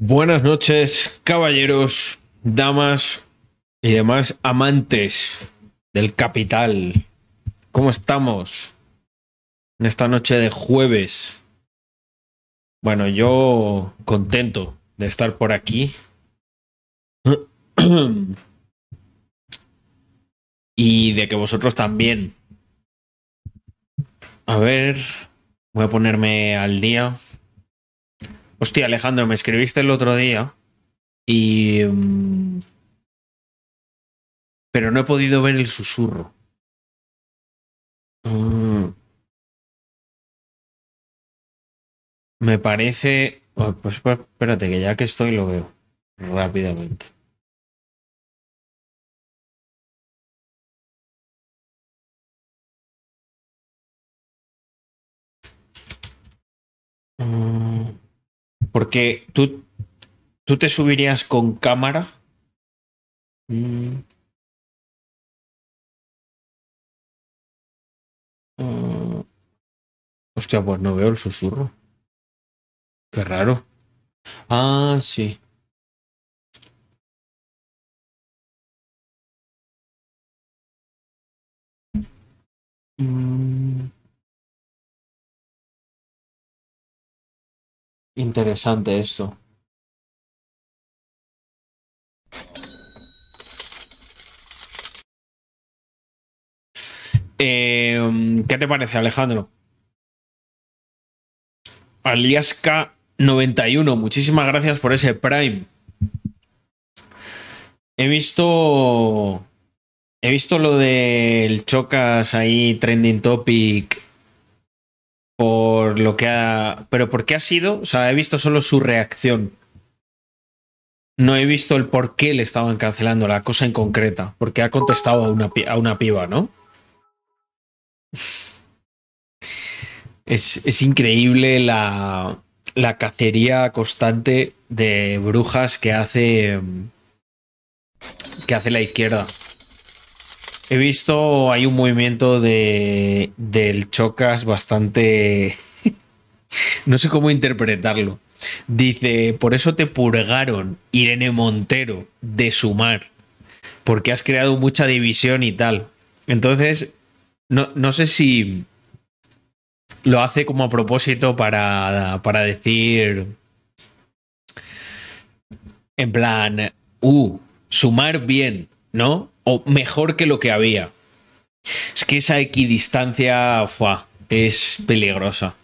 Buenas noches, caballeros, damas y demás amantes del capital. ¿Cómo estamos en esta noche de jueves? Bueno, yo contento de estar por aquí. y de que vosotros también. A ver, voy a ponerme al día. Hostia, Alejandro, me escribiste el otro día y... mm, Pero no he podido ver el susurro. Mm. Me parece... oh, Pues esp- espérate, que ya que estoy lo veo rápidamente. Mm. Porque tú, tú te subirías con cámara. Mm. Mm. Hostia, pues no veo el susurro. Qué raro. Ah, sí. Mm. Interesante esto. Eh, ¿Qué te parece, Alejandro? Aliasca91, muchísimas gracias por ese Prime. He visto. He visto lo del Chocas ahí, trending topic. Por lo que ha. Pero ¿por qué ha sido? O sea, he visto solo su reacción. No he visto el por qué le estaban cancelando la cosa en concreta. Porque ha contestado a una, a una piba, ¿no? Es, es increíble la, la cacería constante de brujas que hace. que hace la izquierda. He visto hay un movimiento de del Chocas bastante no sé cómo interpretarlo. Dice, por eso te purgaron Irene Montero de sumar, porque has creado mucha división y tal. Entonces, no, no sé si lo hace como a propósito para, para decir, en plan, uh, sumar bien, ¿no? O mejor que lo que había. Es que esa equidistancia fuá, es peligrosa.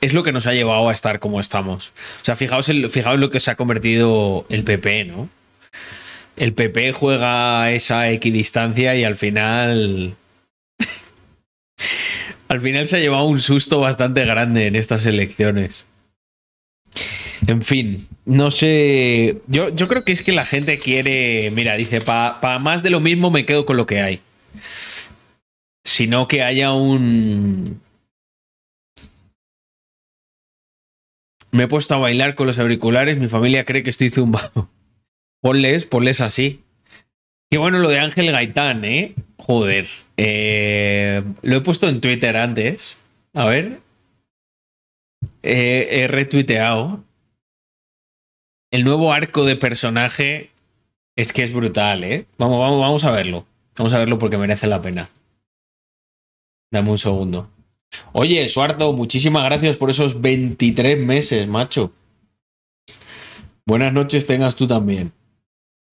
Es lo que nos ha llevado a estar como estamos. O sea, fijaos fijaos en lo que se ha convertido el PP, ¿no? El PP juega esa equidistancia y al final. al final se ha llevado un susto bastante grande en estas elecciones. En fin, no sé. Yo, yo creo que es que la gente quiere. Mira, dice, para más de lo mismo me quedo con lo que hay. Sino que haya un. Me he puesto a bailar con los auriculares. Mi familia cree que estoy zumbado. Ponles, ponles así. Qué bueno lo de Ángel Gaitán, ¿eh? Joder. Eh, lo he puesto en Twitter antes. A ver. Eh, he retuiteado. El nuevo arco de personaje es que es brutal, ¿eh? Vamos, vamos, vamos a verlo. Vamos a verlo porque merece la pena. Dame un segundo. Oye, Suardo, muchísimas gracias por esos 23 meses, macho. Buenas noches tengas tú también.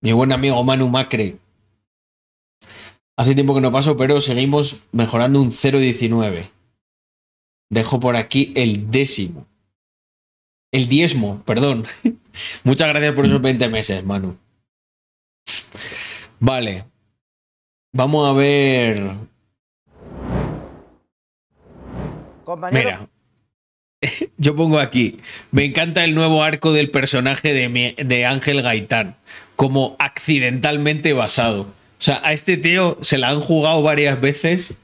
Mi buen amigo Manu Macre. Hace tiempo que no paso, pero seguimos mejorando un 0.19. Dejo por aquí el décimo. El diezmo, perdón. Muchas gracias por esos 20 meses, Manu. Vale. Vamos a ver. Compañero, Mira. Yo pongo aquí. Me encanta el nuevo arco del personaje de, mi- de Ángel Gaitán. Como accidentalmente basado. O sea, a este tío se la han jugado varias veces.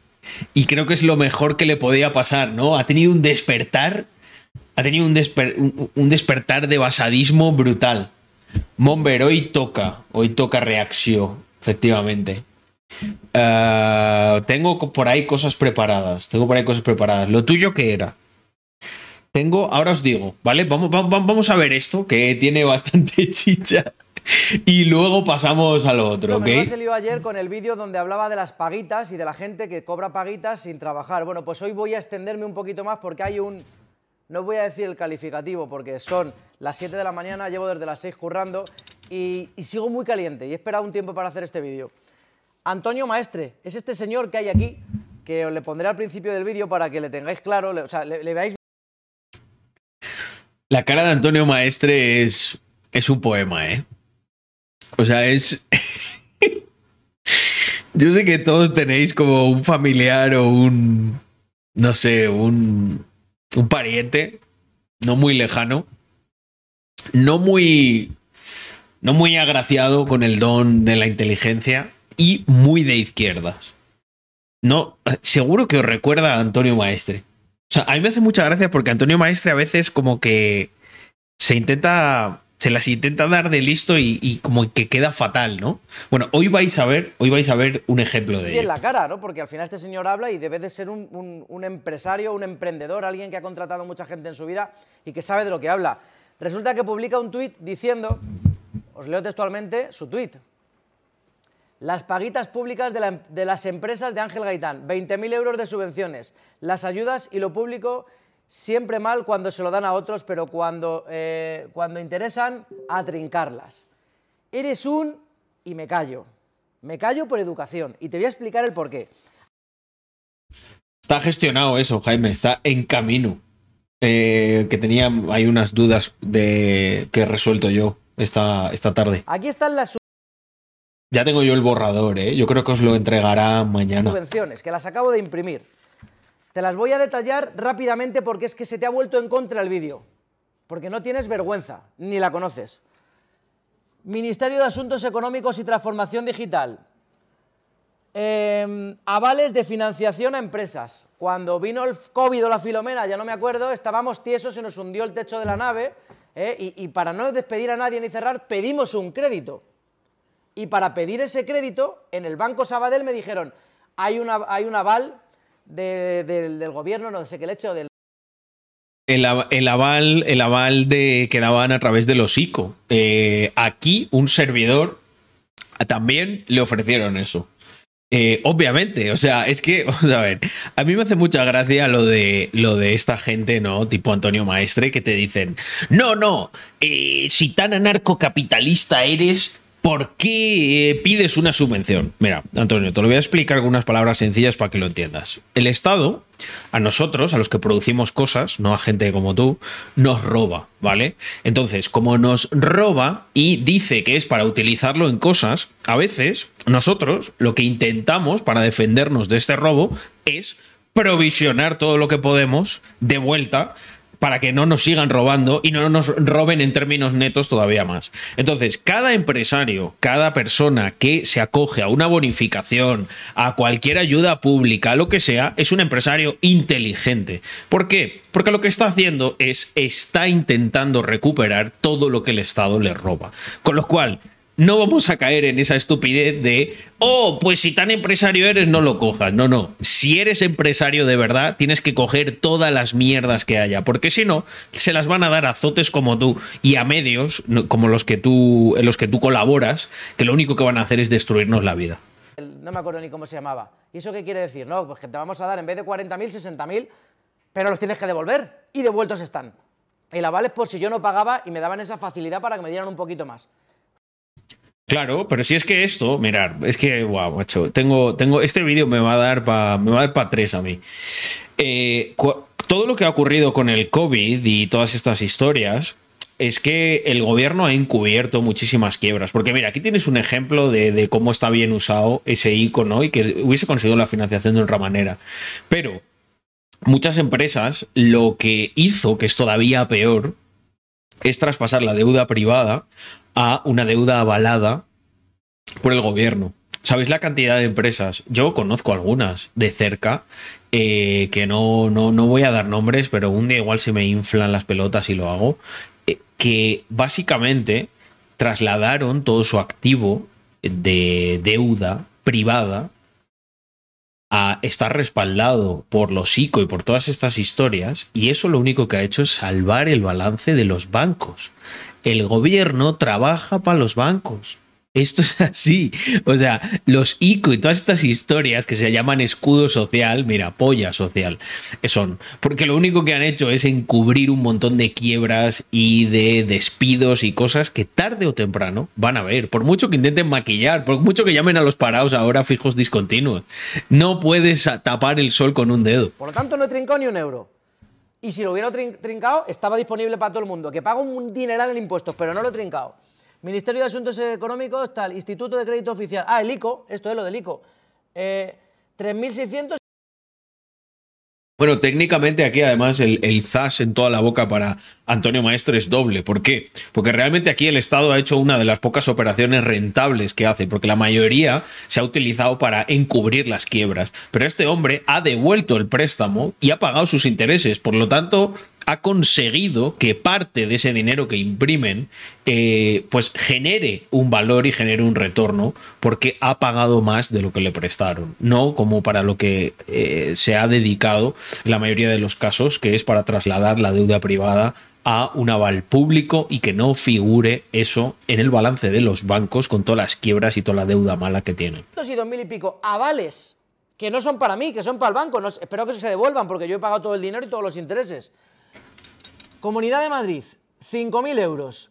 Y creo que es lo mejor que le podía pasar, ¿no? Ha tenido un despertar. Ha tenido un, desper- un- un despertar de basadismo brutal. Momber, hoy toca. Hoy toca reacción, efectivamente. Eh, tengo por ahí cosas preparadas. Tengo por ahí cosas preparadas. ¿Lo tuyo qué era? tengo, ahora os digo, ¿vale? Vamos, vamos, vamos a ver esto, que tiene bastante chicha. Y luego pasamos a lo otro, ¿ok? Me salió ayer con el vídeo donde hablaba de las paguitas y de la gente que cobra paguitas sin trabajar. Bueno, pues hoy voy a extenderme un poquito más porque hay un... No voy a decir el calificativo porque son las 7 de la mañana, llevo desde las 6 currando y, sigo muy caliente y he esperado un tiempo para hacer este vídeo. Antonio Maestre, es este señor que hay aquí, que os le pondré al principio del vídeo para que le tengáis claro, o sea, le, veáis. La cara de Antonio Maestre es, es un poema, ¿eh? O sea, es... Yo sé que todos tenéis como un familiar o un, no sé, un, un pariente no muy lejano, no muy, no muy agraciado con el don de la inteligencia, y muy de izquierdas. No, seguro que os recuerda a Antonio Maestre. O sea, a mí me hace mucha gracia porque Antonio Maestre a veces como que se intenta, se las intenta dar de listo y, como que queda fatal, ¿no? Bueno, hoy vais a ver, hoy vais a ver un ejemplo de ello. en la cara, ¿no? Porque al final este señor habla y debe de ser un, un empresario, un emprendedor, alguien que ha contratado mucha gente en su vida y que sabe de lo que habla. Resulta que publica un tuit diciendo, os leo textualmente su tuit, las paguitas públicas em, de, las empresas de Ángel Gaitán, 20.000 euros de subvenciones. Las ayudas y lo público siempre mal cuando se lo dan a otros, pero cuando, eh, cuando interesan, a trincarlas. Eres un... y me callo. Me callo por educación. Y te voy a explicar el por qué. Está gestionado eso, Jaime. Está en camino. Eh, que tenía hay unas dudas de que he resuelto yo esta, esta tarde. Aquí están las ya tengo yo el borrador, ¿eh? Yo creo que os lo entregará mañana. Subvenciones, que las acabo de imprimir. Te las voy a detallar rápidamente porque es que se te ha vuelto en contra el vídeo. Porque no tienes vergüenza, ni la conoces. Ministerio de Asuntos Económicos y Transformación Digital. Em, avales de financiación a empresas. Cuando vino el COVID o la Filomena, ya no me acuerdo, estábamos tiesos, se nos hundió el techo de la nave ¿eh? y, para no despedir a nadie ni cerrar, pedimos un crédito. Y para pedir ese crédito, en el Banco Sabadell me dijeron, hay un aval del gobierno, no sé qué le hecho, del... El, aval, el aval de, que daban a través de los ICO. Eh, aquí un servidor también le ofrecieron eso. Eh, obviamente, o sea, es que, vamos a ver, a mí me hace mucha gracia lo de, lo de esta gente, ¿no? Tipo Antonio Maestre, que te dicen, no, no, eh, si tan anarcocapitalista eres, ¿Por qué eh, pides una subvención? Mira, Antonio, te lo voy a explicar algunas palabras sencillas para que lo entiendas. El Estado, a nosotros, a los que producimos cosas, no a gente como tú, nos roba, ¿vale? Entonces, como nos roba y dice que es para utilizarlo en cosas, a veces nosotros lo que intentamos para defendernos de este robo es provisionar todo lo que podemos de vuelta para que no nos sigan robando y no nos roben en términos netos todavía más. Entonces, cada empresario, cada persona que se acoge a una bonificación, a cualquier ayuda pública, lo que sea, es un empresario inteligente. ¿Por qué? Porque lo que está haciendo es, está intentando recuperar todo lo que el Estado le roba. Con lo cual, no vamos a caer en esa estupidez de, oh, pues si tan empresario eres, no lo cojas. No, no. Si eres empresario de verdad, tienes que coger todas las mierdas que haya, porque si no, se las van a dar a azotes como tú y a medios como los que tú, en los que tú colaboras, que lo único que van a hacer es destruirnos la vida. No me acuerdo ni cómo se llamaba. ¿Y eso qué quiere decir? No, pues que te vamos a dar en vez de 40.000, 60.000, pero los tienes que devolver y devueltos están. Y la vale por si yo no pagaba y me daban esa facilidad para que me dieran un poquito más. Claro, pero si es que esto, mirar, es que, wow, macho, tengo, tengo, este vídeo me va a dar para, me va a dar para tres a mí. Eh, todo lo que ha ocurrido con el COVID y todas estas historias es que el gobierno ha encubierto muchísimas quiebras. Porque mira, aquí tienes un ejemplo de, cómo está bien usado ese icono y que hubiese conseguido la financiación de otra manera. Pero muchas empresas lo que hizo, que es todavía peor, es traspasar la deuda privada a una deuda avalada por el gobierno. ¿Sabéis la cantidad de empresas? Yo conozco algunas de cerca, eh, que no, no, no, voy a dar nombres, pero un día igual se me inflan las pelotas y lo hago, eh, que básicamente trasladaron todo su activo de deuda privada a estar respaldado por los ICO y por todas estas historias, y eso lo único que ha hecho es salvar el balance de los bancos. El gobierno trabaja para los bancos. Esto es así. O sea, los ICO y todas estas historias que se llaman escudo social, mira, polla social, son. Porque lo único que han hecho es encubrir un montón de quiebras y de despidos y cosas que tarde o temprano van a ver. Por mucho que intenten maquillar, por mucho que llamen a los parados ahora fijos discontinuos. No puedes tapar el sol con un dedo. Por lo tanto, no he trincado ni un euro. Y si lo hubiera trincado, estaba disponible para todo el mundo. Que pago un dineral en impuestos, pero no lo he trincado. Ministerio de Asuntos Económicos, tal, Instituto de Crédito Oficial. Ah, el ICO, esto es lo del ICO. Eh, 3.600 bueno, técnicamente aquí además el, ZAS en toda la boca para Antonio Maestre es doble. ¿Por qué? Porque realmente aquí el Estado ha hecho una de las pocas operaciones rentables que hace, porque la mayoría se ha utilizado para encubrir las quiebras. Pero este hombre ha devuelto el préstamo y ha pagado sus intereses. Por lo tanto, ha conseguido que parte de ese dinero que imprimen eh, pues genere un valor y genere un retorno porque ha pagado más de lo que le prestaron, no como para lo que eh, se ha dedicado la mayoría de los casos, que es para trasladar la deuda privada a un aval público y que no figure eso en el balance de los bancos con todas las quiebras y toda la deuda mala que tienen. y dos mil y pico avales que no son para mí, que son para el banco. espero que se devuelvan porque yo he pagado todo el dinero y todos los intereses. Comunidad de Madrid, 5.000 euros.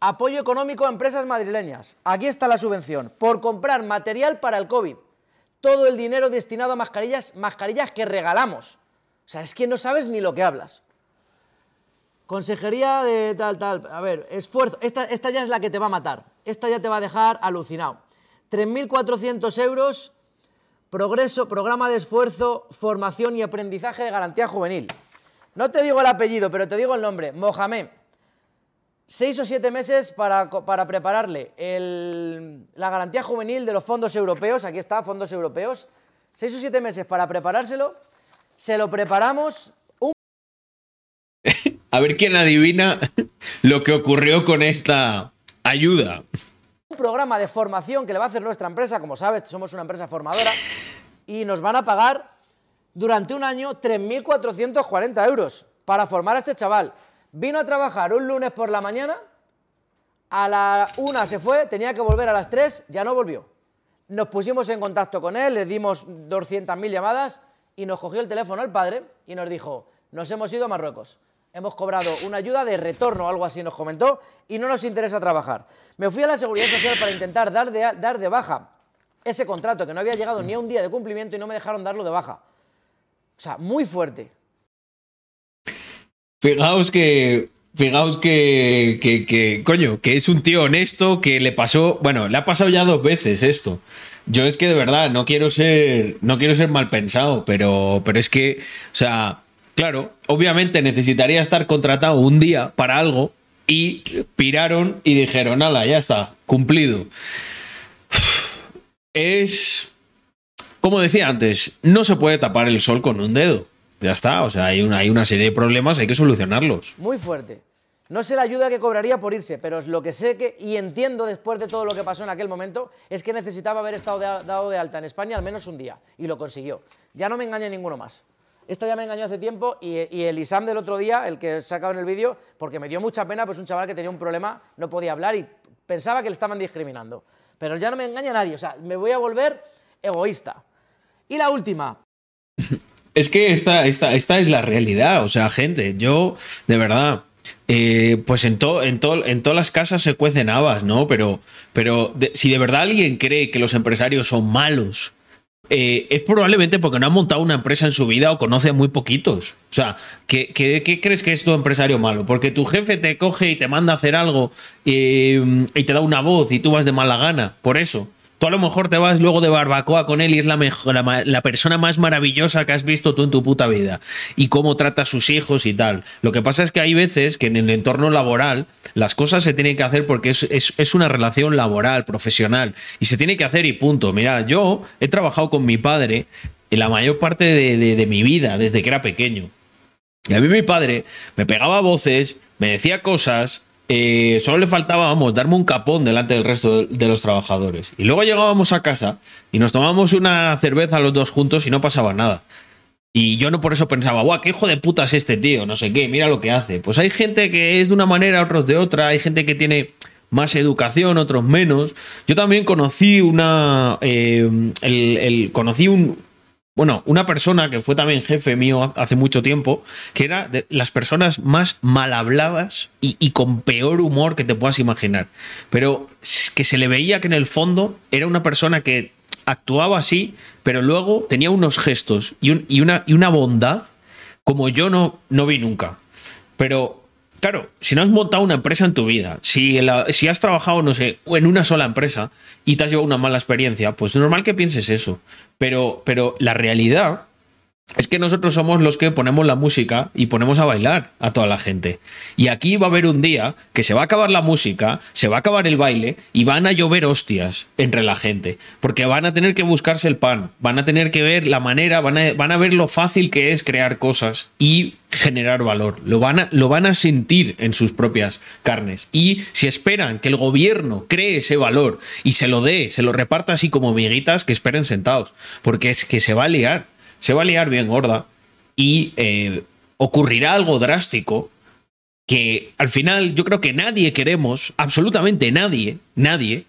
Apoyo económico a empresas madrileñas. Aquí está la subvención. Por comprar material para el COVID. Todo el dinero destinado a mascarillas, mascarillas que regalamos. O sea, es que no sabes ni lo que hablas. Consejería de tal, tal. A ver, esfuerzo. Esta, esta ya es la que te va a matar. Esta ya te va a dejar alucinado. 3.400 euros. Progreso, programa de esfuerzo, formación y aprendizaje de garantía juvenil. No te digo el apellido, pero te digo el nombre. Mohamed. Seis o siete meses para, prepararle la garantía juvenil de los fondos europeos. Aquí está, fondos europeos. Seis o siete meses para preparárselo. Se lo preparamos. Un... A ver quién adivina lo que ocurrió con esta ayuda. Un programa de formación que le va a hacer nuestra empresa. Como sabes, somos una empresa formadora. Y nos van a pagar durante un año 3.440 euros para formar a este chaval. Vino a trabajar un lunes por la mañana, a la una se fue, tenía que volver a las 3, ya no volvió. Nos pusimos en contacto con él, le dimos 200.000 llamadas y nos cogió el teléfono el padre y nos dijo, nos hemos ido a Marruecos. Hemos cobrado una ayuda de retorno, algo así nos comentó, y no nos interesa trabajar. Me fui a la Seguridad Social para intentar dar de, dar de baja ese contrato que no había llegado ni a un día de cumplimiento y no me dejaron darlo de baja. O sea, muy fuerte. Fijaos que. Fijaos que, que, coño, que es un tío honesto que le pasó, bueno, le ha pasado ya dos veces esto. Yo es que de verdad no quiero ser, no quiero ser mal pensado, pero, pero es que, o sea, claro, obviamente necesitaría estar contratado un día para algo y piraron y dijeron, nada, ya está, cumplido. Es como decía antes, no se puede tapar el sol con un dedo. Ya está, o sea, hay una, hay una serie de problemas, hay que solucionarlos. Muy fuerte. No sé la ayuda que cobraría por irse, pero lo que sé que, y entiendo después de todo lo que pasó en aquel momento, es que necesitaba haber estado dado de alta en España al menos un día, y lo consiguió. Ya no me engaña ninguno más. Esta ya me engañó hace tiempo, y, el Isam del otro día, el que sacaba en el vídeo, porque me dio mucha pena, pues un chaval que tenía un problema, no podía hablar y pensaba que le estaban discriminando. Pero ya no me engaña nadie, o sea, me voy a volver egoísta. Y la última. Es que esta, esta, esta es la realidad. O sea, gente, yo, de verdad. Eh, pues en, todo en, en todas las casas se cuecen habas, ¿no? Pero, pero si de verdad alguien cree que los empresarios son malos, eh, es probablemente porque no ha montado una empresa en su vida o conoce a muy poquitos. O sea, ¿qué, qué, crees que es tu empresario malo? Porque tu jefe te coge y te manda a hacer algo eh, y te da una voz y tú vas de mala gana, por eso. Tú a lo mejor te vas luego de barbacoa con él y es la, mejor, la, persona más maravillosa que has visto tú en tu puta vida. Y cómo trata a sus hijos y tal. Lo que pasa es que hay veces que en el entorno laboral las cosas se tienen que hacer porque es, una relación laboral, profesional. Y se tiene que hacer y punto. Mira, yo he trabajado con mi padre la mayor parte de mi vida, desde que era pequeño. Y a mí mi padre me pegaba voces, me decía cosas eh, solo le faltaba, vamos, darme un capón delante del resto de los trabajadores. Y luego llegábamos a casa y nos tomábamos una cerveza los dos juntos y no pasaba nada. Y yo no por eso pensaba, guau, qué hijo de puta es este tío, no sé qué, mira lo que hace. Pues hay gente que es de una manera, otros de otra, hay gente que tiene más educación, otros menos. Yo también conocí una. Eh, el, conocí un. Bueno, una persona que fue también jefe mío hace mucho tiempo, que era de las personas más mal habladas y, con peor humor que te puedas imaginar. Pero que se le veía que en el fondo era una persona que actuaba así, pero luego tenía unos gestos y, una, y una bondad como yo no, no vi nunca. Pero, claro, si no has montado una empresa en tu vida, si, si has trabajado, no sé, en una sola empresa y te has llevado una mala experiencia, pues es normal que pienses eso. Pero, pero la realidad es que nosotros somos los que ponemos la música y ponemos a bailar a toda la gente. Y aquí va a haber un día que se va a acabar la música, se va a acabar el baile y van a llover hostias entre la gente. Porque van a tener que buscarse el pan, van a tener que ver la manera, van a, ver lo fácil que es crear cosas y generar valor. Lo van, a, lo van a sentir en sus propias carnes. Y si esperan que el gobierno cree ese valor y se lo dé, se lo reparta así como miguitas, que esperen sentados. Porque es que se va a liar se va a liar bien gorda y eh, ocurrirá algo drástico que al final yo creo que nadie queremos, absolutamente nadie, nadie,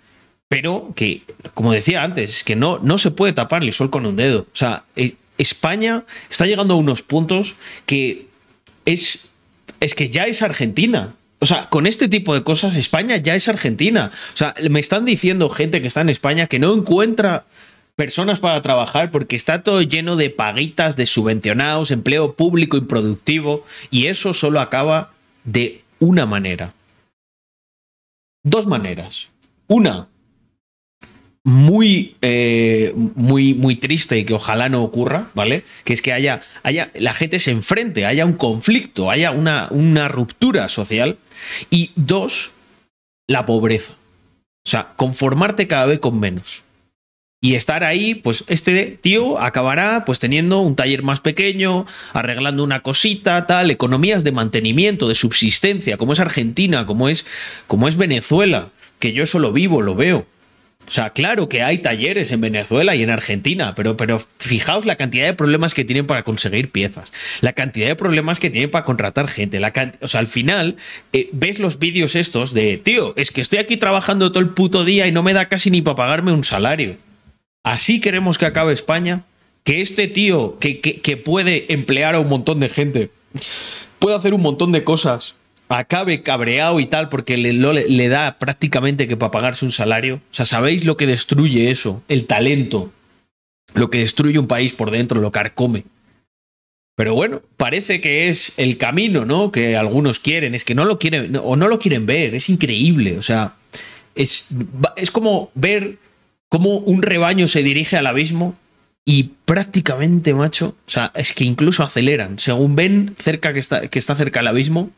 pero que, como decía antes, es que no, no se puede tapar el sol con un dedo. O sea, eh, España está llegando a unos puntos que es, es que ya es Argentina. O sea, con este tipo de cosas, España ya es Argentina. O sea, me están diciendo gente que está en España que no encuentra personas para trabajar porque está todo lleno de paguitas, de subvencionados, empleo público improductivo y eso solo acaba de una manera. Dos maneras. Una, muy, eh, muy, muy triste y que ojalá no ocurra, ¿vale? Que es que haya, haya, la gente se enfrente, haya un conflicto, haya una, una ruptura social. Y dos, la pobreza. O sea, conformarte cada vez con menos y estar ahí, pues este tío acabará pues teniendo un taller más pequeño, arreglando una cosita, tal, economías de mantenimiento, de subsistencia, como es Argentina, como es, como es Venezuela, que yo eso lo vivo, lo veo. O sea, claro que hay talleres en Venezuela y en Argentina, pero, pero fijaos la cantidad de problemas que tienen para conseguir piezas, la cantidad de problemas que tienen para contratar gente. O sea, al final eh, ves los vídeos estos de, tío, es que estoy aquí trabajando todo el puto día y no me da casi ni para pagarme un salario. Así queremos que acabe España. Que este tío que, puede emplear a un montón de gente, puede hacer un montón de cosas, acabe cabreado y tal, porque le, le, da prácticamente que para pagarse un salario. O sea, ¿sabéis lo que destruye eso? El talento. Lo que destruye un país por dentro, lo carcome. Pero bueno, parece que es el camino, ¿no? Que algunos quieren. Es que no lo quieren, o no lo quieren ver. Es increíble. O sea, es, es como ver cómo un rebaño se dirige al abismo y prácticamente, macho, o sea, es que incluso aceleran. Según ven cerca que está, que está cerca el abismo,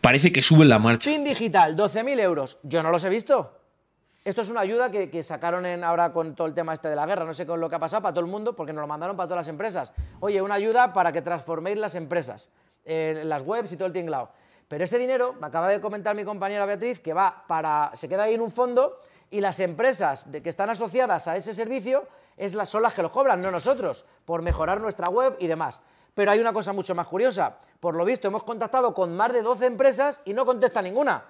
parece que suben la marcha. Fin digital, 12.000 euros. Yo no los he visto. Esto es una ayuda que, sacaron en, ahora con todo el tema este de la guerra. No sé con lo que ha pasado para todo el mundo, porque nos lo mandaron para todas las empresas. Oye, una ayuda para que transforméis las empresas, eh, las webs y todo el tinglado. Pero ese dinero, me acaba de comentar mi compañera Beatriz, que va para. se queda ahí en un fondo y las empresas que están asociadas a ese servicio es las, son las que lo cobran, no nosotros, por mejorar nuestra web y demás. Pero hay una cosa mucho más curiosa. Por lo visto, hemos contactado con más de 12 empresas y no contesta ninguna.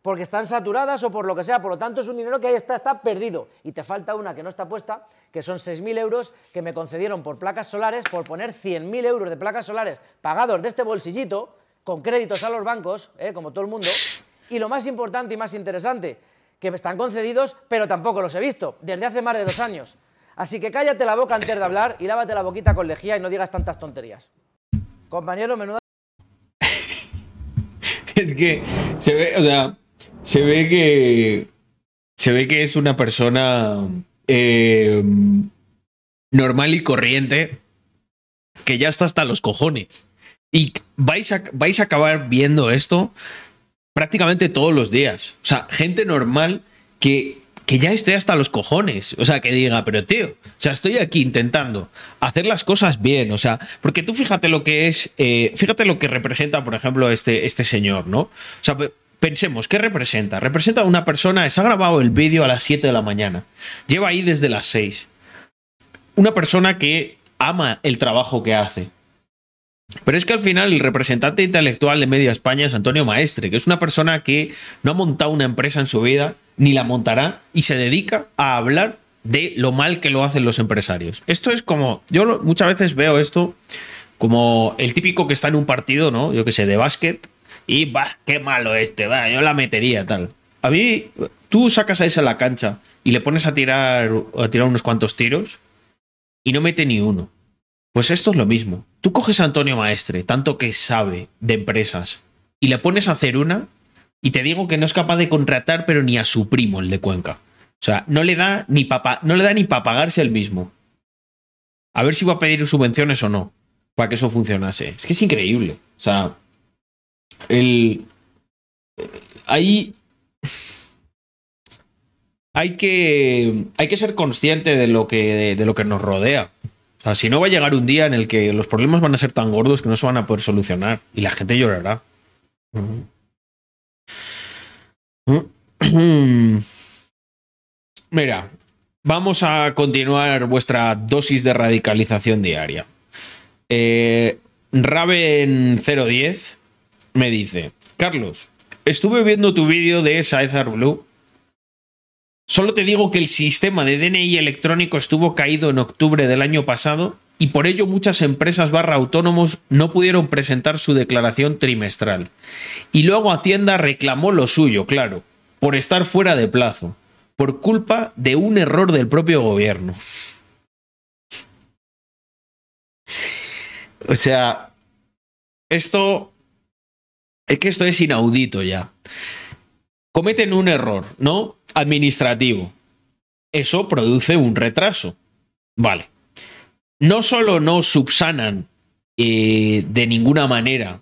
Porque están saturadas o por lo que sea. Por lo tanto, es un dinero que ahí está, está perdido. Y te falta una que no está puesta, que son 6.000 euros que me concedieron por placas solares, por poner 100.000 euros de placas solares pagados de este bolsillito, con créditos a los bancos, eh, como todo el mundo. Y lo más importante y más interesante, que me están concedidos, pero tampoco los he visto, desde hace más de dos años. Así que cállate la boca antes de hablar y lávate la boquita con lejía y no digas tantas tonterías. Compañero, menuda. es que se ve, o sea, se ve que. Se ve que es una persona eh, normal y corriente que ya está hasta los cojones. Y vais a, vais a acabar viendo esto prácticamente todos los días. O sea, gente normal que, que ya esté hasta los cojones. O sea, que diga, pero tío, o sea, estoy aquí intentando hacer las cosas bien. O sea, porque tú fíjate lo que es, eh, fíjate lo que representa, por ejemplo, este, este señor, ¿no? O sea, pensemos, ¿qué representa? Representa a una persona, se ha grabado el vídeo a las 7 de la mañana, lleva ahí desde las 6. Una persona que ama el trabajo que hace. Pero es que al final el representante intelectual de Media España es Antonio Maestre, que es una persona que no ha montado una empresa en su vida, ni la montará, y se dedica a hablar de lo mal que lo hacen los empresarios. Esto es como, yo muchas veces veo esto como el típico que está en un partido, ¿no? Yo que sé, de básquet, y va, qué malo este, va, yo la metería, tal. A mí, tú sacas a ese a la cancha y le pones a tirar, a tirar unos cuantos tiros y no mete ni uno. Pues esto es lo mismo. Tú coges a Antonio Maestre, tanto que sabe de empresas, y le pones a hacer una, y te digo que no es capaz de contratar, pero ni a su primo, el de Cuenca. O sea, no le da ni para no le da ni para pagarse el mismo. A ver si va a pedir subvenciones o no, para que eso funcionase. Es que es increíble. O sea, el. Ahí. Hay que, hay que ser consciente de lo que, de lo que nos rodea. O sea, si no va a llegar un día en el que los problemas van a ser tan gordos que no se van a poder solucionar y la gente llorará. Mira, vamos a continuar vuestra dosis de radicalización diaria. Eh, Raven010 me dice, Carlos, estuve viendo tu vídeo de Saezar Blue Solo te digo que el sistema de DNI electrónico estuvo caído en octubre del año pasado y por ello muchas empresas barra autónomos no pudieron presentar su declaración trimestral. Y luego Hacienda reclamó lo suyo, claro, por estar fuera de plazo, por culpa de un error del propio gobierno. O sea, esto... Es que esto es inaudito ya. Cometen un error, ¿no? Administrativo. Eso produce un retraso. Vale. No solo no subsanan eh, de ninguna manera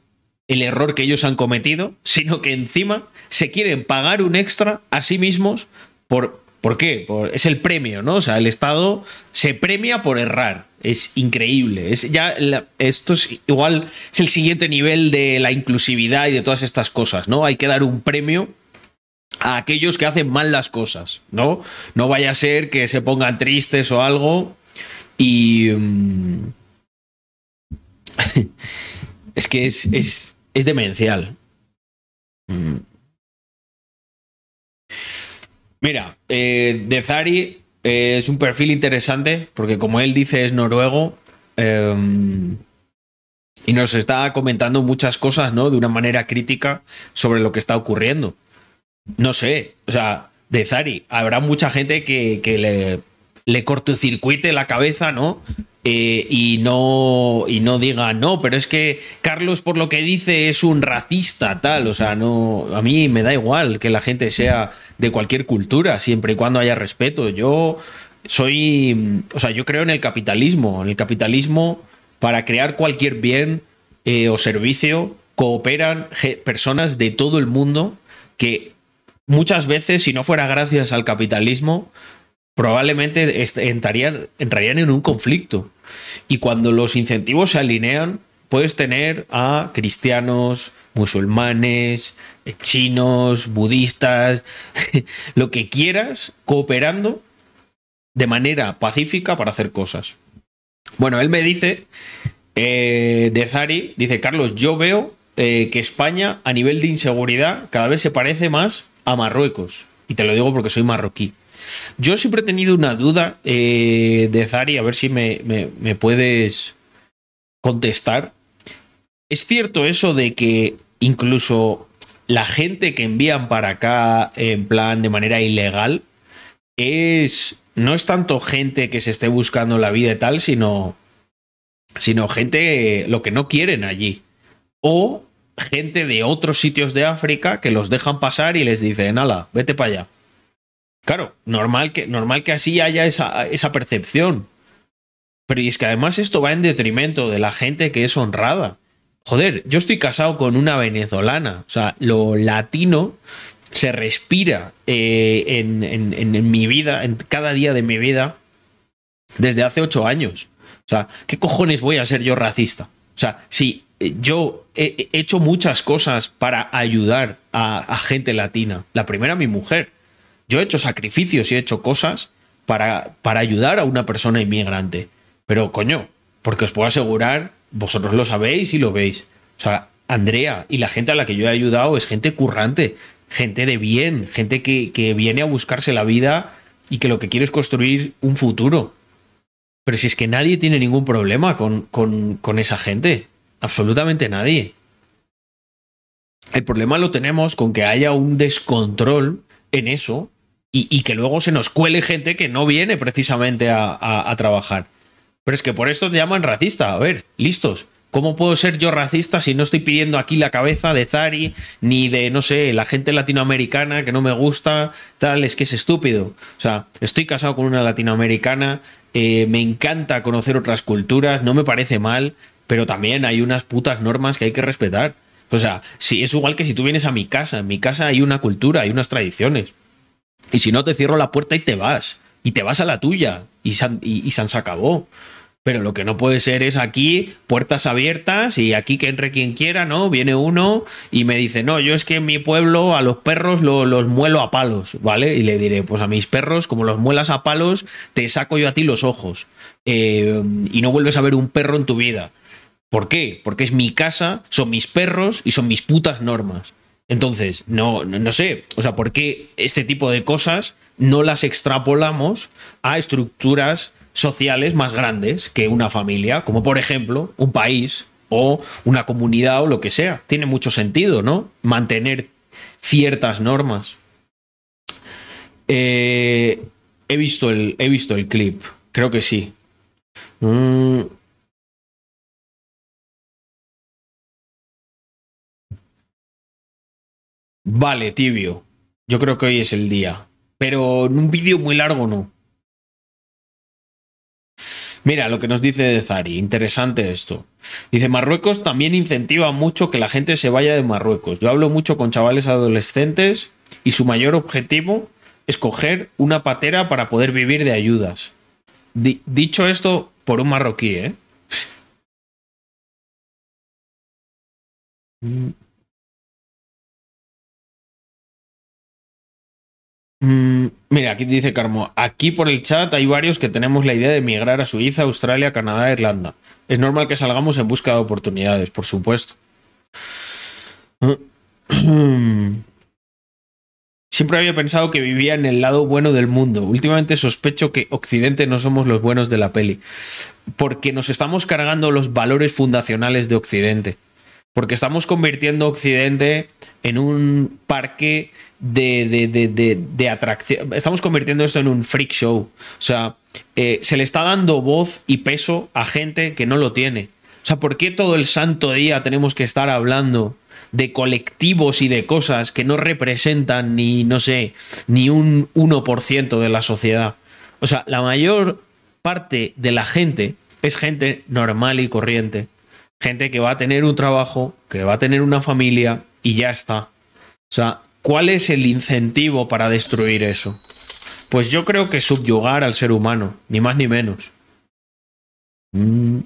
el error que ellos han cometido, sino que encima se quieren pagar un extra a sí mismos por... ¿Por qué? es el premio, ¿no? O sea, el Estado se premia por errar. Es increíble. Es ya esto es igual es el siguiente nivel de la inclusividad y de todas estas cosas, ¿no? Hay que dar un premio a aquellos que hacen mal las cosas, ¿no? No vaya a ser que se pongan tristes o algo y... Mm, es que es, es, es demencial. Mm. Mira, eh, de Zari eh, es un perfil interesante porque como él dice es noruego em, y nos está comentando muchas cosas, ¿no? De una manera crítica sobre lo que está ocurriendo no sé, o sea, de Zari, habrá mucha gente que, le, le cortocircuite la cabeza, ¿no? Eh, y no y no diga no, pero es que Carlos por lo que dice es un racista tal, o sea, no a mí me da igual que la gente sea de cualquier cultura, siempre y cuando haya respeto. Yo soy, o sea, yo creo en el capitalismo, en el capitalismo para crear cualquier bien eh, o servicio cooperan personas de todo el mundo que muchas veces, si no fuera gracias al capitalismo, probablemente entrarían, entrarían en un conflicto. Y cuando los incentivos se alinean, puedes tener a cristianos, musulmanes, chinos, budistas, lo que quieras, cooperando de manera pacífica para hacer cosas. Bueno, él me dice, eh, de Zari, dice, Carlos, yo veo eh, que España a nivel de inseguridad cada vez se parece más a Marruecos. Y te lo digo porque soy marroquí. Yo siempre he tenido una duda eh, de Zari, a ver si me, me, puedes contestar. ¿Es cierto eso de que incluso la gente que envían para acá en plan de manera ilegal es no es tanto gente que se esté buscando la vida y tal, sino sino gente lo que no quieren allí o gente de otros sitios de África que los dejan pasar y les dicen, ala, vete para allá. Claro, normal que, normal que así haya esa, esa percepción. Pero y es que además esto va en detrimento de la gente que es honrada. Joder, yo estoy casado con una venezolana. O sea, lo latino se respira eh, en, en, mi vida, en cada día de mi vida, desde hace ocho años. O sea, ¿qué cojones voy a ser yo racista? O sea, si yo he hecho muchas cosas para ayudar a, gente latina. La primera, mi mujer. Yo he hecho sacrificios y he hecho cosas para, para ayudar a una persona inmigrante. Pero coño, porque os puedo asegurar, vosotros lo sabéis y lo veis. O sea, Andrea y la gente a la que yo he ayudado es gente currante, gente de bien, gente que, que viene a buscarse la vida y que lo que quiere es construir un futuro. Pero si es que nadie tiene ningún problema con, con, esa gente. Absolutamente nadie. El problema lo tenemos con que haya un descontrol en eso y, que luego se nos cuele gente que no viene precisamente a, trabajar. Pero es que por esto te llaman racista. A ver, listos. ¿Cómo puedo ser yo racista si no estoy pidiendo aquí la cabeza de Zari ni de, no sé, la gente latinoamericana que no me gusta? Tal, es que es estúpido. O sea, estoy casado con una latinoamericana, eh, me encanta conocer otras culturas, no me parece mal, pero también hay unas putas normas que hay que respetar. O sea, si es igual que si tú vienes a mi casa, en mi casa hay una cultura, hay unas tradiciones. Y si no, te cierro la puerta y te vas. Y te vas a la tuya. Y, y, y se acabó. Pero lo que no puede ser es aquí puertas abiertas y aquí que entre quien quiera, ¿no? Viene uno y me dice, no, yo es que en mi pueblo a los perros los muelo a palos, ¿vale? Y le diré, pues a mis perros, como los muelas a palos, te saco yo a ti los ojos. Eh, y no vuelves a ver un perro en tu vida. ¿Por qué? Porque es mi casa, son mis perros y son mis putas normas. Entonces, no, no, sé, o sea, ¿por qué este tipo de cosas no las extrapolamos a estructuras sociales más grandes que una familia, como por ejemplo un país o una comunidad o lo que sea. Tiene mucho sentido, ¿no? Mantener ciertas normas. Eh, he, visto el, he visto el clip, creo que sí. Mm. Vale, tibio. Yo creo que hoy es el día. Pero en un vídeo muy largo no. Mira lo que nos dice de Zari, interesante esto. Dice, Marruecos también incentiva mucho que la gente se vaya de Marruecos. Yo hablo mucho con chavales adolescentes y su mayor objetivo es coger una patera para poder vivir de ayudas. dicho esto por un marroquí, ¿eh? Mm. Mira, aquí dice Carmo, aquí por el chat hay varios que tenemos la idea de emigrar a Suiza, Australia, Canadá, Irlanda. Es normal que salgamos en busca de oportunidades, por supuesto. Siempre había pensado que vivía en el lado bueno del mundo. Últimamente sospecho que Occidente no somos los buenos de la peli. Porque nos estamos cargando los valores fundacionales de Occidente. Porque estamos convirtiendo Occidente en un parque de, de, atracción. Estamos convirtiendo esto en un freak show. O sea, eh, se le está dando voz y peso a gente que no lo tiene. O sea, ¿por qué todo el santo día tenemos que estar hablando de colectivos y de cosas que no representan ni, no sé, ni un 1% de la sociedad? O sea, la mayor parte de la gente es gente normal y corriente. Gente que va a tener un trabajo, que va a tener una familia y ya está. O sea, ¿Cuál es el incentivo para destruir eso? Pues yo creo que subyugar al ser humano, ni más ni menos. Mm.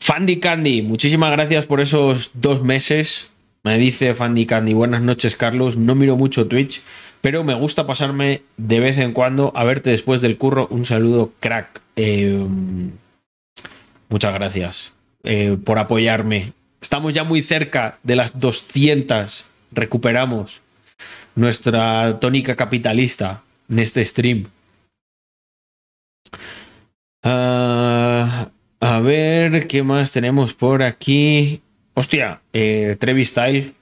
Fandy Candy, muchísimas gracias por esos dos meses. Me dice Fandy Candy, buenas noches Carlos, no miro mucho Twitch, pero me gusta pasarme de vez en cuando a verte después del curro. Un saludo, crack. Eh, muchas gracias eh, por apoyarme. Estamos ya muy cerca de las 200 recuperamos nuestra tónica capitalista en este stream. Ah, a ver, ¿qué más tenemos por aquí? Hostia, eh, Trevi Style,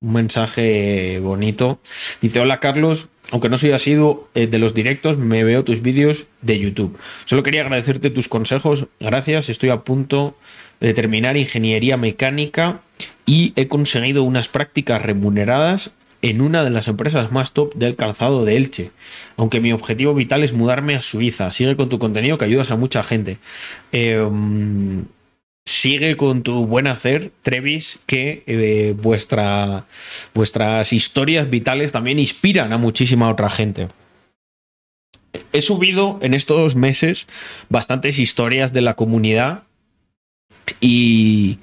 un mensaje bonito. Dice, hola Carlos, aunque no soy asiduo eh, de los directos, me veo tus vídeos de YouTube. Solo quería agradecerte tus consejos. Gracias, estoy a punto de terminar ingeniería mecánica y he conseguido unas prácticas remuneradas en una de las empresas más top del calzado de Elche. Aunque mi objetivo vital es mudarme a Suiza. Sigue con tu contenido que ayudas a mucha gente. Em, sigue con tu buen hacer, Trevis, que eh, vuestra, vuestras historias vitales también inspiran a muchísima otra gente. He subido en estos meses bastantes historias de la comunidad Y,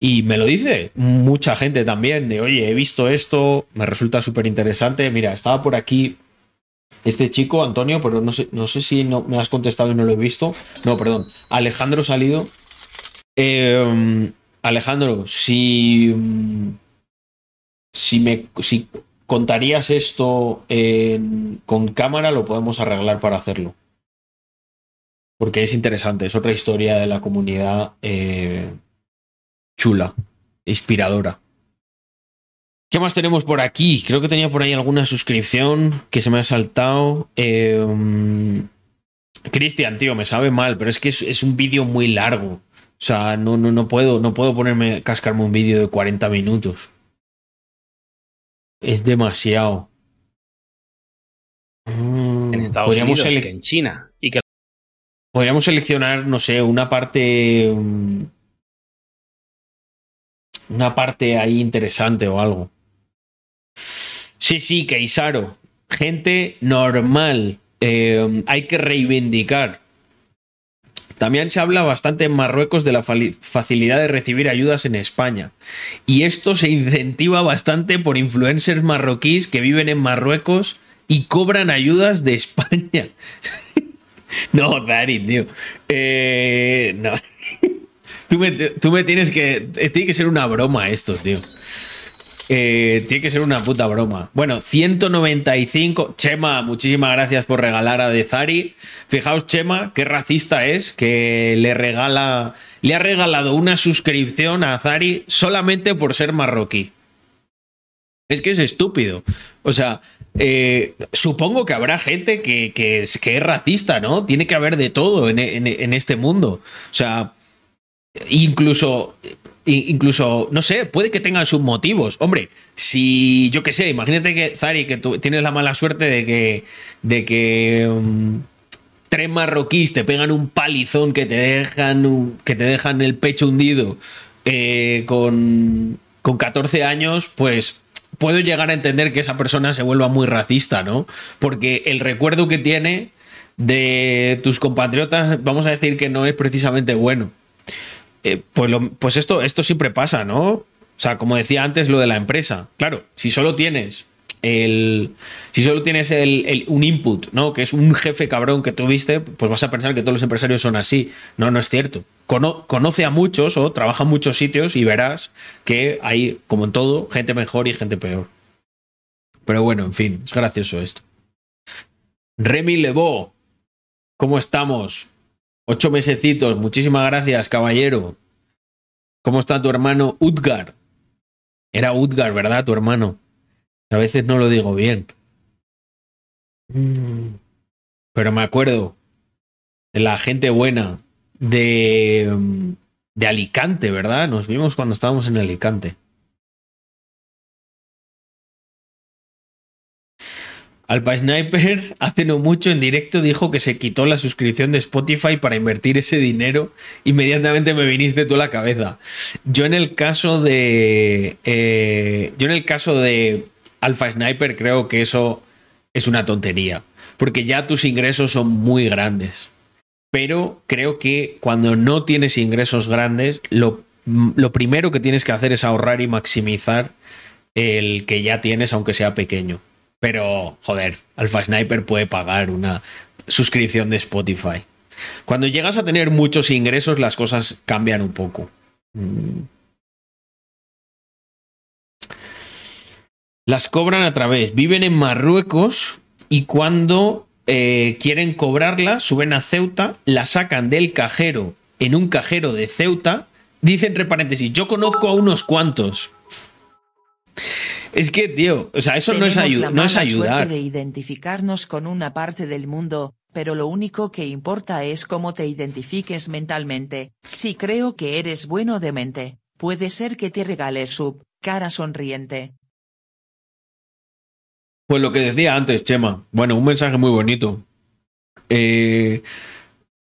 me lo dice mucha gente también, de oye, he visto esto, me resulta súper interesante. Mira, estaba por aquí este chico, Antonio, pero no sé, no sé si no me has contestado y no lo he visto. No, perdón. Alejandro Salido. Eh, Alejandro, si, si, me, si contarías esto con cámara, lo podemos arreglar para hacerlo. Porque es interesante, es otra historia de la comunidad eh, chula, inspiradora. ¿Qué más tenemos por aquí? Creo que tenía por ahí alguna suscripción que se me ha saltado. Em, Cristian, tío, me sabe mal, pero es que es, un vídeo muy largo. O sea, no, no, no puedo, no puedo ponerme, cascarme un vídeo de 40 minutos. Es demasiado. en Estados Unidos que en China. Y que... Podríamos seleccionar, no sé, una parte. Mm, una parte ahí interesante o algo. Sí, sí, Keisaro. Gente normal. Eh, hay que reivindicar. También se habla bastante en Marruecos de la facilidad de recibir ayudas en España. Y esto se incentiva bastante por influencers marroquíes que viven en Marruecos y cobran ayudas de España. no, Dari, tío. Eh, no. tú, me, tú me tienes que. Tiene que ser una broma esto, tío. Eh, tiene que ser una puta broma. Bueno, 195. Chema, muchísimas gracias por regalar a Dezari. Fijaos, Chema, qué racista es que le regala. Le ha regalado una suscripción a Zari solamente por ser marroquí. Es que es estúpido. O sea, eh, supongo que habrá gente que, es, racista, ¿no? Tiene que haber de todo en, este mundo. O sea, incluso incluso, no sé, puede que tengan sus motivos. Hombre, si yo qué sé, imagínate que, Zari, que tú tienes la mala suerte de que, de que um, tres marroquíes te pegan un palizón que te dejan, que te dejan el pecho hundido eh, con, con 14 años, pues puedo llegar a entender que esa persona se vuelva muy racista, ¿no? Porque el recuerdo que tiene de tus compatriotas, vamos a decir que no es precisamente bueno. Eh, pues, pues esto, esto siempre pasa, ¿no? O sea, como decía antes, lo de la empresa. Claro, si solo tienes Si solo tienes un input, ¿no? Que es un jefe cabrón que tuviste, pues vas a pensar que todos los empresarios son así. No, no es cierto. conoce a muchos o trabaja en muchos sitios y verás que hay, como en todo, gente mejor y gente peor. Pero bueno, en fin, es gracioso esto. Remy Lebeau, ¿cómo estamos? Ocho mesecitos. Muchísimas gracias, caballero. ¿Cómo está tu hermano Udgar? Era Udgar, ¿verdad? Tu hermano. A veces no lo digo bien. Mm. Pero me acuerdo de la gente buena de, de Alicante, ¿verdad? Nos vimos cuando estábamos en Alicante. Alpa Sniper hace no mucho en directo dijo que se quitó la suscripción de Spotify para invertir ese dinero. Inmediatamente me viniste tú a la cabeza. Yo en el caso de. Eh, yo en el caso de Alpha Sniper creo que eso es una tontería. Porque ya tus ingresos son muy grandes. Pero creo que cuando no tienes ingresos grandes, lo, lo primero que tienes que hacer es ahorrar y maximizar el que ya tienes, aunque sea pequeño. Pero, joder, Alpha Sniper puede pagar una suscripción de Spotify. Cuando llegas a tener muchos ingresos, las cosas cambian un poco. Las cobran a través, viven en Marruecos y cuando eh, quieren cobrarla, suben a Ceuta, la sacan del cajero en un cajero de Ceuta. Dice entre paréntesis, yo conozco a unos cuantos. Es que, tío, o sea, eso no es, no es ayudar. de identificarnos con una parte del mundo, pero lo único que importa es cómo te identifiques mentalmente. Si creo que eres bueno de mente, puede ser que te regales sub, cara sonriente. Pues lo que decía antes, Chema. Bueno, un mensaje muy bonito. Eh,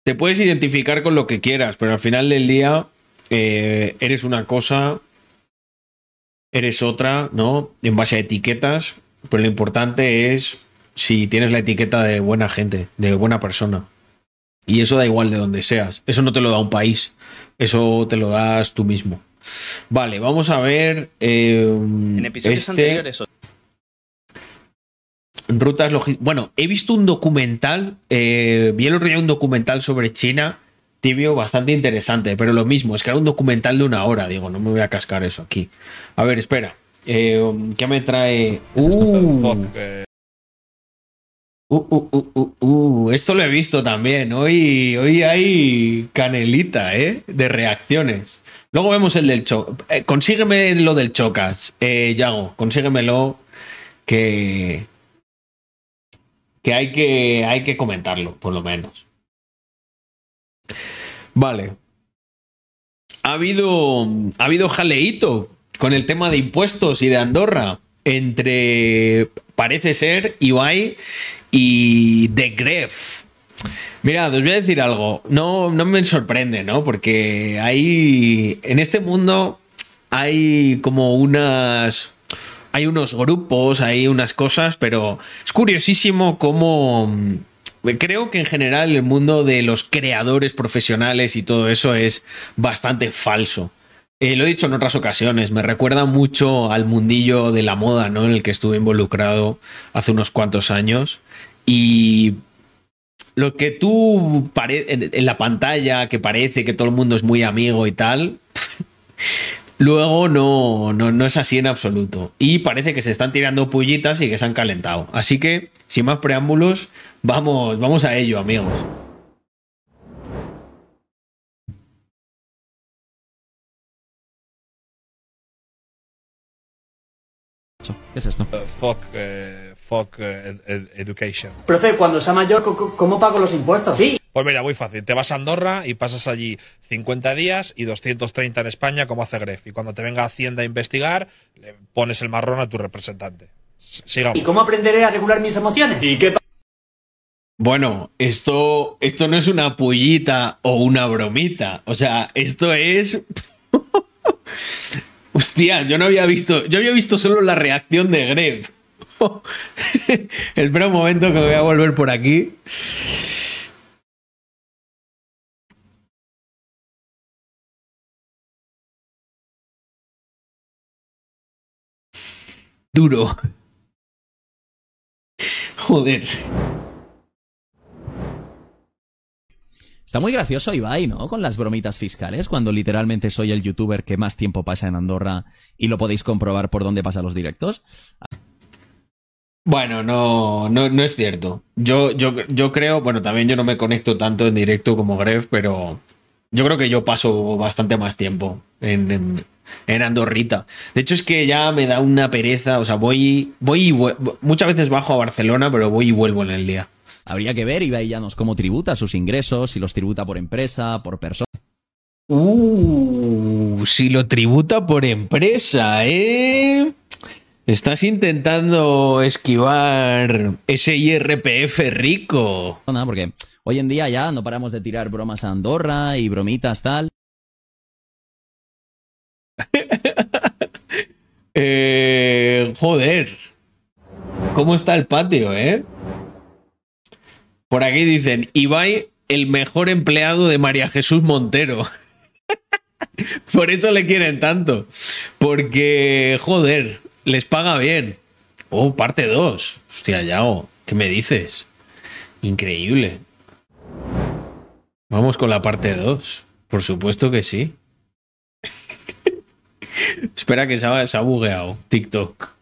te puedes identificar con lo que quieras, pero al final del día eh, eres una cosa eres otra, ¿no? En base a etiquetas, pero lo importante es si tienes la etiqueta de buena gente, de buena persona. Y eso da igual de donde seas. Eso no te lo da un país. Eso te lo das tú mismo. Vale, vamos a ver. Eh, en episodios este... anteriores. Rutas logísticas. Bueno, he visto un documental. Eh, vi el otro día un documental sobre China. Tibio, bastante interesante, pero lo mismo, es que era un documental de una hora. Digo, no me voy a cascar eso aquí. A ver, espera. Eh, ¿Qué me trae? Uh. Uh, uh, uh, esto lo he visto también. Hoy, hoy hay canelita, ¿eh? De reacciones. Luego vemos el del Chocas. Eh, consígueme lo del Chocas, eh, Yago. Consíguemelo que. Que hay, que hay que comentarlo, por lo menos. Vale. Ha habido. Ha habido jaleíto con el tema de impuestos y de Andorra entre, parece ser, Ibai y The Gref. Mira, os voy a decir algo. No, no me sorprende, ¿no? Porque hay. En este mundo hay como unas. Hay unos grupos, hay unas cosas, pero es curiosísimo cómo. Creo que en general el mundo de los creadores profesionales y todo eso es bastante falso. Eh, lo he dicho en otras ocasiones, me recuerda mucho al mundillo de la moda, ¿no? En el que estuve involucrado hace unos cuantos años. Y lo que tú en la pantalla, que parece que todo el mundo es muy amigo y tal, luego no, no, no, es así en absoluto. Y parece que se están tirando pullitas y que se han calentado. Así que, sin más preámbulos, vamos, vamos a ello, amigos. ¿Qué es esto? Uh, fuck, uh, fuck uh, education. Profe, cuando sea mayor, ¿cómo pago los impuestos? Sí. Pues mira, muy fácil. Te vas a Andorra y pasas allí 50 días y 230 en España, como hace Gref. Y cuando te venga Hacienda a investigar, le pones el marrón a tu representante. Sigamos. ¿Y cómo aprenderé a regular mis emociones? ¿Y qué bueno, esto, esto no es una pullita o una bromita. O sea, esto es. Hostia, yo no había visto. Yo había visto solo la reacción de Greb. Espera un momento que me voy a volver por aquí. Duro. Joder. Está muy gracioso Ibai, ¿no? Con las bromitas fiscales, cuando literalmente soy el youtuber que más tiempo pasa en Andorra y lo podéis comprobar por dónde pasan los directos. Bueno, no, no, no es cierto. Yo, yo, yo creo, bueno, también yo no me conecto tanto en directo como Gref, pero yo creo que yo paso bastante más tiempo en, en, Andorrita. De hecho, es que ya me da una pereza. O sea, voy, voy y muchas veces bajo a Barcelona, pero voy y vuelvo en el día. Habría que ver, Ibai Llanos, cómo tributa sus ingresos, si los tributa por empresa, por persona. Uh, si lo tributa por empresa, ¿eh? Estás intentando esquivar ese IRPF rico. No, porque hoy en día ya no paramos de tirar bromas a Andorra y bromitas tal. eh, joder. ¿Cómo está el patio, eh? Por aquí dicen, Ibai, el mejor empleado de María Jesús Montero. Por eso le quieren tanto. Porque, joder, les paga bien. Oh, parte 2. Hostia, Yao, ¿qué me dices? Increíble. Vamos con la parte 2. Por supuesto que sí. Espera que se ha, se ha bugueado TikTok.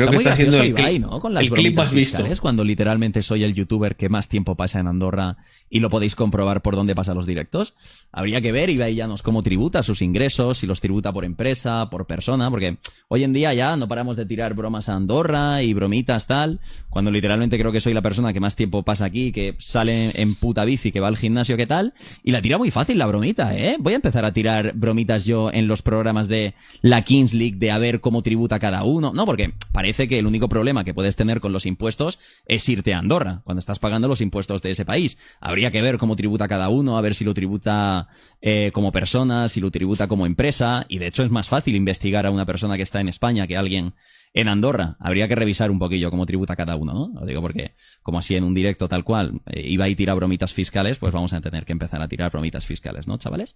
Creo que está siendo el, Ibai, ¿no? Con las el clip más visto. Cuando literalmente soy el youtuber que más tiempo pasa en Andorra y lo podéis comprobar por dónde pasan los directos. Habría que ver Ibai Llanos cómo tributa sus ingresos, si los tributa por empresa, por persona, porque hoy en día ya no paramos de tirar bromas a Andorra y bromitas tal, cuando literalmente creo que soy la persona que más tiempo pasa aquí, que sale en puta bici, que va al gimnasio, que tal, y la tira muy fácil la bromita, ¿eh? Voy a empezar a tirar bromitas yo en los programas de la Kings League de a ver cómo tributa cada uno, no, porque para parece que el único problema que puedes tener con los impuestos es irte a Andorra, cuando estás pagando los impuestos de ese país. Habría que ver cómo tributa cada uno, a ver si lo tributa eh, como persona, si lo tributa como empresa, y de hecho es más fácil investigar a una persona que está en España que a alguien en Andorra. Habría que revisar un poquillo cómo tributa cada uno, ¿no? Lo digo porque, como así en un directo tal cual, eh, iba y tira bromitas fiscales, pues vamos a tener que empezar a tirar bromitas fiscales, ¿no, chavales?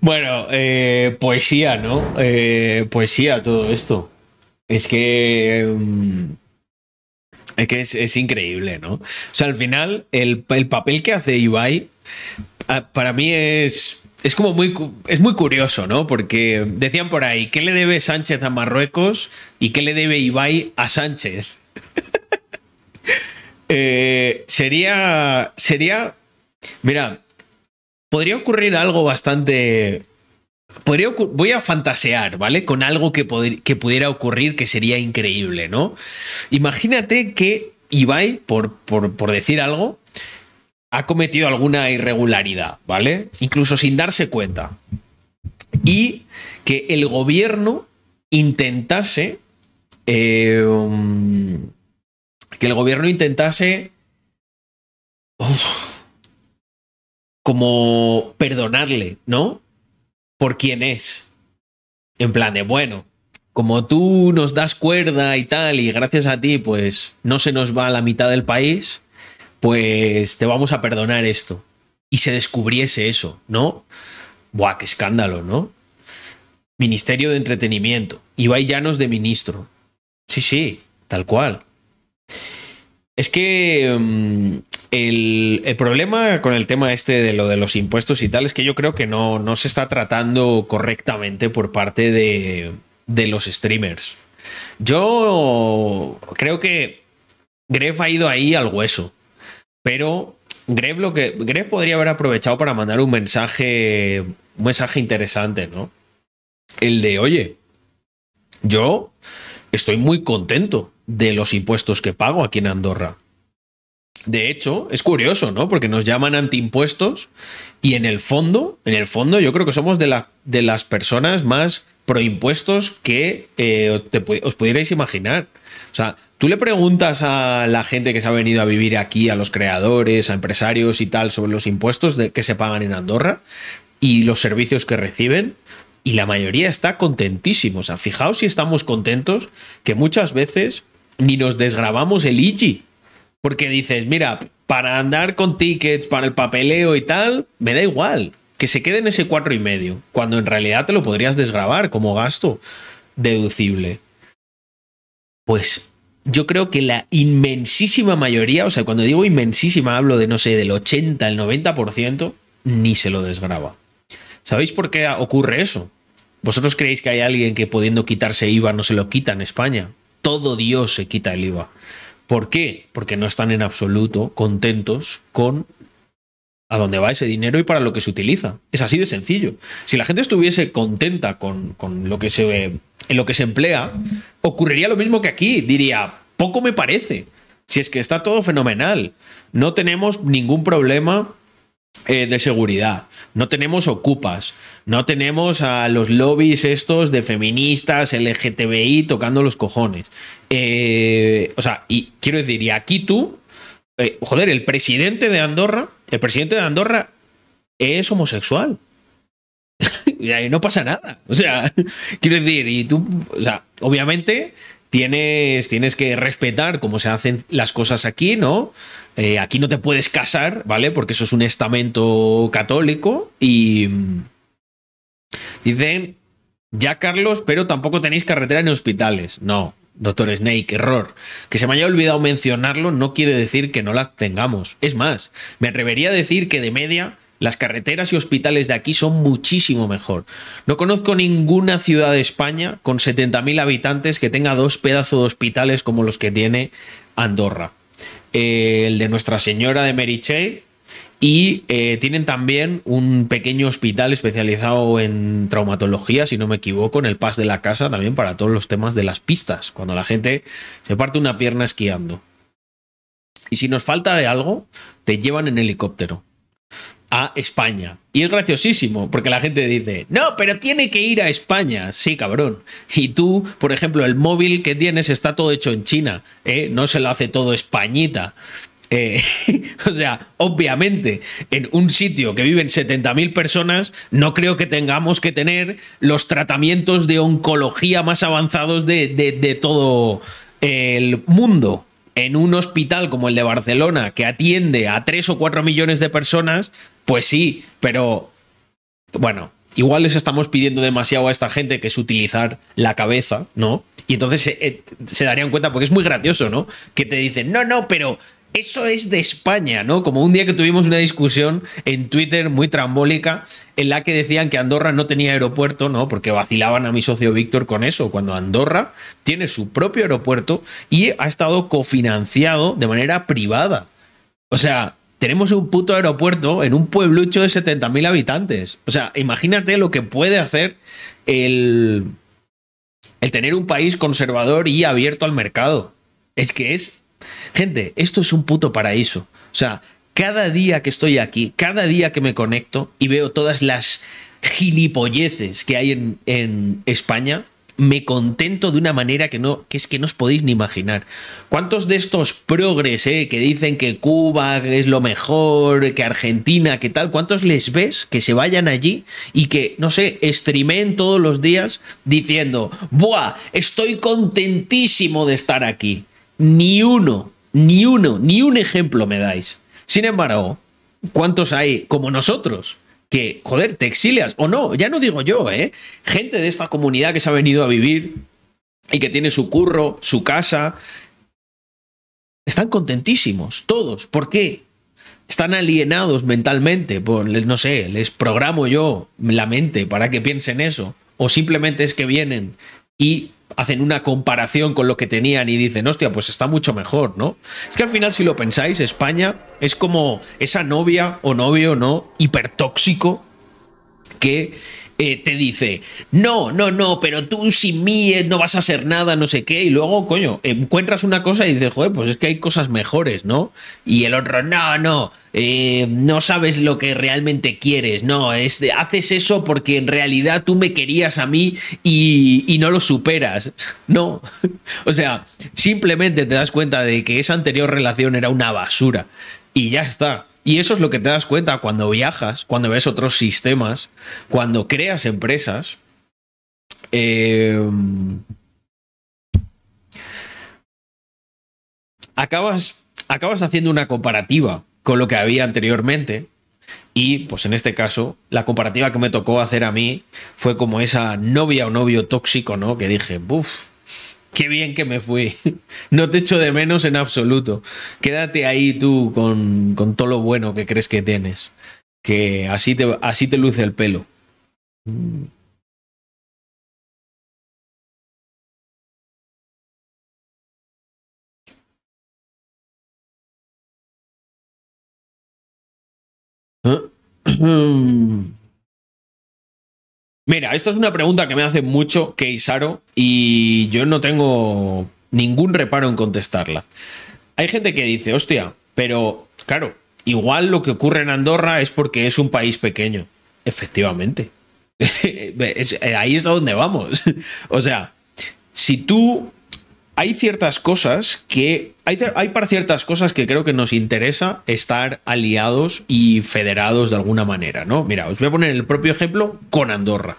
Bueno, eh, poesía, ¿no? Eh, poesía todo esto. Es que... Mm, es que es, increíble, ¿no? O sea, al final, el, papel que hace Ibai, ah, para mí es, es como muy, es muy curioso, ¿no? Porque decían por ahí, ¿qué le debe Sánchez a Marruecos y qué le debe Ibai a Sánchez? Eh, sería, sería, mira, podría ocurrir algo bastante... Podría voy a fantasear, ¿vale? Con algo que, pudiera ocurrir que sería increíble, ¿no? Imagínate que Ibai, por, decir algo, ha cometido alguna irregularidad, ¿vale? Incluso sin darse cuenta. Y que el gobierno intentase. Eh, que el gobierno intentase como perdonarle, ¿no? Por quién es. En plan de, bueno, como tú nos das cuerda y tal, y gracias a ti, pues no se nos va la mitad del país, pues te vamos a perdonar esto. Y se descubriese eso, ¿no? Buah, qué escándalo, ¿no? Ministerio de Entretenimiento. Ibai Llanos de ministro. Sí, sí, tal cual. Es que mm, el, problema con el tema este de lo de los impuestos y tal es que yo creo que no, no se está tratando correctamente por parte de, de los streamers. Yo creo que Gref ha ido ahí al hueso, pero Gref, lo que, Gref podría haber aprovechado para mandar un mensaje, un mensaje interesante, ¿no? El de, oye, yo estoy muy contento de los impuestos que pago aquí en Andorra. De hecho, es curioso, ¿no? Porque nos llaman antiimpuestos y en el fondo, en el fondo, yo creo que somos de, de las personas más proimpuestos que eh, os pudierais imaginar. O sea, tú le preguntas a la gente que se ha venido a vivir aquí, a los creadores, a empresarios y tal, sobre los impuestos de, que se pagan en Andorra y los servicios que reciben, y la mayoría está contentísimo. O sea, fijaos si estamos contentos, que muchas veces ni nos desgrabamos el IGI porque dices, mira, para andar con tickets, para el papeleo y tal, me da igual. Que se quede en ese cuatro y medio. Cuando en realidad te lo podrías desgrabar como gasto deducible. Pues yo creo que la inmensísima mayoría, o sea, cuando digo inmensísima hablo de, no sé, del 80, el 90%, ni se lo desgraba. ¿Sabéis por qué ocurre eso? ¿Vosotros creéis que hay alguien que pudiendo quitarse IVA no se lo quita en España? Todo Dios se quita el IVA. ¿Por qué? Porque no están en absoluto contentos con a dónde va ese dinero y para lo que se utiliza. Es así de sencillo. Si la gente estuviese contenta con, lo que se en lo que se emplea, ocurriría lo mismo que aquí. Diría, poco me parece. Si es que está todo fenomenal. No tenemos ningún problema eh, de seguridad. No tenemos ocupas. No tenemos a los lobbies estos de feministas, LGTBI tocando los cojones. Eh, o sea, y quiero decir, y aquí tú, eh, joder, el presidente de Andorra, el presidente de Andorra es homosexual. y ahí no pasa nada. O sea, quiero decir, y tú, o sea, obviamente tienes, tienes que respetar cómo se hacen las cosas aquí, ¿no? Eh, aquí no te puedes casar, ¿vale? Porque eso es un estamento católico y... Mm, dicen, ya Carlos, pero tampoco tenéis carretera ni hospitales. No, doctor Snake, error. Que se me haya olvidado mencionarlo no quiere decir que no las tengamos. Es más, me atrevería a decir que de media las carreteras y hospitales de aquí son muchísimo mejor. No conozco ninguna ciudad de España con 70.000 habitantes que tenga dos pedazos de hospitales como los que tiene Andorra. Eh, el de Nuestra Señora de Meriche y eh, tienen también un pequeño hospital especializado en traumatología, si no me equivoco, en el Paz de la Casa, también para todos los temas de las pistas, cuando la gente se parte una pierna esquiando. Y si nos falta de algo, te llevan en helicóptero. A España. Y es graciosísimo, porque la gente dice, no, pero tiene que ir a España. Sí, cabrón. Y tú, por ejemplo, el móvil que tienes está todo hecho en China, ¿eh? no se lo hace todo Españita. Eh, o sea, obviamente, en un sitio que viven 70.000 personas, no creo que tengamos que tener los tratamientos de oncología más avanzados de, de todo el mundo en un hospital como el de Barcelona, que atiende a 3 o 4 millones de personas, pues sí, pero bueno, igual les estamos pidiendo demasiado a esta gente que es utilizar la cabeza, ¿no? Y entonces se, eh, se darían cuenta, porque es muy gracioso, ¿no? Que te dicen, no, no, pero eso es de España, ¿no? Como un día que tuvimos una discusión en Twitter muy trambólica en la que decían que Andorra no tenía aeropuerto, ¿no? Porque vacilaban a mi socio Víctor con eso, cuando Andorra tiene su propio aeropuerto y ha estado cofinanciado de manera privada. O sea, tenemos un puto aeropuerto en un pueblucho de 70.000 habitantes. O sea, imagínate lo que puede hacer el, el tener un país conservador y abierto al mercado. Es que es Gente, esto es un puto paraíso. O sea, cada día que estoy aquí, cada día que me conecto y veo todas las gilipolleces que hay en, en España, me contento de una manera que no que es que no os podéis ni imaginar. ¿Cuántos de estos progres eh, que dicen que Cuba es lo mejor, que Argentina, que tal, cuántos les ves que se vayan allí y que no sé, streamen todos los días diciendo, "Buah, estoy contentísimo de estar aquí"? Ni uno, ni uno, ni un ejemplo me dais. Sin embargo, ¿cuántos hay como nosotros? Que, joder, te exilias o no, ya no digo yo, ¿eh? Gente de esta comunidad que se ha venido a vivir y que tiene su curro, su casa. Están contentísimos, todos. ¿Por qué? Están alienados mentalmente. Por, no sé, les programo yo la mente para que piensen eso. O simplemente es que vienen y hacen una comparación con lo que tenían y dicen, hostia, pues está mucho mejor, ¿no? Es que al final, si lo pensáis, España es como esa novia o novio, ¿no? Hipertóxico que eh, te dice, no, no, no, pero tú sin mí eh, no vas a ser nada, no sé qué, y luego, coño, encuentras una cosa y dices, joder, pues es que hay cosas mejores, ¿no? Y el otro, no, no, eh, no sabes lo que realmente quieres, no, es, haces eso porque en realidad tú me querías a mí y no lo superas, no, o sea, simplemente te das cuenta de que esa anterior relación era una basura. Y ya está. Y eso es lo que te das cuenta cuando viajas, cuando ves otros sistemas, cuando creas empresas. Em, acabas, acabas haciendo una comparativa con lo que había anteriormente. Y, pues en este caso, la comparativa que me tocó hacer a mí fue como esa novia o novio tóxico, ¿no? Que dije, buf, Qué bien que me fui. No te echo de menos en absoluto. Quédate ahí tú con, con todo lo bueno que crees que tienes. Que así te, así te luce el pelo. Mira, esta es una pregunta que me hace mucho Keisaro y yo no tengo ningún reparo en contestarla. Hay gente que dice, hostia, pero claro, igual lo que ocurre en Andorra es porque es un país pequeño. Efectivamente. Ahí es a donde vamos. o sea, si tú hay ciertas cosas que. Hay, para ciertas cosas que creo que nos interesa estar aliados y federados de alguna manera, ¿no? Mira, os voy a poner el propio ejemplo con Andorra.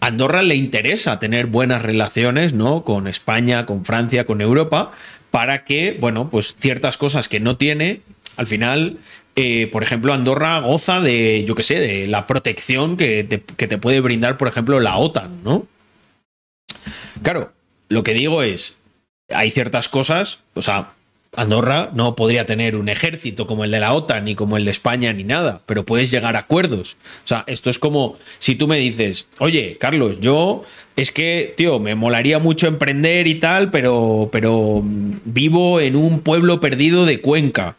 Andorra le interesa tener buenas relaciones, ¿no? Con España, con Francia, con Europa, para que, bueno, pues ciertas cosas que no tiene, al final eh, por ejemplo, Andorra goza de, yo qué sé, de la protección que te, que te, puede brindar, por ejemplo, la OTAN, ¿no? Claro, lo que digo es, hay ciertas cosas, o sea, Andorra no podría tener un ejército como el de la OTAN, ni como el de España, ni nada, pero puedes llegar a acuerdos. O sea, esto es como si tú me dices, oye, Carlos, yo es que, tío, me molaría mucho emprender y tal, pero, pero vivo en un pueblo perdido de Cuenca.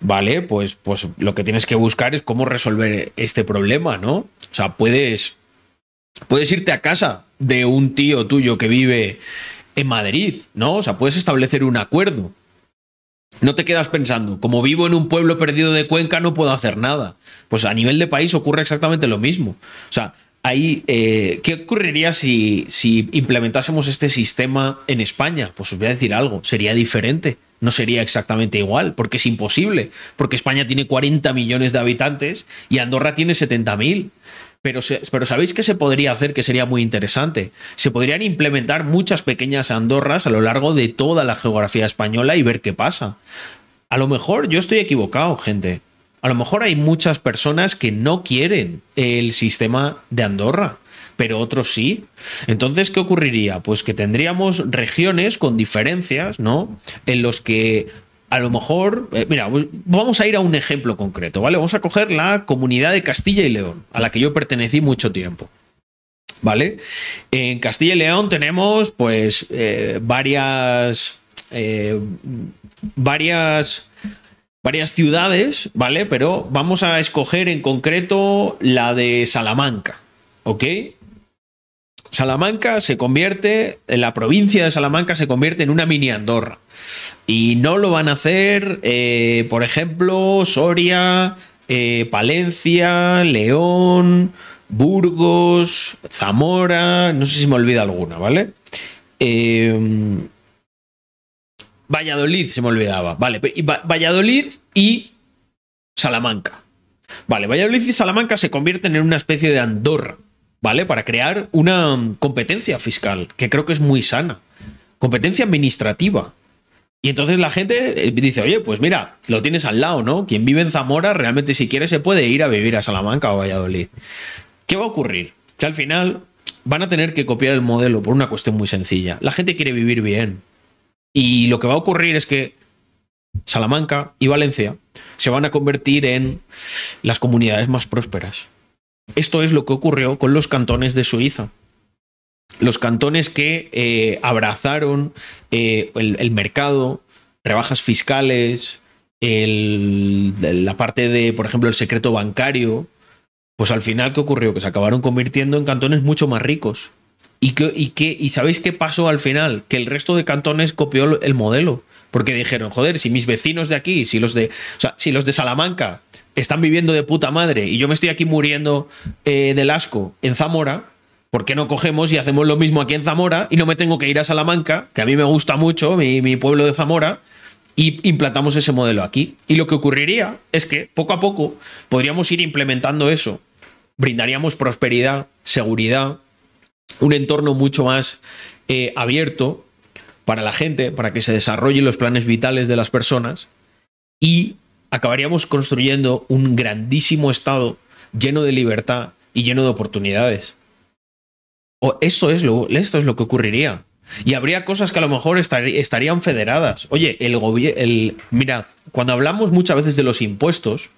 Vale, pues, pues lo que tienes que buscar es cómo resolver este problema, ¿no? O sea, puedes, puedes irte a casa de un tío tuyo que vive en Madrid, ¿no? O sea, puedes establecer un acuerdo. no te quedas pensando, como vivo en un pueblo perdido de Cuenca no puedo hacer nada. Pues a nivel de país ocurre exactamente lo mismo. O sea, ahí, eh, ¿qué ocurriría si, implementásemos este sistema en España? Pues os voy a decir algo, sería diferente. No sería exactamente igual, porque es imposible, porque España tiene 40 millones de habitantes y Andorra tiene 70.000. Pero, pero ¿sabéis qué se podría hacer que sería muy interesante? Se podrían implementar muchas pequeñas Andorras a lo largo de toda la geografía española y ver qué pasa. A lo mejor yo estoy equivocado, gente. A lo mejor hay muchas personas que no quieren el sistema de Andorra, pero otros sí. Entonces, ¿qué ocurriría? Pues que tendríamos regiones con diferencias, ¿no? En los que a lo mejor, eh, mira, vamos a ir a un ejemplo concreto, ¿vale? Vamos a coger la comunidad de Castilla y León, a la que yo pertenecí mucho tiempo. ¿Vale? En Castilla y León tenemos, pues, eh, varias. Eh, varias. Varias ciudades, ¿vale? Pero vamos a escoger en concreto la de Salamanca, ¿ok? Salamanca se convierte, en la provincia de Salamanca se convierte en una mini Andorra. Y no lo van a hacer, eh, por ejemplo, Soria, eh, Palencia, León, Burgos, Zamora, no sé si me olvida alguna, ¿vale? Em, Valladolid se me olvidaba, vale, Valladolid y Salamanca. Vale, Valladolid y Salamanca se convierten en una especie de Andorra, ¿vale? Para crear una competencia fiscal, que creo que es muy sana. Competencia administrativa. Y entonces la gente eh, dice, oye, pues mira, lo tienes al lado, ¿no? Quien vive en Zamora realmente si quiere se puede ir a vivir a Salamanca o Valladolid. ¿Qué va a ocurrir? Que al final van a tener que copiar el modelo por una cuestión muy sencilla. La gente quiere vivir bien. Y lo que va a ocurrir es que Salamanca y Valencia se van a convertir en las comunidades más prósperas. Esto es lo que ocurrió con los cantones de Suiza los cantones que eh, abrazaron eh, el, mercado, rebajas fiscales, la parte de, por ejemplo, el secreto bancario, pues al final, ¿qué ocurrió? Que se acabaron convirtiendo en cantones mucho más ricos. ¿Y, y, ¿Y sabéis qué pasó al final? Que el resto de cantones copió el modelo. Porque dijeron, joder, si mis vecinos de aquí, si los de, si los de Salamanca están viviendo de puta madre y yo me estoy aquí muriendo eh, del asco en Zamora, ¿por qué no cogemos y hacemos lo mismo aquí en Zamora y no me tengo que ir a Salamanca, que a mí me gusta mucho, mi, pueblo de Zamora, y implantamos ese modelo aquí? Y lo que ocurriría es que poco a poco podríamos ir implementando eso. Brindaríamos prosperidad, seguridad, un entorno mucho más eh, abierto para la gente, para que se desarrollen los planes vitales de las personas y acabaríamos construyendo un grandísimo estado lleno de libertad y lleno de oportunidades esto es, lo, esto es lo que ocurriría. Y habría cosas que a lo mejor estarían federadas. Oye, el gobierno. Mirad, cuando hablamos muchas veces de los impuestos,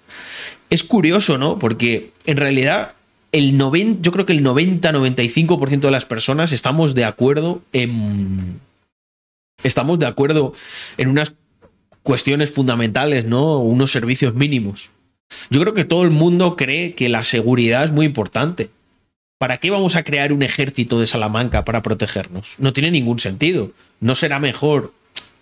es curioso, ¿no? Porque en realidad, el 90, yo creo que el 90-95% de las personas estamos de acuerdo en. Estamos de acuerdo en unas cuestiones fundamentales, ¿no? Unos servicios mínimos. Yo creo que todo el mundo cree que la seguridad es muy importante. ¿Para qué vamos a crear un ejército de Salamanca para protegernos? No tiene ningún sentido. ¿No será mejor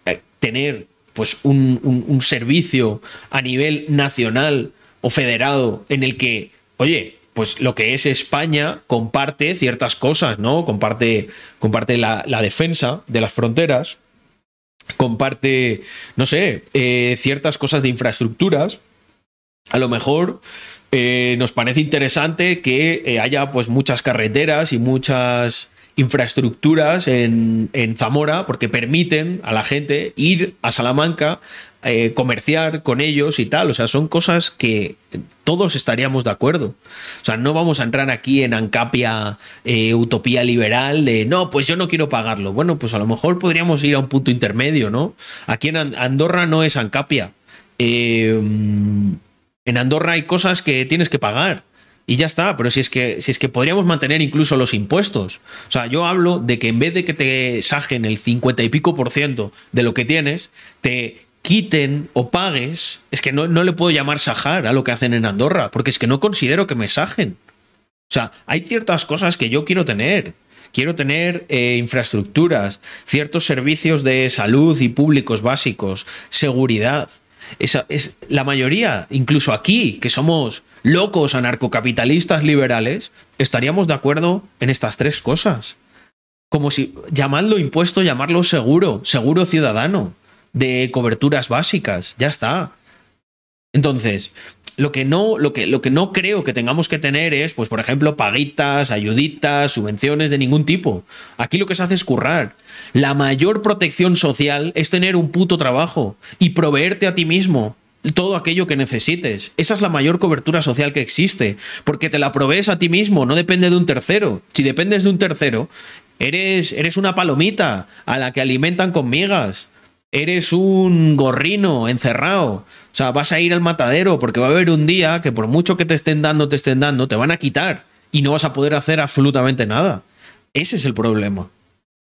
eh, tener pues un, servicio a nivel nacional o federado en el que, oye, pues lo que es España comparte ciertas cosas, ¿no? Comparte, comparte la, defensa de las fronteras, comparte, no sé, eh, ciertas cosas de infraestructuras. A lo mejor eh, nos parece interesante que eh, haya pues muchas carreteras y muchas infraestructuras en, Zamora porque permiten a la gente ir a Salamanca, eh, comerciar con ellos y tal. O sea, son cosas que todos estaríamos de acuerdo. O sea, no vamos a entrar aquí en Ancapia, utopía liberal de no, pues yo no quiero pagarlo. Bueno, pues a lo mejor podríamos ir a un punto intermedio, ¿no? Aquí en Andorra no es Ancapia. Eh, en Andorra hay cosas que tienes que pagar. Y ya está, pero si es que, si es que podríamos mantener incluso los impuestos. O sea, yo hablo de que en vez de que te sajen el 50 y pico por ciento de lo que tienes, te quiten o pagues. Es que no, no le puedo llamar sajar a lo que hacen en Andorra, porque es que no considero que me sajen. O sea, hay ciertas cosas que yo quiero tener quiero tener eh, infraestructuras, ciertos servicios de salud y públicos básicos, seguridad. Esa es la mayoría, incluso aquí, que somos locos anarcocapitalistas liberales, estaríamos de acuerdo en estas tres cosas. Como si llamarlo impuesto, llamarlo seguro, seguro ciudadano, de coberturas básicas, ya está. Entonces, lo que no, lo que, lo que no creo que tengamos que tener es, pues, por ejemplo, paguitas, ayuditas, subvenciones de ningún tipo. Aquí lo que se hace es currar. La mayor protección social es tener un puto trabajo y proveerte a ti mismo todo aquello que necesites. Esa es la mayor cobertura social que existe, porque te la provees a ti mismo, no depende de un tercero. Si dependes de un tercero, eres, eres una palomita a la que alimentan con migas. Eres un gorrino encerrado. O sea, vas a ir al matadero porque va a haber un día que por mucho que te estén dando, te estén dando, te van a quitar y no vas a poder hacer absolutamente nada. Ese es el problema.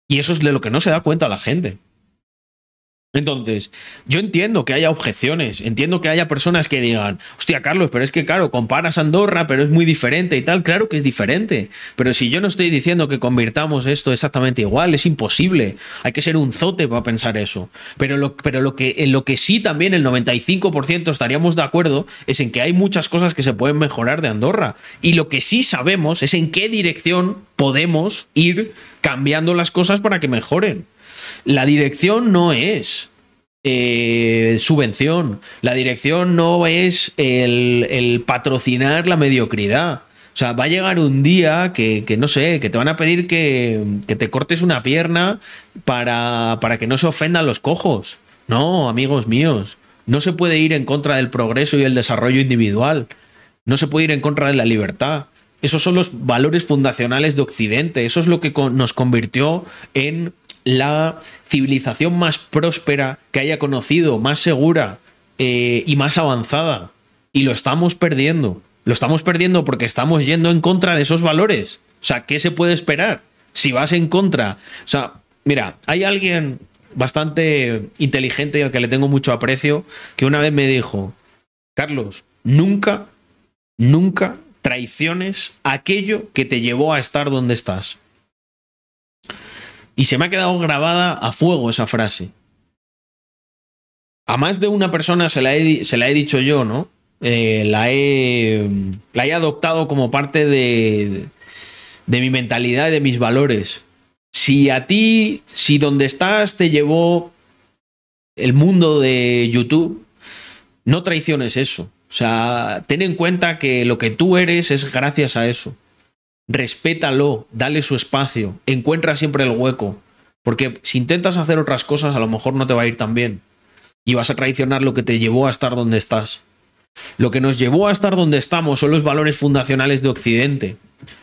Y eso es de lo que no se da cuenta la gente. Entonces, yo entiendo que haya objeciones, entiendo que haya personas que digan, hostia, Carlos, pero es que, claro, comparas Andorra, pero es muy diferente y tal. Claro que es diferente, pero si yo no estoy diciendo que convirtamos esto exactamente igual, es imposible. Hay que ser un zote para pensar eso. Pero, lo, pero lo que, en lo que sí también el 95% estaríamos de acuerdo es en que hay muchas cosas que se pueden mejorar de Andorra. Y lo que sí sabemos es en qué dirección podemos ir cambiando las cosas para que mejoren. La dirección no es eh, subvención, la dirección no es el, patrocinar la mediocridad. O sea, va a llegar un día que, no sé, que te van a pedir que, que te cortes una pierna para, para que no se ofendan los cojos. No, amigos míos, no se puede ir en contra del progreso y el desarrollo individual. No se puede ir en contra de la libertad. Esos son los valores fundacionales de Occidente. Eso es lo que nos convirtió en la civilización más próspera que haya conocido, más segura eh, y más avanzada. Y lo estamos perdiendo. Lo estamos perdiendo porque estamos yendo en contra de esos valores. O sea, ¿qué se puede esperar? Si vas en contra. O sea, mira, hay alguien bastante inteligente y al que le tengo mucho aprecio que una vez me dijo, Carlos, nunca, nunca traiciones aquello que te llevó a estar donde estás. Y se me ha quedado grabada a fuego esa frase. A más de una persona se la he, se la he dicho yo, ¿no? Eh, la, he, la he adoptado como parte de, de mi mentalidad y de mis valores. Si a ti, si donde estás te llevó el mundo de YouTube, no traiciones eso. O sea, ten en cuenta que lo que tú eres es gracias a eso respétalo, dale su espacio, encuentra siempre el hueco. Porque si intentas hacer otras cosas, a lo mejor no te va a ir tan bien. Y vas a traicionar lo que te llevó a estar donde estás. Lo que nos llevó a estar donde estamos son los valores fundacionales de Occidente.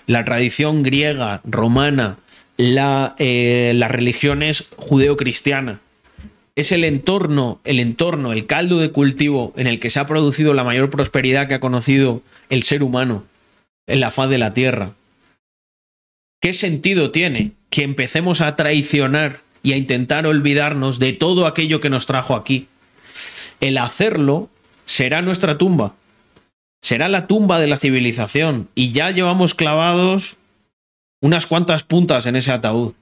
La tradición griega, romana, la, eh, las religiones judeo-cristiana. Es el entorno, el entorno, el caldo de cultivo en el que se ha producido la mayor prosperidad que ha conocido el ser humano en la faz de la tierra. ¿Qué sentido tiene que empecemos a traicionar y a intentar olvidarnos de todo aquello que nos trajo aquí? El hacerlo será nuestra tumba. Será la tumba de la civilización. Y ya llevamos clavados unas cuantas puntas en ese ataúd.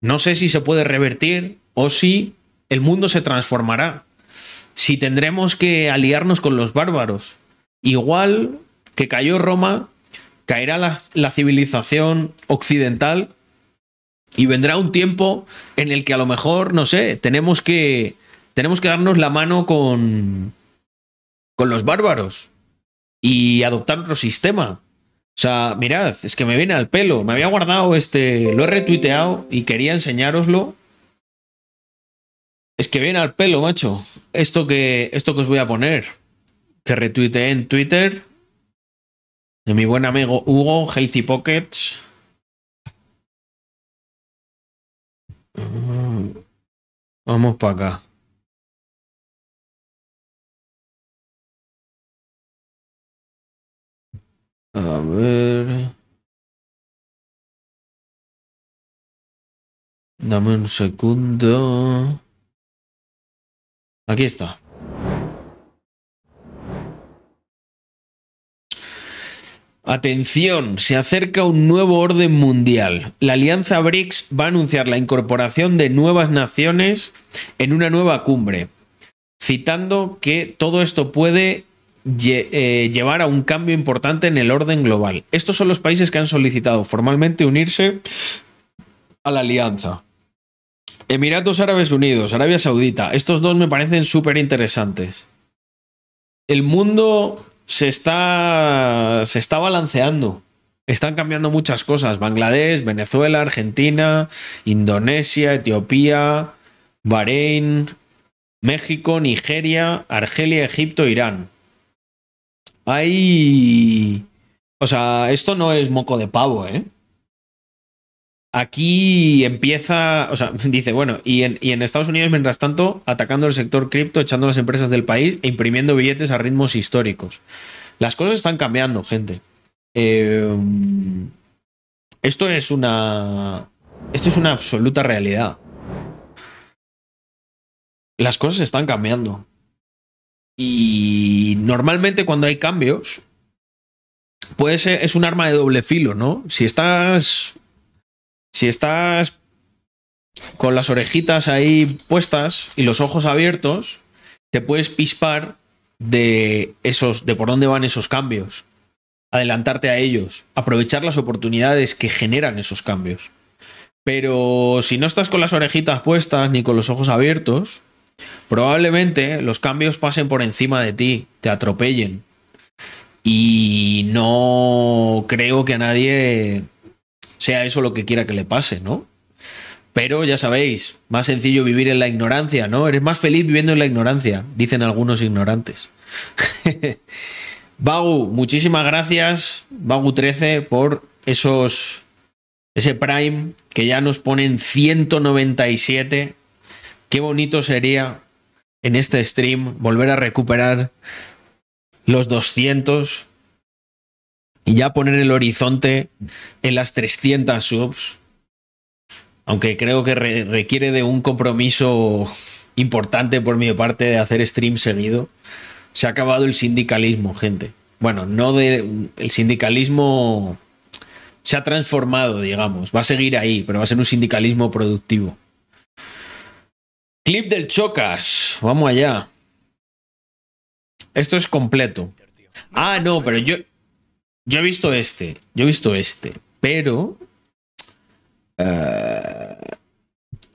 No sé si se puede revertir o si el mundo se transformará. Si tendremos que aliarnos con los bárbaros. Igual que cayó Roma caerá la, civilización occidental y vendrá un tiempo en el que a lo mejor, no sé, tenemos que, tenemos que darnos la mano con, con los bárbaros y adoptar otro sistema. O sea, mirad, es que me viene al pelo. Me había guardado este, lo he retuiteado y quería enseñároslo. Es que viene al pelo, macho. Esto que, esto que os voy a poner. Que retuiteé en Twitter de mi buen amigo Hugo, Healthy Pockets. Mm, vamos para acá. A ver. Dame un segundo. Aquí está. Atención, se acerca un nuevo orden mundial. La alianza BRICS va a anunciar la incorporación de nuevas naciones en una nueva cumbre, citando que todo esto puede eh, llevar a un cambio importante en el orden global. Estos son los países que han solicitado formalmente unirse a la alianza. Emiratos Árabes Unidos, Arabia Saudita, estos dos me parecen súper interesantes. El mundo se está, se está balanceando. Están cambiando muchas cosas. Bangladesh, Venezuela, Argentina, Indonesia, Etiopía, Bahrein, México, Nigeria, Argelia, Egipto, Irán. Hay... O sea, esto no es moco de pavo, ¿eh? Aquí empieza, o sea, dice, bueno, y en, Estados Unidos, mientras tanto, atacando el sector cripto, echando las empresas del país e imprimiendo billetes a ritmos históricos. Las cosas están cambiando, gente. Eh, esto es una. Esto es una absoluta realidad. Las cosas están cambiando. Y normalmente cuando hay cambios, puede ser, es un arma de doble filo, ¿no? Si estás si estás con las orejitas ahí puestas y los ojos abiertos, te puedes pispar de esos, de por dónde van esos cambios, adelantarte a ellos, aprovechar las oportunidades que generan esos cambios. Pero si no estás con las orejitas puestas ni con los ojos abiertos, probablemente los cambios pasen por encima de ti, te atropellen. Y no creo que a nadie sea eso lo que quiera que le pase, ¿no? Pero ya sabéis, más sencillo vivir en la ignorancia, ¿no? Eres más feliz viviendo en la ignorancia, dicen algunos ignorantes. Bagu, muchísimas gracias, Bagu13, por esos. ese Prime que ya nos ponen 197. Qué bonito sería en este stream volver a recuperar los 200 y ya poner el horizonte en las 300 subs, aunque creo que requiere de un compromiso importante por mi parte de hacer stream seguido, se ha acabado el sindicalismo, gente. Bueno, no de. El sindicalismo se ha transformado, digamos. Va a seguir ahí, pero va a ser un sindicalismo productivo. Clip del Chocas. Vamos allá. Esto es completo. Ah, no, pero yo, yo he visto este, yo he visto este, pero uh,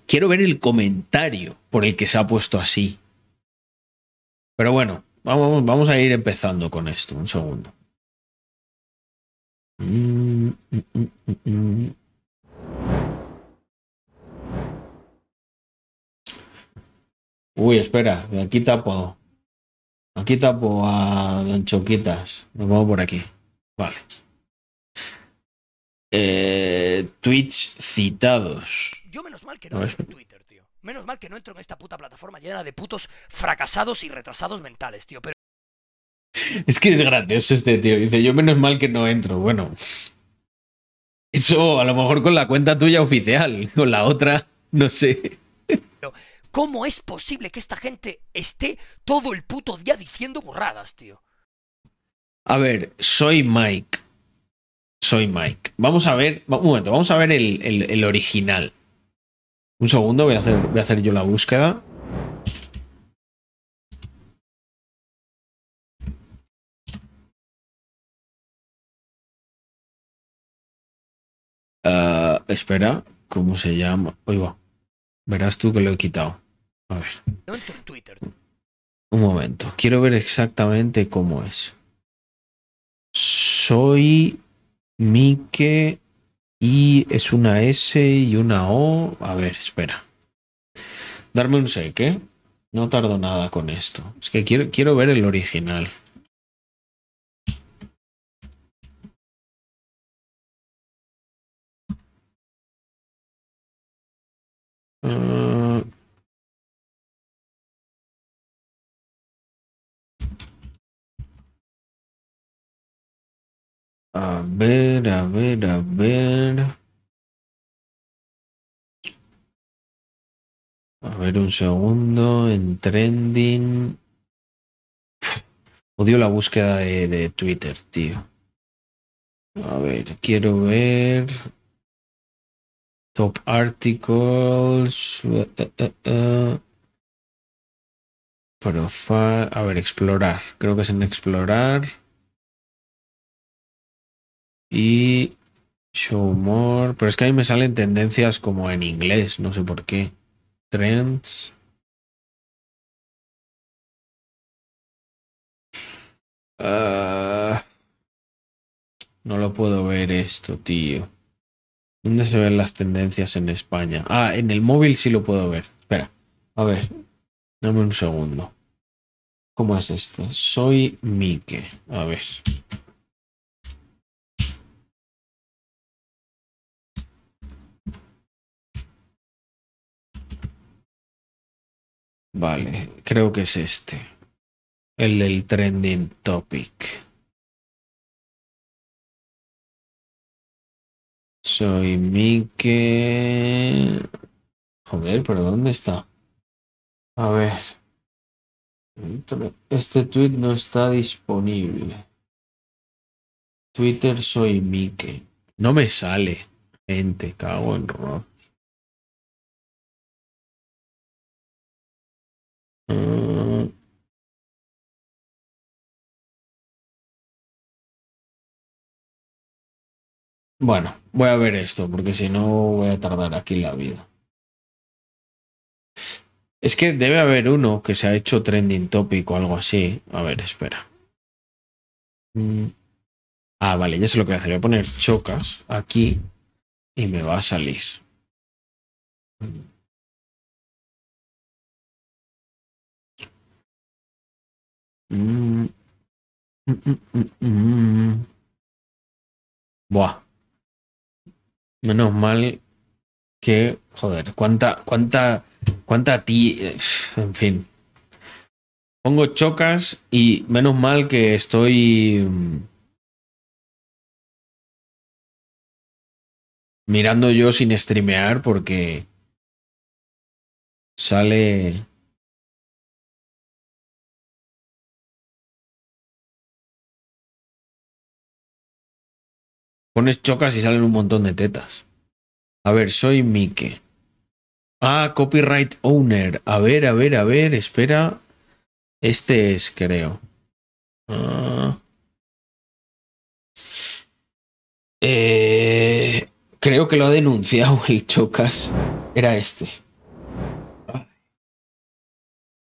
quiero ver el comentario por el que se ha puesto así. Pero bueno, vamos, vamos a ir empezando con esto, un segundo. Uy, espera, aquí tapo. Aquí tapo a Don Choquitas. Nos vamos por aquí. Vale. Eh, tweets citados. Yo menos mal que no entro en Twitter, tío. Menos mal que no entro en esta puta plataforma llena de putos fracasados y retrasados mentales, tío. Pero... Es que es gracioso este tío. Dice, yo menos mal que no entro. Bueno. Eso a lo mejor con la cuenta tuya oficial. Con la otra, no sé. ¿Cómo es posible que esta gente esté todo el puto día diciendo burradas, tío? A ver, soy Mike. Soy Mike. Vamos a ver, un momento, vamos a ver el, original. Un segundo, voy a, hacer, voy a hacer yo la búsqueda. Uh, espera, ¿cómo se llama? Oiga, verás tú que lo he quitado. A ver. Un momento, quiero ver exactamente cómo es. Soy Mike y es una S y una O. A ver, espera. Darme un sec. No tardo nada con esto. Es que quiero, quiero ver el original. A ver, a ver, a ver. A ver un segundo. En trending. odio la búsqueda de, de Twitter, tío. A ver, quiero ver. Top articles. Uh, uh, Profile. A ver, explorar. Creo que es en explorar. Y show more. Pero es que ahí me salen tendencias como en inglés. No sé por qué. Trends. Ah, no lo puedo ver esto, tío. ¿Dónde se ven las tendencias en España? Ah, en el móvil sí lo puedo ver. Espera. A ver. Dame un segundo. ¿Cómo es esto? Soy Mike. A ver. Vale, creo que es este. El del trending topic. Soy Mike. Joder, pero ¿dónde está? A ver. Este tweet no está disponible. Twitter soy Mike. No me sale. Gente, cago en rock. Mm. Bueno, voy a ver esto, porque si no voy a tardar aquí la vida. Es que debe haber uno que se ha hecho trending topic o algo así. A ver, espera. Mm. Ah, vale, ya sé lo que voy a hacer. Voy a poner chocas aquí y me va a salir. Mm. Mm, Buah. Menos mal que, joder, cuánta, cuánta ¿Cuánta ti? En fin. Pongo chocas y menos mal que estoy mm, mirando yo sin streamear porque sale... Pones chocas y salen un montón de tetas. A ver, soy Mike. Ah, copyright owner. A ver, a ver, a ver, espera. Este es, creo. Ah. Eh, creo que lo ha denunciado el Chocas. Era este.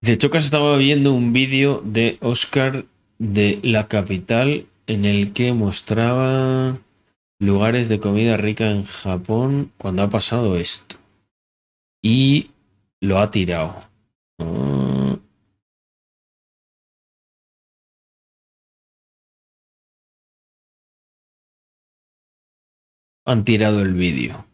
De Chocas estaba viendo un vídeo de Oscar de la capital en el que mostraba lugares de comida rica en Japón cuando ha pasado esto y lo ha tirado. Ah. Han tirado el vídeo.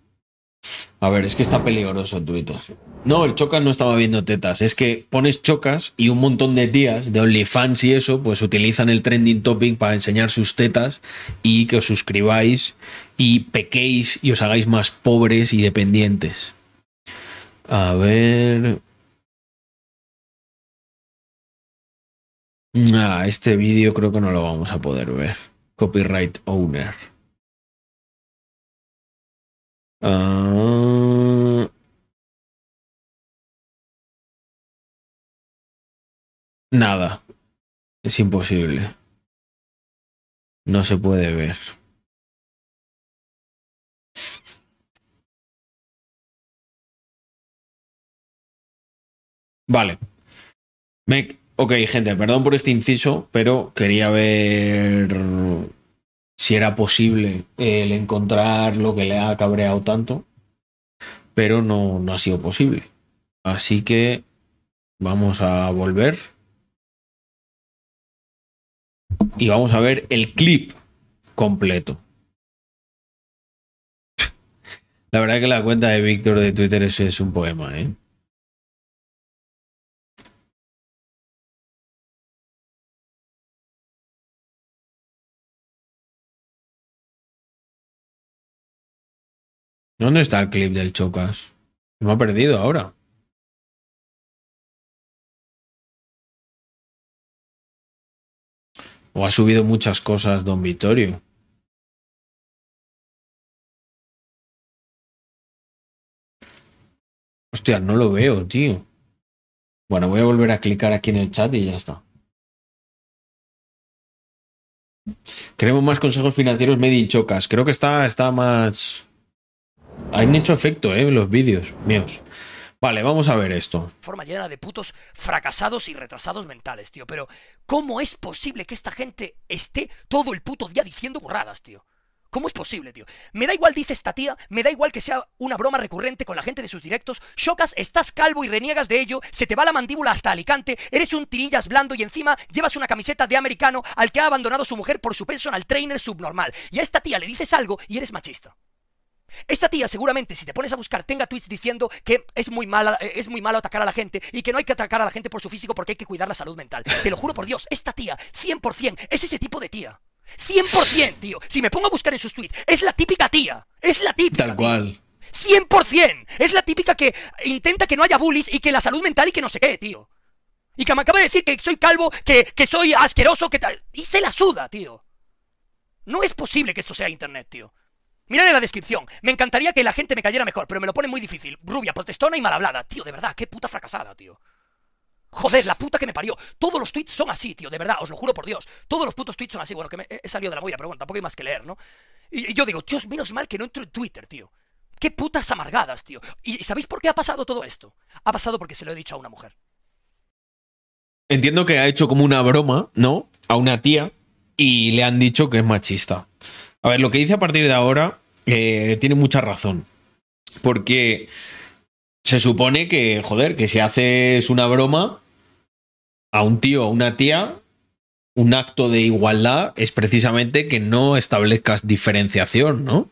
A ver, es que está peligroso Twitter. No, el Chocas no estaba viendo tetas. Es que pones Chocas y un montón de tías de OnlyFans y eso, pues utilizan el trending topic para enseñar sus tetas y que os suscribáis y pequéis y os hagáis más pobres y dependientes. A ver. Ah, este vídeo creo que no lo vamos a poder ver. Copyright owner. Ah. Nada. Es imposible. No se puede ver. Vale. Me... Ok, gente, perdón por este inciso, pero quería ver si era posible el encontrar lo que le ha cabreado tanto, pero no, no ha sido posible. Así que vamos a volver y vamos a ver el clip completo. La verdad que la cuenta de Víctor de Twitter es, es un poema, ¿eh? ¿Dónde está el clip del Chocas? Me ha perdido ahora. O ha subido muchas cosas, don Vittorio. Hostia, no lo veo, tío. Bueno, voy a volver a clicar aquí en el chat y ya está. Queremos más consejos financieros made in chocas. Creo que está, está más. Han hecho efecto, ¿eh? Los vídeos míos. Vale, vamos a ver esto. Forma llena de putos fracasados y retrasados mentales, tío. Pero, ¿cómo es posible que esta gente esté todo el puto día diciendo burradas, tío? ¿Cómo es posible, tío? Me da igual, dice esta tía, me da igual que sea una broma recurrente con la gente de sus directos. Chocas, estás calvo y reniegas de ello, se te va la mandíbula hasta Alicante, eres un tirillas blando y encima llevas una camiseta de americano al que ha abandonado su mujer por su personal trainer subnormal. Y a esta tía le dices algo y eres machista. Esta tía seguramente si te pones a buscar tenga tweets diciendo que es muy mala, eh, es muy malo atacar a la gente y que no hay que atacar a la gente por su físico porque hay que cuidar la salud mental. Te lo juro por Dios, esta tía 100% es ese tipo de tía. 100%, tío. Si me pongo a buscar en sus tweets, es la típica tía. Es la típica. Tal cual. 100%. Es la típica que intenta que no haya bullies y que la salud mental y que no sé qué, tío. Y que me acaba de decir que soy calvo, que, que soy asqueroso, que tal. Y se la suda, tío. No es posible que esto sea internet, tío. Mirad en la descripción. Me encantaría que la gente me cayera mejor, pero me lo pone muy difícil. Rubia, protestona y mal hablada. Tío, de verdad, qué puta fracasada, tío. Joder, la puta que me parió. Todos los tweets son así, tío, de verdad, os lo juro por Dios. Todos los putos tweets son así. Bueno, que me he salido de la movida, pero bueno, tampoco hay más que leer, ¿no? Y, yo digo, Dios, menos mal que no entro en Twitter, tío. Qué putas amargadas, tío. ¿Y sabéis por qué ha pasado todo esto? Ha pasado porque se lo he dicho a una mujer. Entiendo que ha hecho como una broma, ¿no? A una tía y le han dicho que es machista. A ver, lo que dice a partir de ahora eh, tiene mucha razón. Porque se supone que, joder, que si haces una broma a un tío o una tía, un acto de igualdad es precisamente que no establezcas diferenciación, ¿no?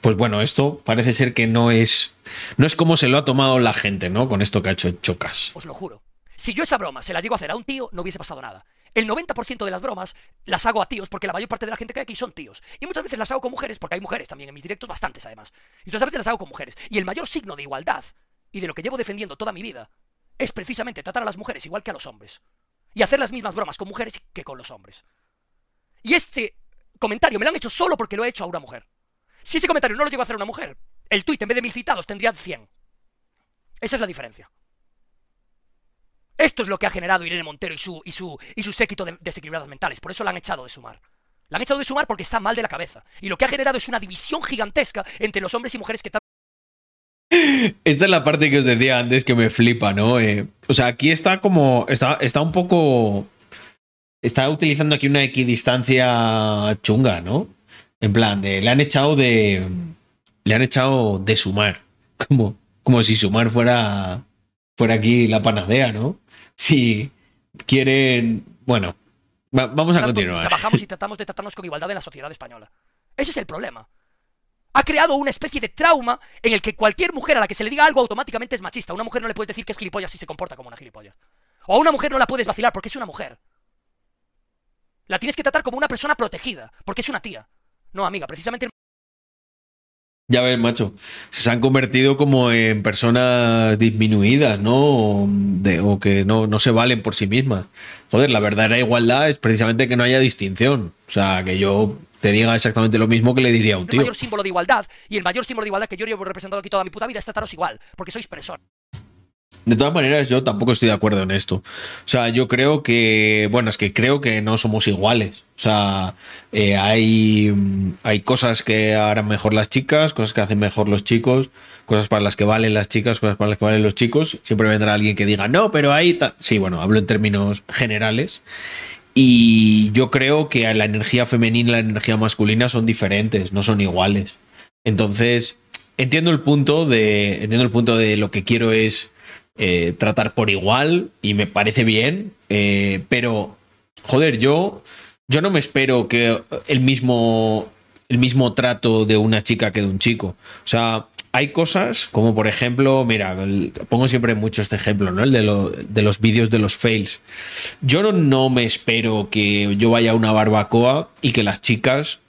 Pues bueno, esto parece ser que no es no es como se lo ha tomado la gente, ¿no? Con esto que ha hecho Chocas. Os lo juro. Si yo esa broma se la llego a hacer a un tío, no hubiese pasado nada. El 90% de las bromas las hago a tíos porque la mayor parte de la gente que hay aquí son tíos. Y muchas veces las hago con mujeres porque hay mujeres también en mis directos, bastantes además. Y otras veces las hago con mujeres. Y el mayor signo de igualdad y de lo que llevo defendiendo toda mi vida es precisamente tratar a las mujeres igual que a los hombres. Y hacer las mismas bromas con mujeres que con los hombres. Y este comentario me lo han hecho solo porque lo he hecho a una mujer. Si ese comentario no lo llego a hacer a una mujer, el tuit en vez de mil citados tendría 100. Esa es la diferencia. Esto es lo que ha generado Irene Montero y su, y su, y su séquito de desequilibradas mentales. Por eso la han echado de sumar. La han echado de sumar porque está mal de la cabeza. Y lo que ha generado es una división gigantesca entre los hombres y mujeres que esta es la parte que os decía antes que me flipa, ¿no? Eh, o sea, aquí está como. Está, está un poco. Está utilizando aquí una equidistancia chunga, ¿no? En plan, le han echado de. Le han echado de sumar. Como, como si sumar fuera. Fuera aquí la panacea, ¿no? Si quieren. Bueno, vamos a continuar. Trabajamos y tratamos de tratarnos con igualdad en la sociedad española. Ese es el problema ha creado una especie de trauma en el que cualquier mujer a la que se le diga algo automáticamente es machista. A una mujer no le puedes decir que es gilipollas si se comporta como una gilipollas. O a una mujer no la puedes vacilar porque es una mujer. La tienes que tratar como una persona protegida, porque es una tía. No, amiga, precisamente... Ya ves, macho. Se han convertido como en personas disminuidas, ¿no? o que no, no se valen por sí mismas. Joder, la verdadera igualdad es precisamente que no haya distinción. O sea, que yo te diga exactamente lo mismo que le diría a un tío. El mayor símbolo de igualdad y el mayor símbolo de igualdad que yo llevo representado aquí toda mi puta vida es trataros igual, porque sois personas. De todas maneras, yo tampoco estoy de acuerdo en esto. O sea, yo creo que, bueno, es que creo que no somos iguales. O sea, eh, hay, hay cosas que harán mejor las chicas, cosas que hacen mejor los chicos, cosas para las que valen las chicas, cosas para las que valen los chicos. Siempre vendrá alguien que diga, no, pero hay... Sí, bueno, hablo en términos generales. Y yo creo que la energía femenina y la energía masculina son diferentes, no son iguales. Entonces, entiendo el punto de. Entiendo el punto de lo que quiero es eh, tratar por igual. Y me parece bien. Eh, pero. Joder, yo. Yo no me espero que el mismo. El mismo trato de una chica que de un chico. O sea, hay cosas como por ejemplo, mira, pongo siempre mucho este ejemplo, ¿no? El de, de los vídeos de los fails. Yo no, no, me espero que yo vaya a una barbacoa y que las chicas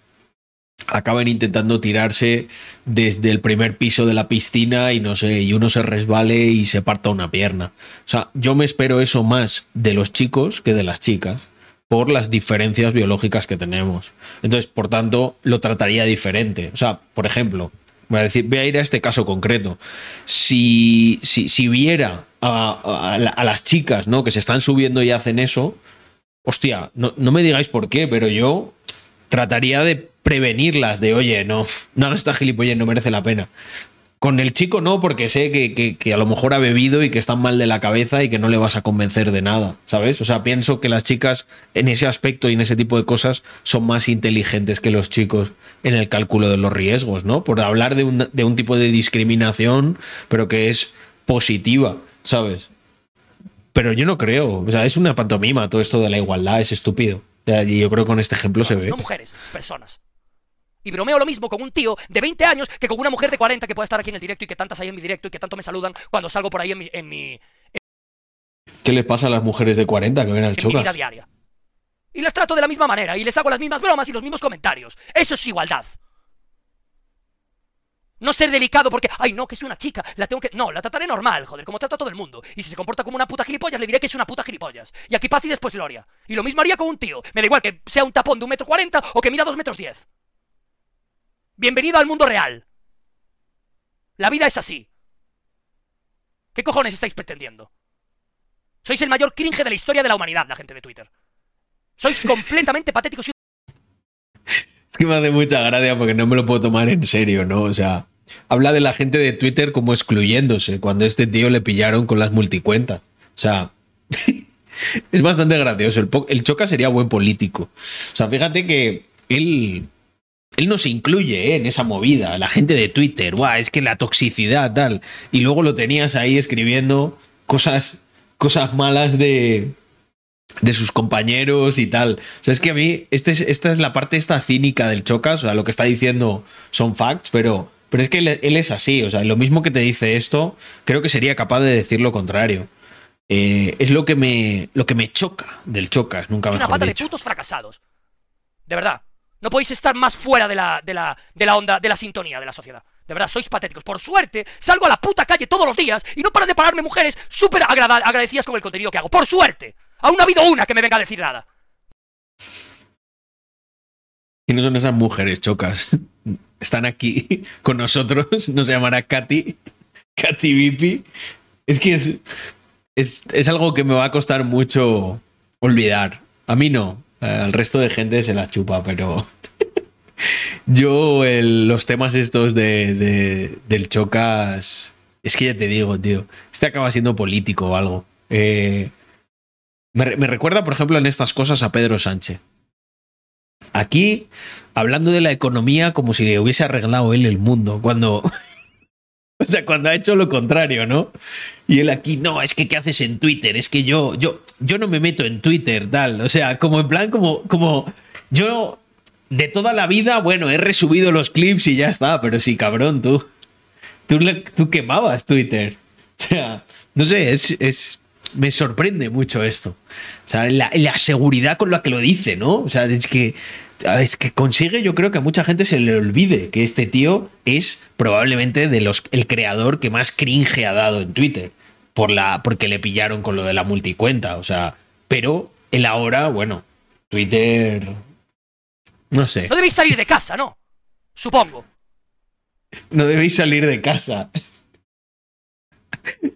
acaben intentando tirarse desde el primer piso de la piscina y no sé, y uno se resbale y se parta una pierna. O sea, yo me espero eso más de los chicos que de las chicas por las diferencias biológicas que tenemos. Entonces, por tanto, lo trataría diferente. O sea, por ejemplo, voy a decir, voy a ir a este caso concreto. Si, si, viera a, las chicas, ¿no? Que se están subiendo y hacen eso, hostia, no, no me digáis por qué, pero yo trataría de prevenirlas de, oye, no, no hagas esta gilipollez, no merece la pena. Con el chico no, porque sé que, a lo mejor ha bebido y que está mal de la cabeza y que no le vas a convencer de nada, ¿sabes? O sea, pienso que las chicas en ese aspecto y en ese tipo de cosas son más inteligentes que los chicos en el cálculo de los riesgos, ¿no? Por hablar de un, de un tipo de discriminación, pero que es positiva, ¿sabes? Pero yo no creo, o sea, es una pantomima todo esto de la igualdad, es estúpido. Y yo creo que con este ejemplo se ve. No mujeres, personas. Y bromeo lo mismo con un tío de 20 años que con una mujer de 40 que puede estar aquí en el directo y que tantas hay en mi directo y que tanto me saludan cuando salgo por ahí en mi... En mi ¿Qué les pasa a las mujeres de 40 que ven al choque? diaria. Y las trato de la misma manera y les hago las mismas bromas y los mismos comentarios. Eso es igualdad. No ser delicado porque, ay no, que es una chica, la tengo que... No, la trataré normal, joder, como trata a todo el mundo. Y si se comporta como una puta gilipollas, le diré que es una puta gilipollas. Y aquí paz y después gloria. Y lo mismo haría con un tío. Me da igual que sea un tapón de un metro cuarenta o que mida dos metros diez. Bienvenido al mundo real. La vida es así. ¿Qué cojones estáis pretendiendo? Sois el mayor cringe de la historia de la humanidad, la gente de Twitter. Sois completamente patéticos. Es que me hace mucha gracia porque no me lo puedo tomar en serio, ¿no? O sea, habla de la gente de Twitter como excluyéndose cuando a este tío le pillaron con las multicuentas. O sea, es bastante gracioso. El, el Choca sería buen político. O sea, fíjate que él él no se incluye ¿eh? en esa movida. La gente de Twitter, Guau, es que la toxicidad, tal. Y luego lo tenías ahí escribiendo cosas, cosas malas de, de sus compañeros y tal. O sea, es que a mí, este esta es la parte esta cínica del Chocas. O sea, lo que está diciendo son facts, pero, pero es que él, es así. O sea, lo mismo que te dice esto, creo que sería capaz de decir lo contrario. Eh, es lo que me lo que me choca del Chocas, nunca mejor Una pata de putos fracasados. De verdad. No podéis estar más fuera de la, de la, de la onda, de la sintonía de la sociedad. De verdad, sois patéticos. Por suerte, salgo a la puta calle todos los días y no paran de pararme mujeres súper agradecidas con el contenido que hago. Por suerte. Aún no ha habido una que me venga a decir nada. No son esas mujeres chocas. Están aquí con nosotros. No se llamará Katy. Katy Vipi. Es que es, es, es algo que me va a costar mucho olvidar. A mí no. Al resto de gente se la chupa, pero yo los temas estos de, del chocas, es que ya te digo, tío, este acaba siendo político o algo. Eh, me, recuerda, por ejemplo, en estas cosas a Pedro Sánchez. Aquí, hablando de la economía como si hubiese arreglado él el mundo, cuando... o sea, cuando ha hecho lo contrario, ¿no? Y él aquí, no, es que ¿qué haces en Twitter? Es que yo, yo, yo no me meto en Twitter, tal. O sea, como en plan, como, como, yo de toda la vida, bueno, he resubido los clips y ya está, pero sí, cabrón, tú. Tú, tú quemabas Twitter. O sea, no sé, es, es me sorprende mucho esto. O sea, la, la, seguridad con la que lo dice, ¿no? O sea, es que, es que consigue, yo creo que a mucha gente se le olvide que este tío es probablemente de los, el creador que más cringe ha dado en Twitter. Por la, porque le pillaron con lo de la multicuenta. O sea, pero él ahora, bueno, Twitter no sé. No debéis salir de casa, ¿no? Supongo. No debéis salir de casa.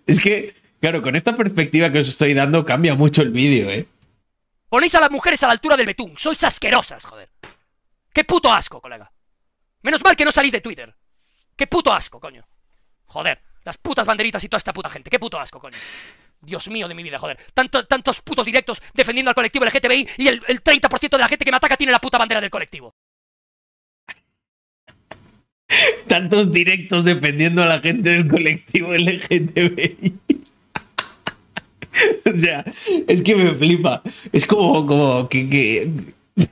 es que, claro, con esta perspectiva que os estoy dando cambia mucho el vídeo, ¿eh? Ponéis a las mujeres a la altura del betún. Sois asquerosas, joder. Qué puto asco, colega. Menos mal que no salís de Twitter. Qué puto asco, coño. Joder, las putas banderitas y toda esta puta gente. Qué puto asco, coño. Dios mío de mi vida, joder. tantos putos directos defendiendo al colectivo LGTBI y el, el 30% de la gente que me ataca tiene la puta bandera del colectivo. Tantos directos defendiendo a la gente del colectivo LGTBI. o sea, es que me flipa. Es como, como que...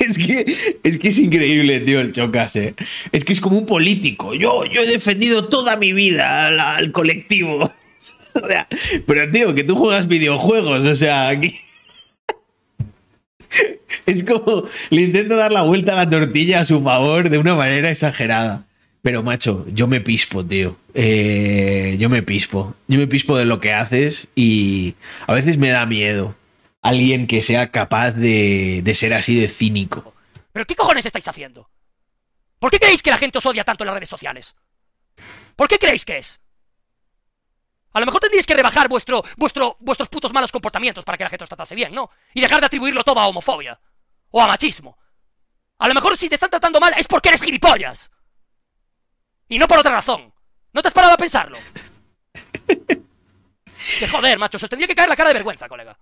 Es que, es que es increíble, tío, el Chocas, ¿eh? Es que es como un político. Yo, yo he defendido toda mi vida al, colectivo. pero, tío, que tú juegas videojuegos, o sea, aquí. es como le intento dar la vuelta a la tortilla a su favor de una manera exagerada. Pero, macho, yo me pispo, tío. Eh, yo me pispo. Yo me pispo de lo que haces y a veces me da miedo alguien que sea capaz de, de ser así de cínico. ¿Pero qué cojones estáis haciendo? ¿Por qué creéis que la gente os odia tanto en las redes sociales? ¿Por qué creéis que es? A lo mejor tendríais que rebajar vuestro, vuestro, vuestros putos malos comportamientos para que la gente os tratase bien, ¿no? Y dejar de atribuirlo todo a homofobia. O a machismo. A lo mejor si te están tratando mal es porque eres gilipollas. Y no por otra razón. ¿No te has parado a pensarlo? Que joder, macho, se os tendría que caer la cara de vergüenza, colega.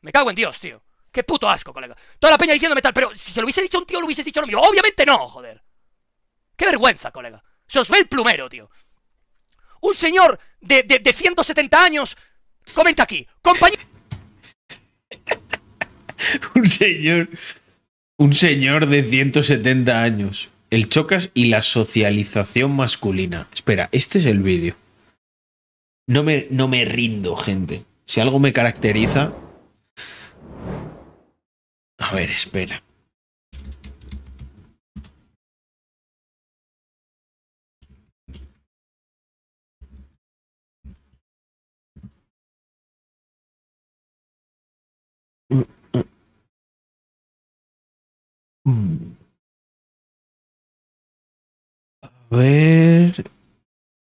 Me cago en Dios, tío. Qué puto asco, colega. Toda la peña diciéndome tal, pero si se lo hubiese dicho a un tío, lo hubiese dicho lo mío. Obviamente no, joder. Qué vergüenza, colega. Se os ve el plumero, tío. Un señor de, de, de 170 años comenta aquí. Compañero. un señor. Un señor de 170 años. El chocas y la socialización masculina. Espera, este es el vídeo. No me, no me rindo, gente. Si algo me caracteriza. A ver, espera. A ver.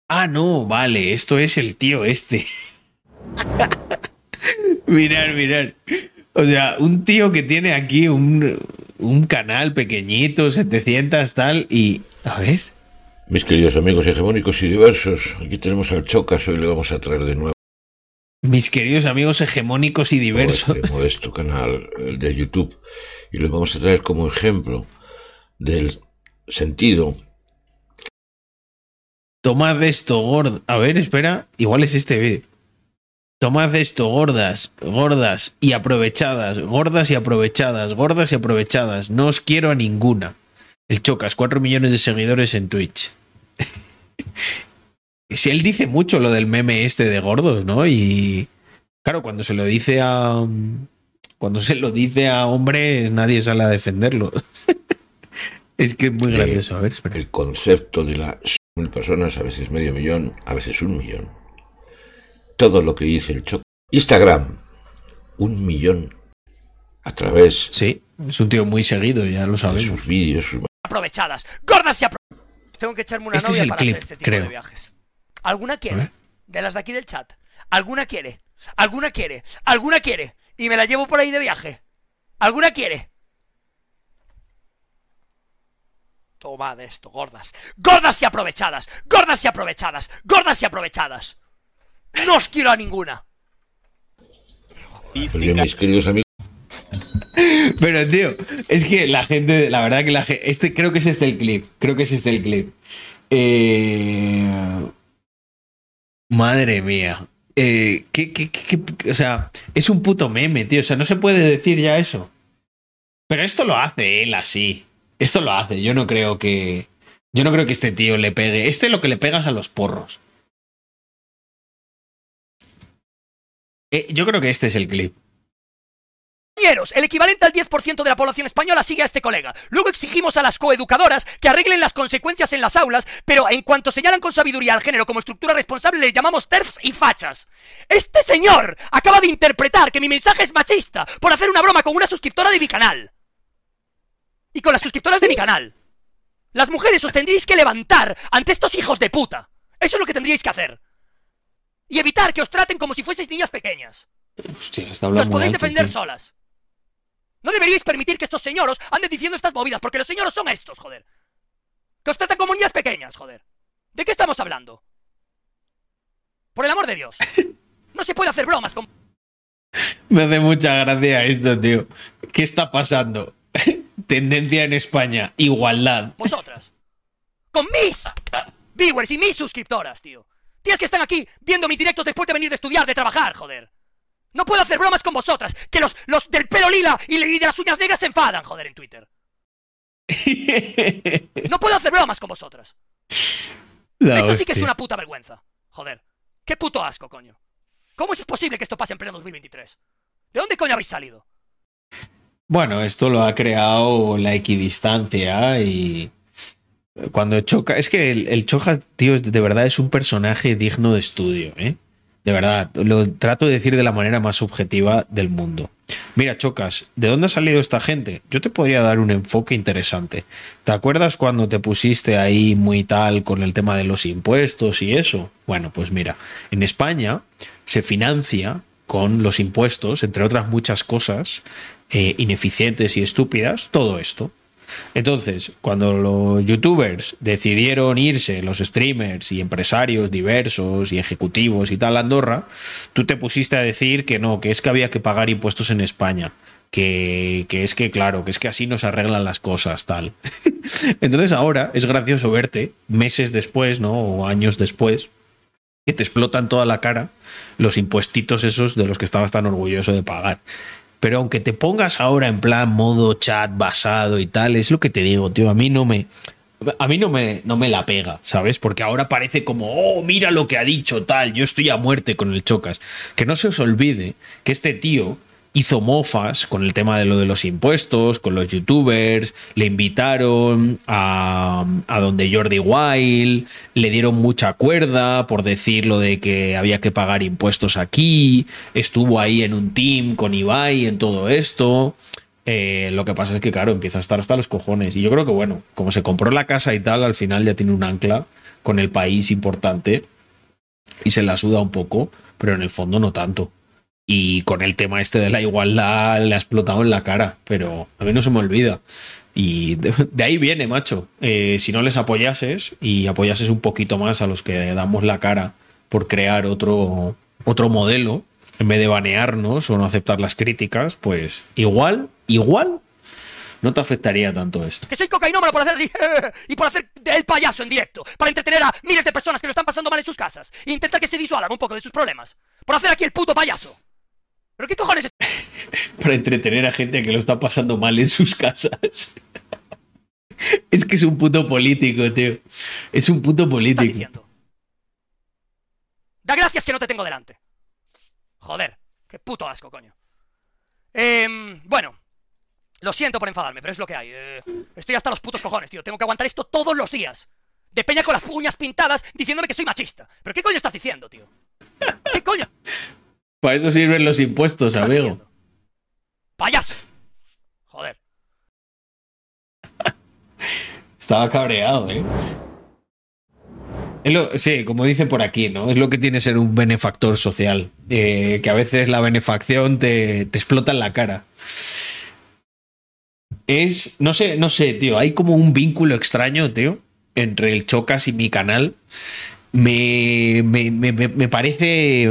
Ah, no, vale, esto es el tío este. mirar, mirar. O sea, un tío que tiene aquí un, un canal pequeñito, 700 tal, y... A ver. Mis queridos amigos hegemónicos y diversos, aquí tenemos al Chocas, hoy le vamos a traer de nuevo. Mis queridos amigos hegemónicos y diversos. Este modesto canal de YouTube, y le vamos a traer como ejemplo del sentido Tomad esto, gordo. A ver, espera. Igual es este vídeo. Tomad esto, gordas, gordas y aprovechadas, gordas y aprovechadas, gordas y aprovechadas. No os quiero a ninguna. El Chocas, 4 millones de seguidores en Twitch. si él dice mucho lo del meme este de gordos, ¿no? Y claro, cuando se lo dice a. Cuando se lo dice a hombres, nadie sale a defenderlo. es que es muy gracioso. A ver, espera. El concepto de la mil personas, a veces medio millón, a veces un millón. Todo lo que dice el Choc. Instagram, un millón. A través. Sí, es un tío muy seguido, ya lo sabemos. Sus vídeos, Aprovechadas, gordas y aprovechadas. Tengo que echarme una este novia para hacer este tipo de viajes. ¿Alguna quiere? De las de aquí del chat. ¿Alguna quiere? ¿Alguna quiere? ¿Alguna quiere? Y me la llevo por ahí de viaje. ¿Alguna quiere? Tomad esto, gordas. ¡Gordas y aprovechadas! ¡Gordas y aprovechadas! ¡Gordas y aprovechadas! ¡No os quiero a ninguna! Pues mis queridos amigos. Pero tío, es que la gente, la verdad que la gente, este creo que es este el clip, creo que es este el clip. Eh, madre mía, eh, ¿qué, qué, qué, o sea, es un puto meme, tío, o sea, no se puede decir ya eso. Pero esto lo hace él así. Esto lo hace. Yo no creo que. Yo no creo que este tío le pegue. Este es lo que le pegas a los porros. Eh, yo creo que este es el clip. El equivalente al 10% de la población española sigue a este colega. Luego exigimos a las coeducadoras que arreglen las consecuencias en las aulas, pero en cuanto señalan con sabiduría al género como estructura responsable, le llamamos TERFs y fachas. Este señor acaba de interpretar que mi mensaje es machista por hacer una broma con una suscriptora de mi canal y con las suscriptoras de mi canal. Las mujeres os tendríais que levantar ante estos hijos de puta. Eso es lo que tendríais que hacer. Y evitar que os traten como si fueseis niñas pequeñas. Hostia, os podéis defender solas. No deberíais permitir que estos señoros anden diciendo estas movidas, porque los señoros son estos, joder. Que os tratan como niñas pequeñas, joder. ¿De qué estamos hablando? Por el amor de Dios. No se puede hacer bromas con... Me hace mucha gracia esto, tío. ¿Qué está pasando? Tendencia en España, igualdad. Vosotras. Con mis viewers y mis suscriptoras, tío. Tías que están aquí viendo mi directo después de venir de estudiar, de trabajar, joder. No puedo hacer bromas con vosotras, que los, los del pelo lila y, de las uñas negras se enfadan, joder, en Twitter. No puedo hacer bromas con vosotras. esto sí que es una puta vergüenza. Joder. Qué puto asco, coño. ¿Cómo es posible que esto pase en pleno 2023? ¿De dónde coño habéis salido? Bueno, esto lo ha creado la equidistancia y cuando choca, es que el, Choja, tío, de verdad es un personaje digno de estudio, ¿eh? De verdad, lo trato de decir de la manera más objetiva del mundo. Mira, Chocas, ¿de dónde ha salido esta gente? Yo te podría dar un enfoque interesante. ¿Te acuerdas cuando te pusiste ahí muy tal con el tema de los impuestos y eso? Bueno, pues mira, en España se financia con los impuestos, entre otras muchas cosas, eh, ineficientes y estúpidas, todo esto. Entonces, cuando los youtubers decidieron irse, los streamers y empresarios diversos y ejecutivos y tal a Andorra, tú te pusiste a decir que no, que es que había que pagar impuestos en España. Que, que, es que, claro, que es que así nos arreglan las cosas, tal. Entonces ahora es gracioso verte meses después, ¿no? O años después, que te explotan toda la cara los impuestitos esos de los que estabas tan orgulloso de pagar. Pero aunque te pongas ahora en plan modo chat basado y tal, es lo que te digo, tío. A mí no me. A mí no me, no me la pega, ¿sabes? Porque ahora parece como, oh, mira lo que ha dicho tal, yo estoy a muerte con el Chocas. Que no se os olvide que este tío hizo mofas con el tema de lo de los impuestos, con los youtubers, le invitaron a, donde Jordi Wild, le dieron mucha cuerda por decir lo de que había que pagar impuestos aquí, estuvo ahí en un team con Ibai en todo esto. Eh, lo que pasa es que, claro, empieza a estar hasta los cojones. Y yo creo que, bueno, como se compró la casa y tal, al final ya tiene un ancla con el país importante y se la suda un poco, pero en el fondo no tanto. Y con el tema este de la igualdad le ha explotado en la cara, pero a mí no se me olvida. Y de, ahí viene, macho. Eh, si no les apoyases y apoyases un poquito más a los que damos la cara por crear otro, otro modelo, en vez de banearnos o no aceptar las críticas, pues igual, igual no te afectaría tanto esto. Que soy cocainómano por hacer y por hacer el payaso en directo, para entretener a miles de personas que lo están pasando mal en sus casas e intentar que se disuadan un poco de sus problemas. Por hacer aquí el puto payaso. ¿Pero qué cojones es? Para entretener a gente que lo está pasando mal en sus casas. es que es un puto político, tío. Es un puto político. Da gracias que no te tengo delante. Joder, qué puto asco, coño. Eh, bueno, lo siento por enfadarme, pero es lo que hay. Eh, estoy hasta los putos cojones, tío. Tengo que aguantar esto todos los días. De peña con las uñas pintadas diciéndome que soy machista. ¿Pero qué coño estás diciendo, tío? ¿Qué coño? Para eso sirven los impuestos, amigo. ¡Payaso! Joder. Estaba cabreado, ¿eh? sí, como dicen por aquí, ¿no? Es lo que tiene ser un benefactor social. Eh, que a veces la benefacción te, te, explota en la cara. Es. No sé, no sé, tío. Hay como un vínculo extraño, tío, entre el Chocas y mi canal. me, me, me parece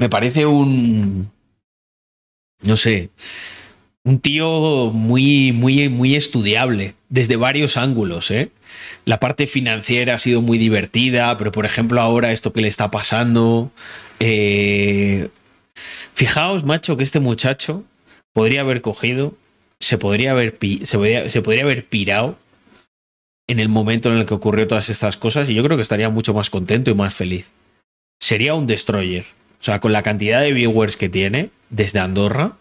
me parece un. No sé. Un tío muy, muy, muy estudiable desde varios ángulos, ¿eh? La parte financiera ha sido muy divertida, pero por ejemplo, ahora esto que le está pasando. Eh, fijaos, macho, que este muchacho podría haber cogido, se podría haber, se podría, se podría haber pirado en el momento en el que ocurrió todas estas cosas y yo creo que estaría mucho más contento y más feliz. Sería un destroyer. O sea, con la cantidad de viewers que tiene desde Andorra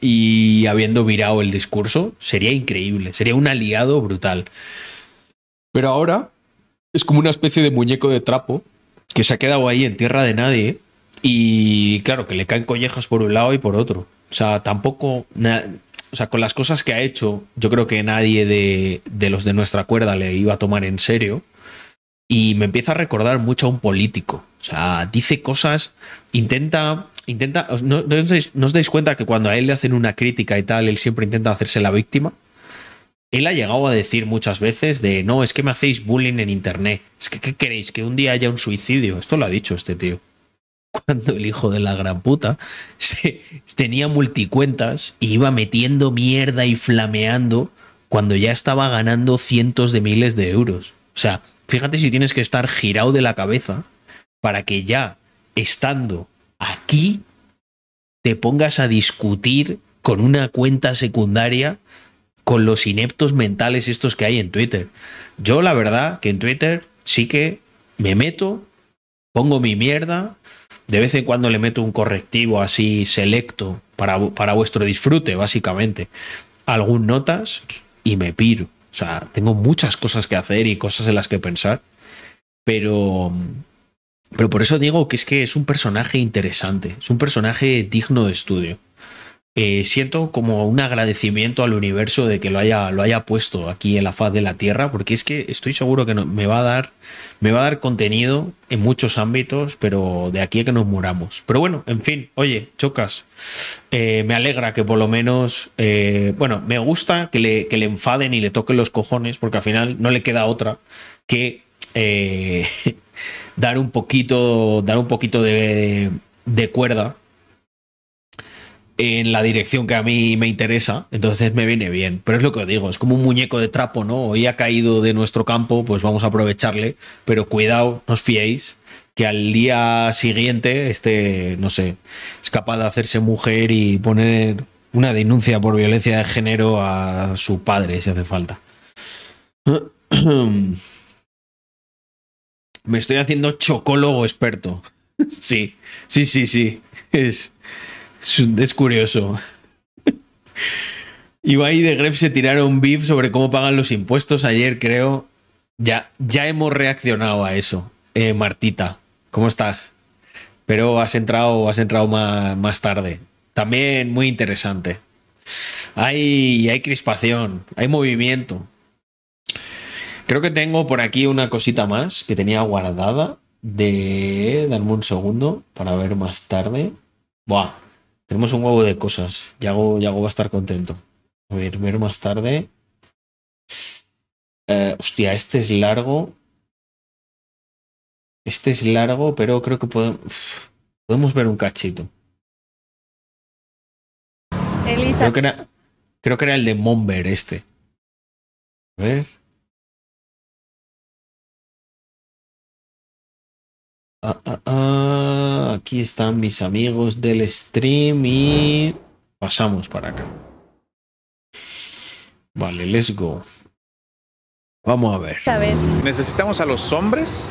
y habiendo virado el discurso, sería increíble. Sería un aliado brutal. Pero ahora es como una especie de muñeco de trapo que se ha quedado ahí en tierra de nadie y claro, que le caen collejas por un lado y por otro. O sea, tampoco... O sea, con las cosas que ha hecho, yo creo que nadie de, de los de nuestra cuerda le iba a tomar en serio y me empieza a recordar mucho a un político. O sea, dice cosas, intenta, intenta, ¿no, os dais, cuenta que cuando a él le hacen una crítica y tal, él siempre intenta hacerse la víctima? Él ha llegado a decir muchas veces de, no, es que me hacéis bullying en Internet. Es que, ¿qué queréis? Que un día haya un suicidio. Esto lo ha dicho este tío. Cuando el hijo de la gran puta tenía multicuentas y iba metiendo mierda y flameando cuando ya estaba ganando cientos de miles de euros. O sea, Fíjate si tienes que estar girado de la cabeza para que ya estando aquí te pongas a discutir con una cuenta secundaria con los ineptos mentales estos que hay en Twitter. Yo la verdad que en Twitter sí que me meto, pongo mi mierda, de vez en cuando le meto un correctivo así selecto para, para vuestro disfrute, básicamente, algún notas y me piro. Sea, tengo muchas cosas que hacer y cosas en las que pensar. Pero, Pero por eso digo que es que es un personaje interesante, es un personaje digno de estudio. Eh, siento como un agradecimiento al universo de que lo haya, lo haya puesto aquí en la faz de la Tierra, porque es que estoy seguro que me, va a dar, me va a dar contenido en muchos ámbitos, pero de aquí a que nos muramos. Pero bueno, en fin, oye, chocas, eh, me alegra que por lo menos, eh, bueno, me gusta que le, que le enfaden y le toquen los cojones, porque al final no le queda otra que dar un poquito, dar un poquito de, de cuerda en la dirección que a mí me interesa, entonces me viene bien. Pero es lo que os digo, es como un muñeco de trapo, ¿no? Hoy ha caído de nuestro campo, pues vamos a aprovecharle, pero cuidado, no os fiéis, que al día siguiente este, no sé, es capaz de hacerse mujer y poner una denuncia por violencia de género a su padre, si hace falta. Me estoy haciendo chocólogo experto. Sí, sí, sí, sí. Es, es curioso. Ibai y de Gref se tiraron beef sobre cómo pagan los impuestos ayer, creo. Ya, ya hemos reaccionado a eso. Eh, Martita, ¿cómo estás? Pero has entrado, has entrado más, más tarde. También muy interesante. Hay, hay crispación, hay movimiento. Creo que tengo por aquí una cosita más que tenía guardada. De. Darme un segundo para ver más tarde. Buah, tenemos un huevo de cosas. Yago, Yago va a estar contento. A ver, ver más tarde. Eh, hostia, este es largo. Este es largo, pero creo que podemos, podemos ver un cachito. Elisa. Creo que, era, creo que era el de Momber este. A ver. Ah, ah, ah, aquí están mis amigos del stream y pasamos para acá. Vale, let's go. Vamos a ver. A ver. ¿Necesitamos a los hombres?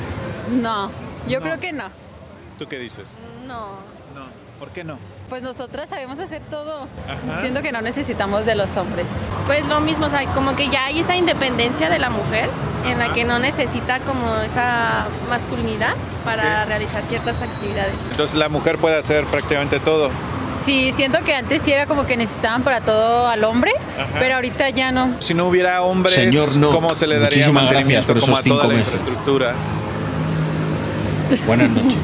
No, yo creo que no. ¿Tú qué dices? No. No. ¿Por qué no? Pues nosotras sabemos hacer todo. Siento que no necesitamos de los hombres. Pues lo mismo, o sea, como que ya hay esa independencia de la mujer en la que no necesita como esa masculinidad para realizar ciertas actividades. Entonces la mujer puede hacer prácticamente todo. Sí, siento que antes sí era como que necesitaban para todo al hombre, pero ahorita ya no. Si no hubiera hombres, Señor, no. ¿cómo se le daría Muchísimas mantenimiento gracias por como a esos toda cinco la meses. infraestructura? Buenas noches.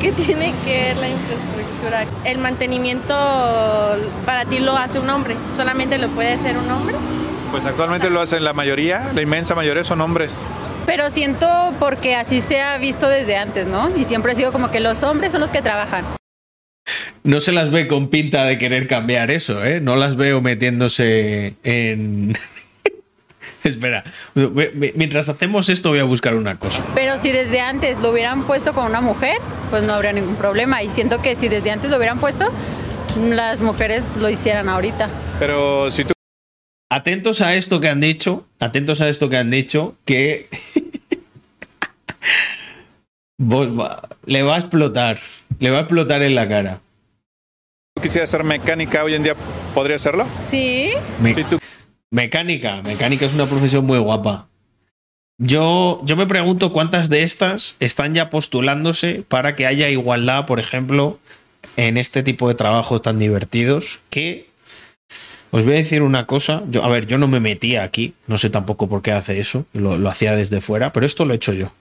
¿Qué tiene que ver la infraestructura? El mantenimiento para ti lo hace un hombre, solamente lo puede hacer un hombre. Pues actualmente lo hacen la mayoría, la inmensa mayoría son hombres. Pero siento porque así se ha visto desde antes, ¿no? Y siempre ha sido como que los hombres son los que trabajan. No se las ve con pinta de querer cambiar eso, ¿eh? No las veo metiéndose en... Espera, mientras hacemos esto voy a buscar una cosa. Pero si desde antes lo hubieran puesto con una mujer, pues no habría ningún problema. Y siento que si desde antes lo hubieran puesto, las mujeres lo hicieran ahorita. Pero si tú... Atentos a esto que han dicho, atentos a esto que han dicho, que le va a explotar, le va a explotar en la cara. ¿Tú quisieras ser mecánica hoy en día, podría hacerlo? Sí. Me Mecánica, mecánica es una profesión muy guapa. Yo, yo me pregunto cuántas de estas están ya postulándose para que haya igualdad, por ejemplo, en este tipo de trabajos tan divertidos que os voy a decir una cosa. Yo, a ver, yo no me metía aquí, no sé tampoco por qué hace eso, lo, lo hacía desde fuera, pero esto lo he hecho yo.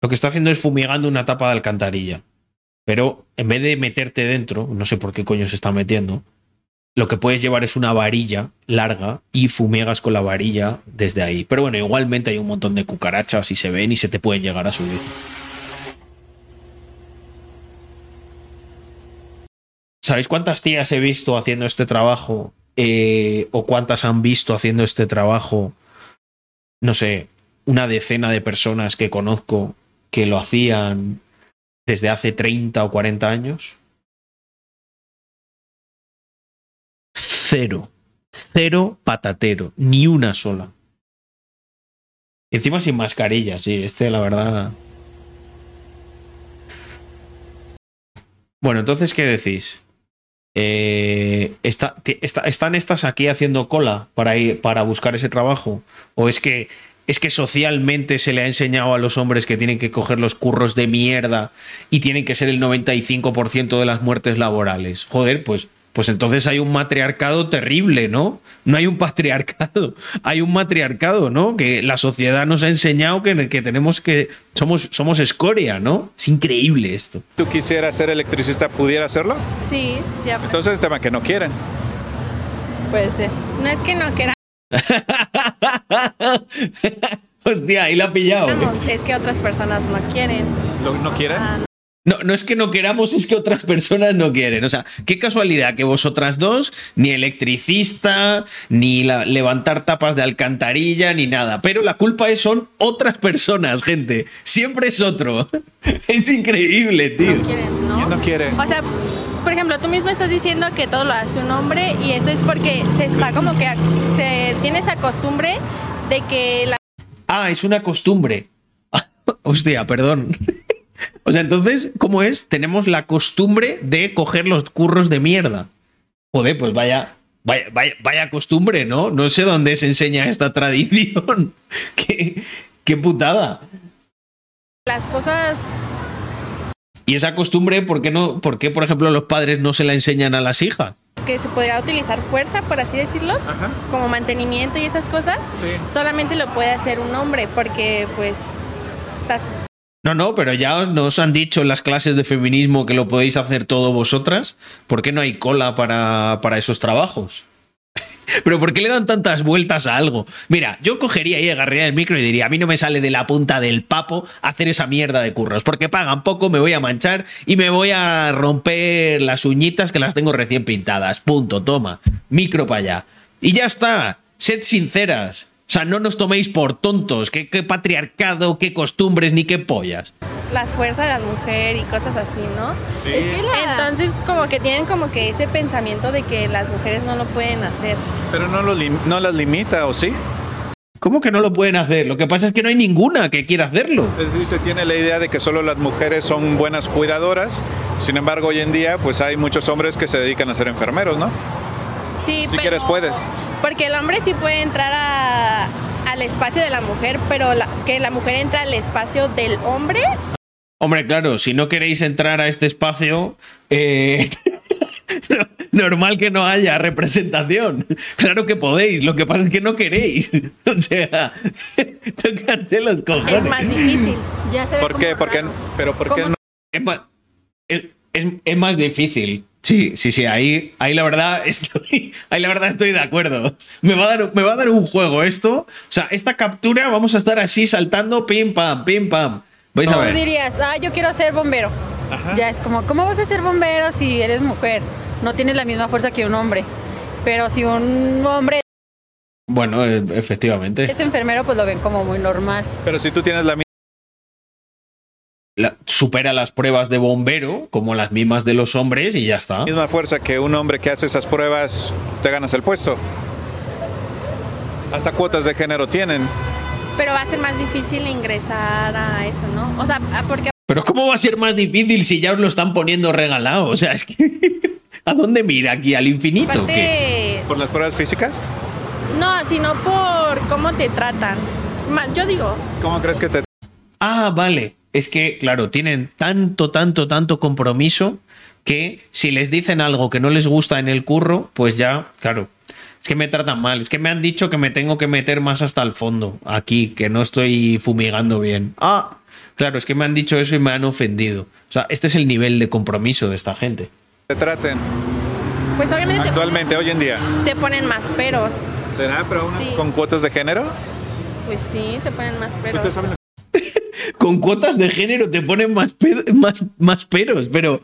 Lo que está haciendo es fumigando una tapa de alcantarilla. Pero en vez de meterte dentro, no sé por qué coño se está metiendo, lo que puedes llevar es una varilla larga y fumegas con la varilla desde ahí. Pero bueno, igualmente hay un montón de cucarachas y se ven y se te pueden llegar a subir. ¿Sabéis cuántas tías he visto haciendo este trabajo? Eh, ¿O cuántas han visto haciendo este trabajo? No sé, una decena de personas que conozco que lo hacían desde hace 30 o 40 años. Cero. Cero patatero. Ni una sola. Encima sin mascarilla, sí. Este, la verdad. Bueno, entonces, ¿qué decís? Eh, está, está, ¿Están estas aquí haciendo cola para, ir, para buscar ese trabajo? ¿O es que es que socialmente se le ha enseñado a los hombres que tienen que coger los curros de mierda y tienen que ser el 95% de las muertes laborales. Joder, pues, pues entonces hay un matriarcado terrible, ¿no? No hay un patriarcado, hay un matriarcado, ¿no? Que la sociedad nos ha enseñado que, que tenemos que. Somos, somos escoria, ¿no? Es increíble esto. ¿Tú quisieras ser electricista, pudiera hacerlo? Sí, sí. Entonces el tema que no quieren. Puede ser. No es que no quieran Hostia, ahí la ha pillado. ¿eh? es que otras personas no quieren. ¿No, quieren? Ah, no, no es que no queramos, es que otras personas no quieren. O sea, qué casualidad que vosotras dos, ni electricista, ni levantar tapas de alcantarilla, ni nada. Pero la culpa es son otras personas, gente. Siempre es otro. Es increíble, tío. No quieren, ¿no? no quiere? O sea, por ejemplo, tú mismo estás diciendo que todo lo hace un hombre y eso es porque se está como que se tiene esa costumbre de que la... Ah, es una costumbre. Hostia, perdón. O sea, entonces, ¿cómo es? Tenemos la costumbre de coger los curros de mierda. Joder, pues vaya, vaya, vaya, costumbre, ¿no? No sé dónde se enseña esta tradición. qué, qué putada. Las cosas y esa costumbre, ¿por qué, no, ¿por qué, por ejemplo, los padres no se la enseñan a las hijas? Que se podría utilizar fuerza, por así decirlo, como mantenimiento y esas cosas, solamente lo puede hacer un hombre, porque pues No, no, pero ya nos han dicho en las clases de feminismo que lo podéis hacer todo vosotras. ¿Por qué no hay cola para, para esos trabajos? Pero ¿por qué le dan tantas vueltas a algo? Mira, yo cogería y agarraría el micro y diría, a mí no me sale de la punta del papo hacer esa mierda de curros, porque pagan poco, me voy a manchar y me voy a romper las uñitas que las tengo recién pintadas. Punto, toma, micro para allá. Y ya está, sed sinceras. O sea, no nos toméis por tontos. ¿Qué, patriarcado, qué costumbres, ni qué pollas? Las fuerzas de la mujer y cosas así, ¿no? Sí. Entonces, como que tienen como que ese pensamiento de que las mujeres no lo pueden hacer. Pero no, lo no las limita, ¿o sí? ¿Cómo que no lo pueden hacer? Lo que pasa es que no hay ninguna que quiera hacerlo. Es decir, se tiene la idea de que solo las mujeres son buenas cuidadoras. Sin embargo, hoy en día, pues hay muchos hombres que se dedican a ser enfermeros, ¿no? Sí, si quieres puedes. Porque el hombre sí puede entrar al espacio de la mujer, pero que la mujer entra al espacio del hombre. Hombre, claro, si no queréis entrar a este espacio, eh, normal que no haya representación. Claro que podéis, lo que pasa es que no queréis. O sea, tócate los cojones. Es más difícil. ¿Por qué? pero ¿por qué no? es más difícil. Sí, sí, sí, ahí, ahí la verdad estoy, ahí la verdad estoy de acuerdo. Me va, a dar, me va a dar un juego esto. O sea, esta captura vamos a estar así saltando, pim pam, pim pam. Vais a ver. Tú dirías, ah, yo quiero ser bombero. Ya es como, ¿cómo vas a ser bombero si eres mujer? No tienes la misma fuerza que un hombre. Pero si un hombre bueno, e, efectivamente. Es enfermero, pues lo ven como muy normal. Pero si tú tienes la supera las pruebas de bombero como las mismas de los hombres y ya está. Misma fuerza que un hombre que hace esas pruebas te ganas el puesto. Hasta cuotas de género tienen. Pero va a ser más difícil ingresar a eso, ¿no? O sea, porque... Pero ¿cómo va a ser más difícil si ya os lo están poniendo regalado? O sea, es que... ¿A dónde mira aquí? ¿Al infinito? ¿Por las pruebas físicas? No, sino por cómo te tratan. Yo digo... ¿Cómo crees que te... Ah, vale es que, claro, tienen tanto, tanto, tanto compromiso que si les dicen algo que no les gusta en el curro, pues ya, claro, es que me tratan mal, es que me han dicho que me tengo que meter más hasta el fondo, aquí, que no estoy fumigando bien. Ah, claro, es que me han dicho eso y me han ofendido. O sea, este es el nivel de compromiso de esta gente. Te traten. Pues obviamente. Actualmente, hoy en día. Te ponen más peros. ¿Será? ¿Pero con cuotas de género? Pues sí, te ponen más peros con cuotas de género te ponen más, más, más peros, pero,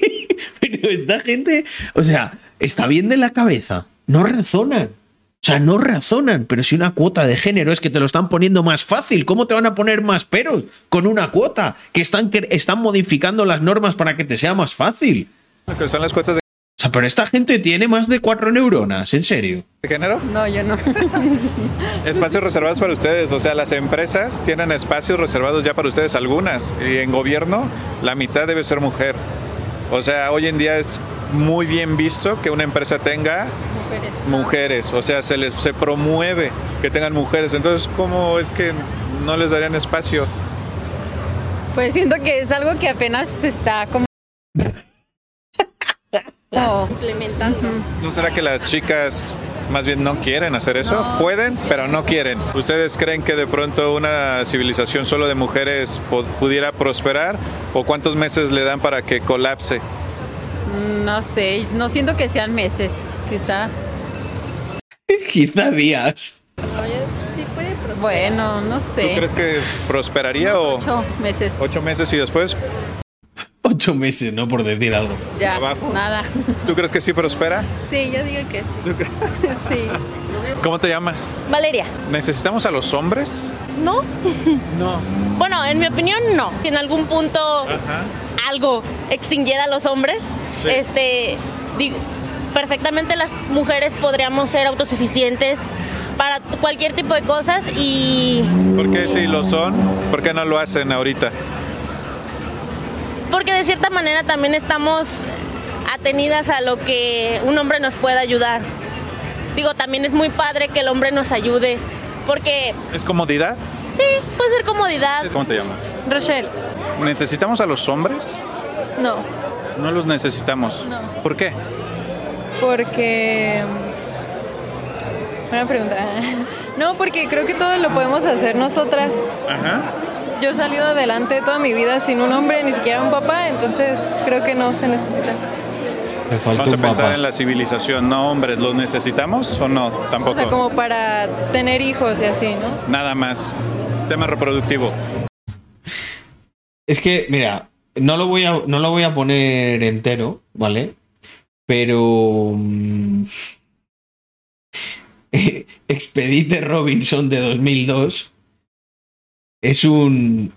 pero esta gente, o sea, está bien de la cabeza, no razonan. O sea, no razonan, pero si una cuota de género es que te lo están poniendo más fácil, ¿cómo te van a poner más peros con una cuota? Que están, que están modificando las normas para que te sea más fácil. Son las cuotas de sea, pero esta gente tiene más de cuatro neuronas, ¿en serio? ¿De género? No, yo no. espacios reservados para ustedes, o sea, las empresas tienen espacios reservados ya para ustedes, algunas, y en gobierno la mitad debe ser mujer. O sea, hoy en día es muy bien visto que una empresa tenga Mujeres, o sea, se les se promueve que tengan mujeres. Entonces, ¿cómo es que no les darían espacio? Pues siento que es algo que apenas se está como implementando. ¿No será que las chicas más bien no quieren hacer eso? Pueden, pero no quieren. ¿Ustedes creen que de pronto una civilización solo de mujeres pudiera prosperar? ¿O cuántos meses le dan para que colapse? No sé, no siento que sean meses, quizá. quizá días. sí puede Bueno, no sé. ¿Tú crees que prosperaría o...? Ocho meses. Ocho meses y después ocho meses, ¿no? Por decir algo. Ya, nada. ¿Tú crees que sí prospera? Sí, yo digo que sí. sí. ¿Cómo te llamas? Valeria. ¿Necesitamos a los hombres? No. No. Bueno, en mi opinión, no. Si en algún punto algo extinguiera a los hombres, este, perfectamente las mujeres podríamos ser autosuficientes para cualquier tipo de cosas y... ¿Por qué si lo son? ¿Por qué no lo hacen ahorita? Porque de cierta manera también estamos atenidas a lo que un hombre nos pueda ayudar. Digo, también es muy padre que el hombre nos ayude, porque... ¿Es comodidad? Sí, puede ser comodidad. ¿Cómo te llamas? Rochelle. ¿Necesitamos a los hombres? No. No los necesitamos. No. ¿Por qué? Porque... Buena pregunta. No, porque creo que todo lo podemos hacer nosotras. Ajá yo he salido adelante toda mi vida sin un hombre, ni siquiera un papá, entonces creo que no se necesita. Vamos a pensar en la civilización, no hombres, ¿los necesitamos o no? Tampoco. O sea, como para tener hijos y así, ¿no? Nada más. Tema reproductivo. Es que, mira, no lo voy a, no lo voy a poner entero, ¿vale? Pero. Mm, Expedite Robinson de 2002 es un...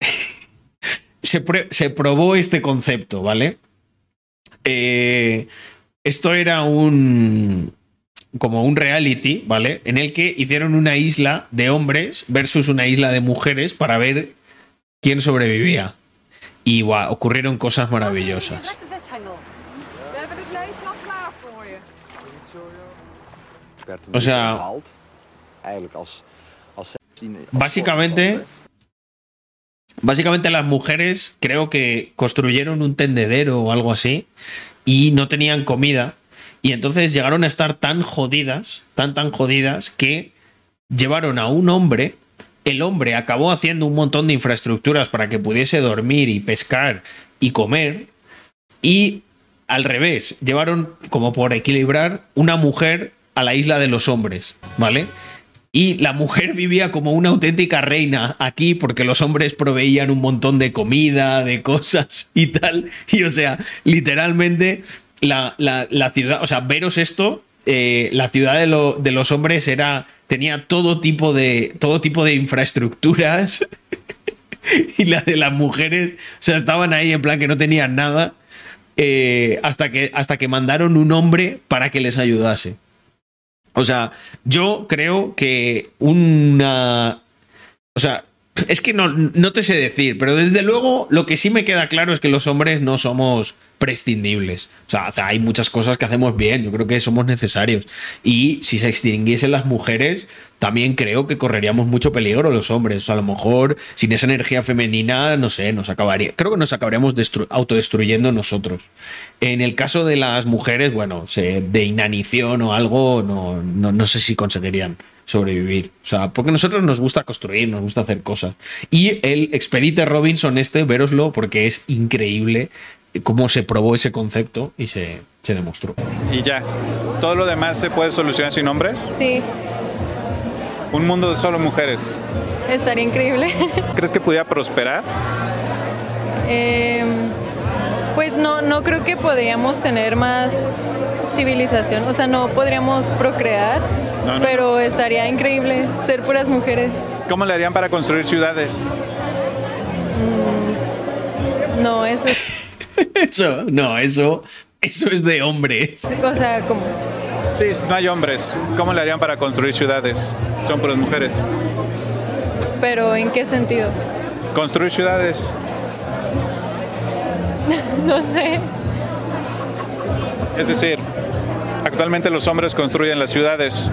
se, probó este concepto, ¿vale? Eh, esto era un... como un reality, ¿vale? En el que hicieron una isla de hombres versus una isla de mujeres para ver quién sobrevivía. Y ocurrieron cosas maravillosas. O sea, Básicamente, básicamente las mujeres creo que construyeron un tendedero o algo así y no tenían comida. Y entonces llegaron a estar tan jodidas, tan tan jodidas que llevaron a un hombre, el hombre acabó haciendo un montón de infraestructuras para que pudiese dormir y pescar y comer. Y al revés, llevaron como por equilibrar una mujer a la isla de los hombres, ¿vale? Y la mujer vivía como una auténtica reina aquí porque los hombres proveían un montón de comida, de cosas y tal. Y o sea, literalmente la, ciudad, o sea, veros esto, eh, la ciudad de, de, los hombres era, tenía todo tipo de, todo tipo de infraestructuras. y la de las mujeres, o sea, estaban ahí en plan que no tenían nada. Eh, hasta, que, hasta que mandaron un hombre para que les ayudase. O sea, yo creo que una... O sea, es que no, no te sé decir, pero desde luego lo que sí me queda claro es que los hombres no somos prescindibles. O sea, hay muchas cosas que hacemos bien, yo creo que somos necesarios. Y si se extinguiesen las mujeres, también creo que correríamos mucho peligro los hombres. O sea, a lo mejor sin esa energía femenina, no sé, nos acabaría. Creo que nos acabaríamos autodestruyendo nosotros. En el caso de las mujeres, bueno, de inanición o algo, no, no, no sé si conseguirían sobrevivir. O sea, porque a nosotros nos gusta construir, nos gusta hacer cosas. Y el Expedite Robinson este, veroslo, porque es increíble cómo se probó ese concepto y se, se demostró. Y ya, ¿todo lo demás se puede solucionar sin hombres? Sí. Un mundo de solo mujeres. Estaría increíble. ¿Crees que pudiera prosperar? Em, pues no, no creo que podríamos tener más civilización, o sea, no podríamos procrear, pero estaría increíble ser puras mujeres. ¿Cómo le harían para construir ciudades? Mm, no, eso Eso, no, eso, eso es de hombres. O sea, como... Sí, no hay hombres. ¿Cómo le harían para construir ciudades? Son puras mujeres. ¿Pero en qué sentido? Construir ciudades. no sé. Es decir, Actualmente los hombres construyen las ciudades.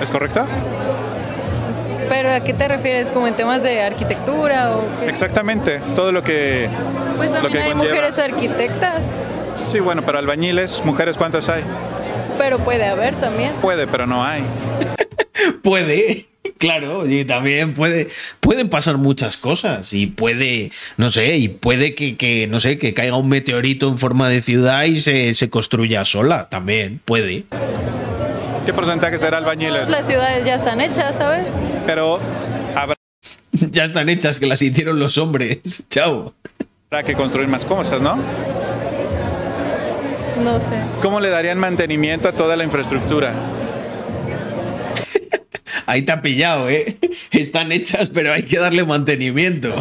¿Es correcto? ¿Pero a qué te refieres? ¿Como en temas de arquitectura o qué? Exactamente, todo lo que... Pues también lo que hay conlleva. mujeres arquitectas, Sí, bueno, pero albañiles, mujeres, ¿cuántas hay? Pero puede haber también. Puede, pero no hay. Puede, claro, y también puede, pueden pasar muchas cosas y puede, no sé, y puede que, que, no sé, que caiga un meteorito en forma de ciudad y se, se construya sola, también puede. ¿Qué porcentaje será albañiles? Las ciudades ya están hechas, ¿sabes? Pero habrá Ya están hechas, que las hicieron los hombres. Chao. que construir más cosas, ¿no? No sé. ¿Cómo le darían mantenimiento a toda la infraestructura? Ahí te ha pillado, ¿eh? Están hechas, pero hay que darle mantenimiento.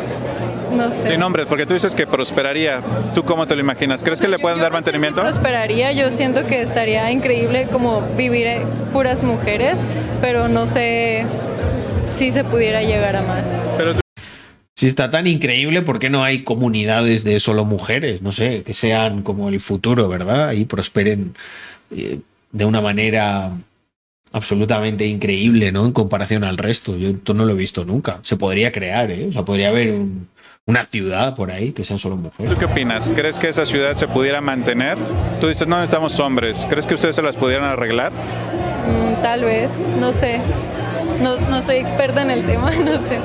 No sé. Sin nombres, porque tú dices que prosperaría. ¿Tú cómo te lo imaginas? ¿Crees que le pueden dar mantenimiento? Prosperaría, yo siento que estaría increíble como vivir eh, puras mujeres, pero no sé si se pudiera llegar a más. Pero tú- Si está tan increíble, ¿por qué no hay comunidades de solo mujeres? No sé, que sean como el futuro, ¿verdad? Y prosperen eh, de una manera absolutamente increíble, ¿no? En comparación al resto. Yo esto no lo he visto nunca. Se podría crear, ¿eh? O sea, podría haber un- una ciudad por ahí que sean solo mujeres. ¿Tú qué opinas? ¿Crees que esa ciudad se pudiera mantener? Tú dices, no necesitamos hombres. ¿Crees que ustedes se las pudieran arreglar? Mm, tal vez, no sé. No, no soy experta en el tema, no sé.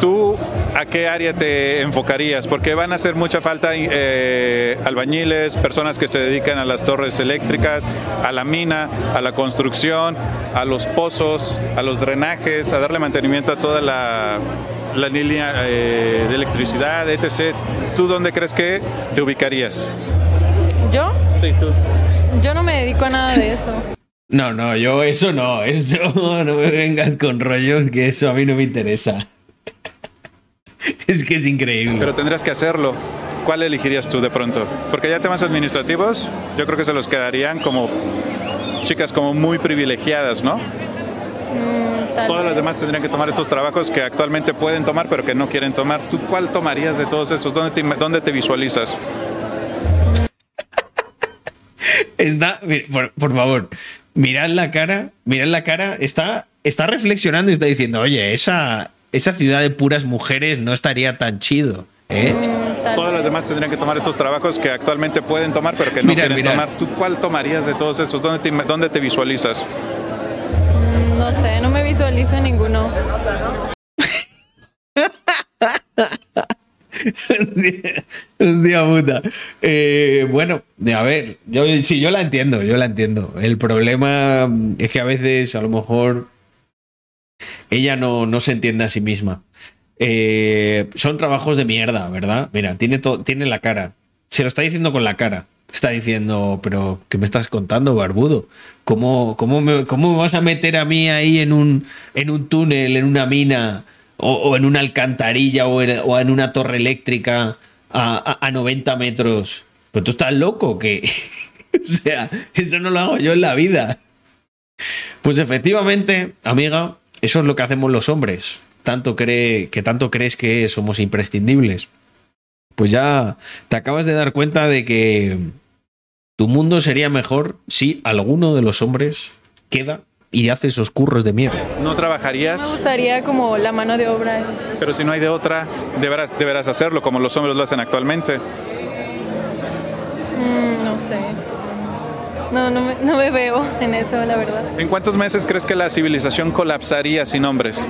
¿Tú a qué área te enfocarías? Porque van a hacer mucha falta eh, albañiles, personas que se dedican a las torres eléctricas, a la mina, a la construcción, a los pozos, a los drenajes, a darle mantenimiento a toda la, la línea eh, de electricidad, etc. ¿Tú dónde crees que te ubicarías? ¿Yo? Sí, tú. Yo no me dedico a nada de eso. No, no, yo eso no, eso no me vengas con rollos, que eso a mí no me interesa. Es que es increíble. Pero tendrás que hacerlo. ¿Cuál elegirías tú de pronto? Porque ya temas administrativos, yo creo que se los quedarían como chicas como muy privilegiadas, ¿no? Mm, Todas las demás tendrían que tomar estos trabajos que actualmente pueden tomar, pero que no quieren tomar. ¿Tú cuál tomarías de todos esos? ¿Dónde te, dónde te visualizas? Está, por favor, mirad la cara, mirad la cara, está, está reflexionando y está diciendo, oye, esa, esa ciudad de puras mujeres no estaría tan chido. ¿eh? Todas las demás tendrían que tomar estos trabajos que actualmente pueden tomar, pero que no Mirad, quieren tomar. ¿Tú cuál tomarías de todos esos? ¿Dónde te, dónde te visualizas? Mm, No sé, no me visualizo en ninguno. Hostia puta. Eh, bueno, a ver, yo sí, yo la entiendo, yo la entiendo. El problema es que a veces, a lo mejor, ella no, no se entiende a sí misma. Eh, son trabajos de mierda, ¿verdad? Mira, tiene, tiene la cara. Se lo está diciendo con la cara. Está diciendo, pero ¿qué me estás contando, barbudo? ¿Cómo, cómo, me, cómo me vas a meter a mí ahí en un, en un túnel, en una mina, o, en una alcantarilla, o en, una torre eléctrica a, a- a 90 metros? Pero tú estás loco, que o sea, eso no lo hago yo en la vida. Pues efectivamente, amiga, eso es lo que hacemos los hombres. Tanto cree, que tanto crees que somos imprescindibles. Pues ya te acabas de dar cuenta de que tu mundo sería mejor si alguno de los hombres queda y hace esos curros de mierda. ¿No Me trabajarías? gustaría como la mano de obra. Pero si no hay de otra, deberás, deberás hacerlo como los hombres lo hacen actualmente. Mm, no sé. No, no me, no me veo en eso, la verdad. ¿En cuántos meses crees que la civilización colapsaría sin hombres?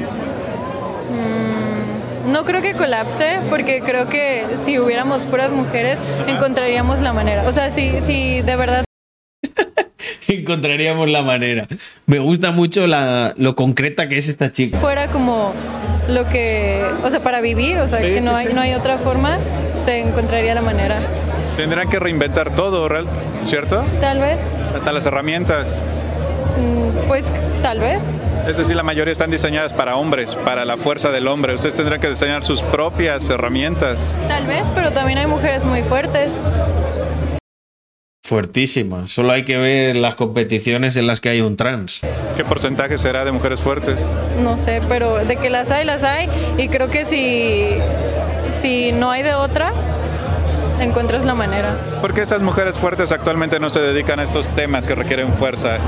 Mm, no creo que colapse, porque creo que si hubiéramos puras mujeres, encontraríamos la manera. O sea, si, si de verdad Encontraríamos la manera. Me gusta mucho la, lo concreta que es esta chica. fuera como lo que, o sea, para vivir, o sea, Sí, que no, sí, hay, sí. no hay otra forma, se encontraría la manera. Tendrán que reinventar todo, ¿real? ¿cierto? Tal vez, Hasta las herramientas. mm, pues tal vez. Es decir, la mayoría están diseñadas para hombres, para la fuerza del hombre. Ustedes tendrán que diseñar sus propias herramientas. Tal vez, pero también hay mujeres muy fuertes. Fuertísima. Solo hay que ver las competiciones en las que hay un trans. ¿Qué porcentaje será de mujeres fuertes? No sé, pero de que las hay, las hay. Y creo que si, si no hay de otra, encuentras la manera. ¿Por qué esas mujeres fuertes actualmente no se dedican a estos temas que requieren fuerza?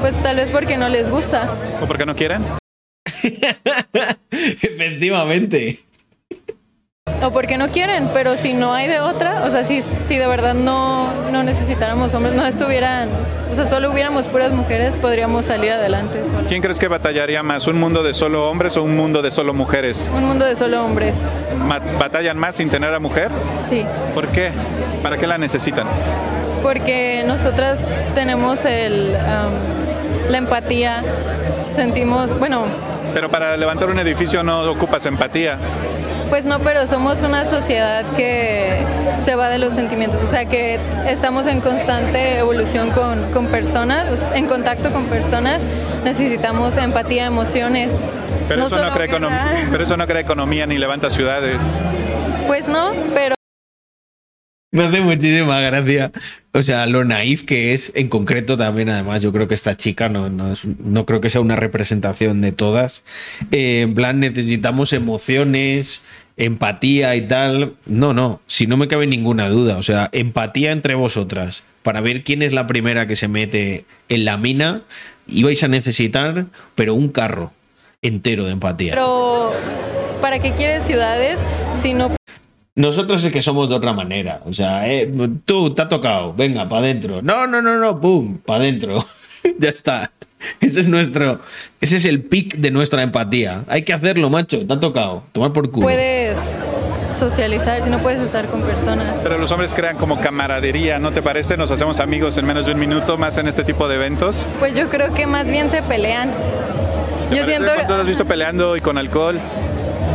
Pues tal vez porque no les gusta. ¿O porque no quieren? Efectivamente. O porque no quieren, pero si no hay de otra, o sea, si, si de verdad no, no necesitáramos hombres, no estuvieran, o sea, solo hubiéramos puras mujeres, podríamos salir adelante. ¿Quién crees que batallaría más, un mundo de solo hombres o un mundo de solo mujeres? Un mundo de solo hombres. ¿Batallan más sin tener a mujer? Sí. ¿Por qué? ¿Para qué la necesitan? Porque nosotras tenemos el, la empatía, sentimos, bueno... Pero para levantar un edificio no ocupas empatía. Pues no, pero somos una sociedad que se va de los sentimientos, o sea que estamos en constante evolución con, personas, en contacto con personas, necesitamos empatía, emociones. Pero, eso no crea pero eso no crea economía ni levanta ciudades. Pues no, pero... Me hace muchísima gracia. O sea, lo naif que es, en concreto también, además, yo creo que esta chica no, no, creo que sea una representación de todas. Eh, en plan, necesitamos emociones, empatía y tal. No, no, si no me cabe ninguna duda. O sea, empatía entre vosotras. Para ver quién es la primera que se mete en la mina, ibais a necesitar, pero un carro entero de empatía. Pero, ¿para qué quieres ciudades si no nosotros es que somos de otra manera. O sea, eh, tú te ha tocado, venga, para adentro. No, no, no, no, pum, para adentro. ya está. Ese es nuestro. Ese es el pic de nuestra empatía. Hay que hacerlo, macho. Te ha tocado. Tomar por culo. Puedes socializar si no puedes estar con personas. Pero los hombres crean como camaradería, ¿no te parece? Nos hacemos amigos en menos de un minuto más en este tipo de eventos. Pues yo creo que más bien se pelean. Yo siento. ¿Cuántos has visto peleando y con alcohol?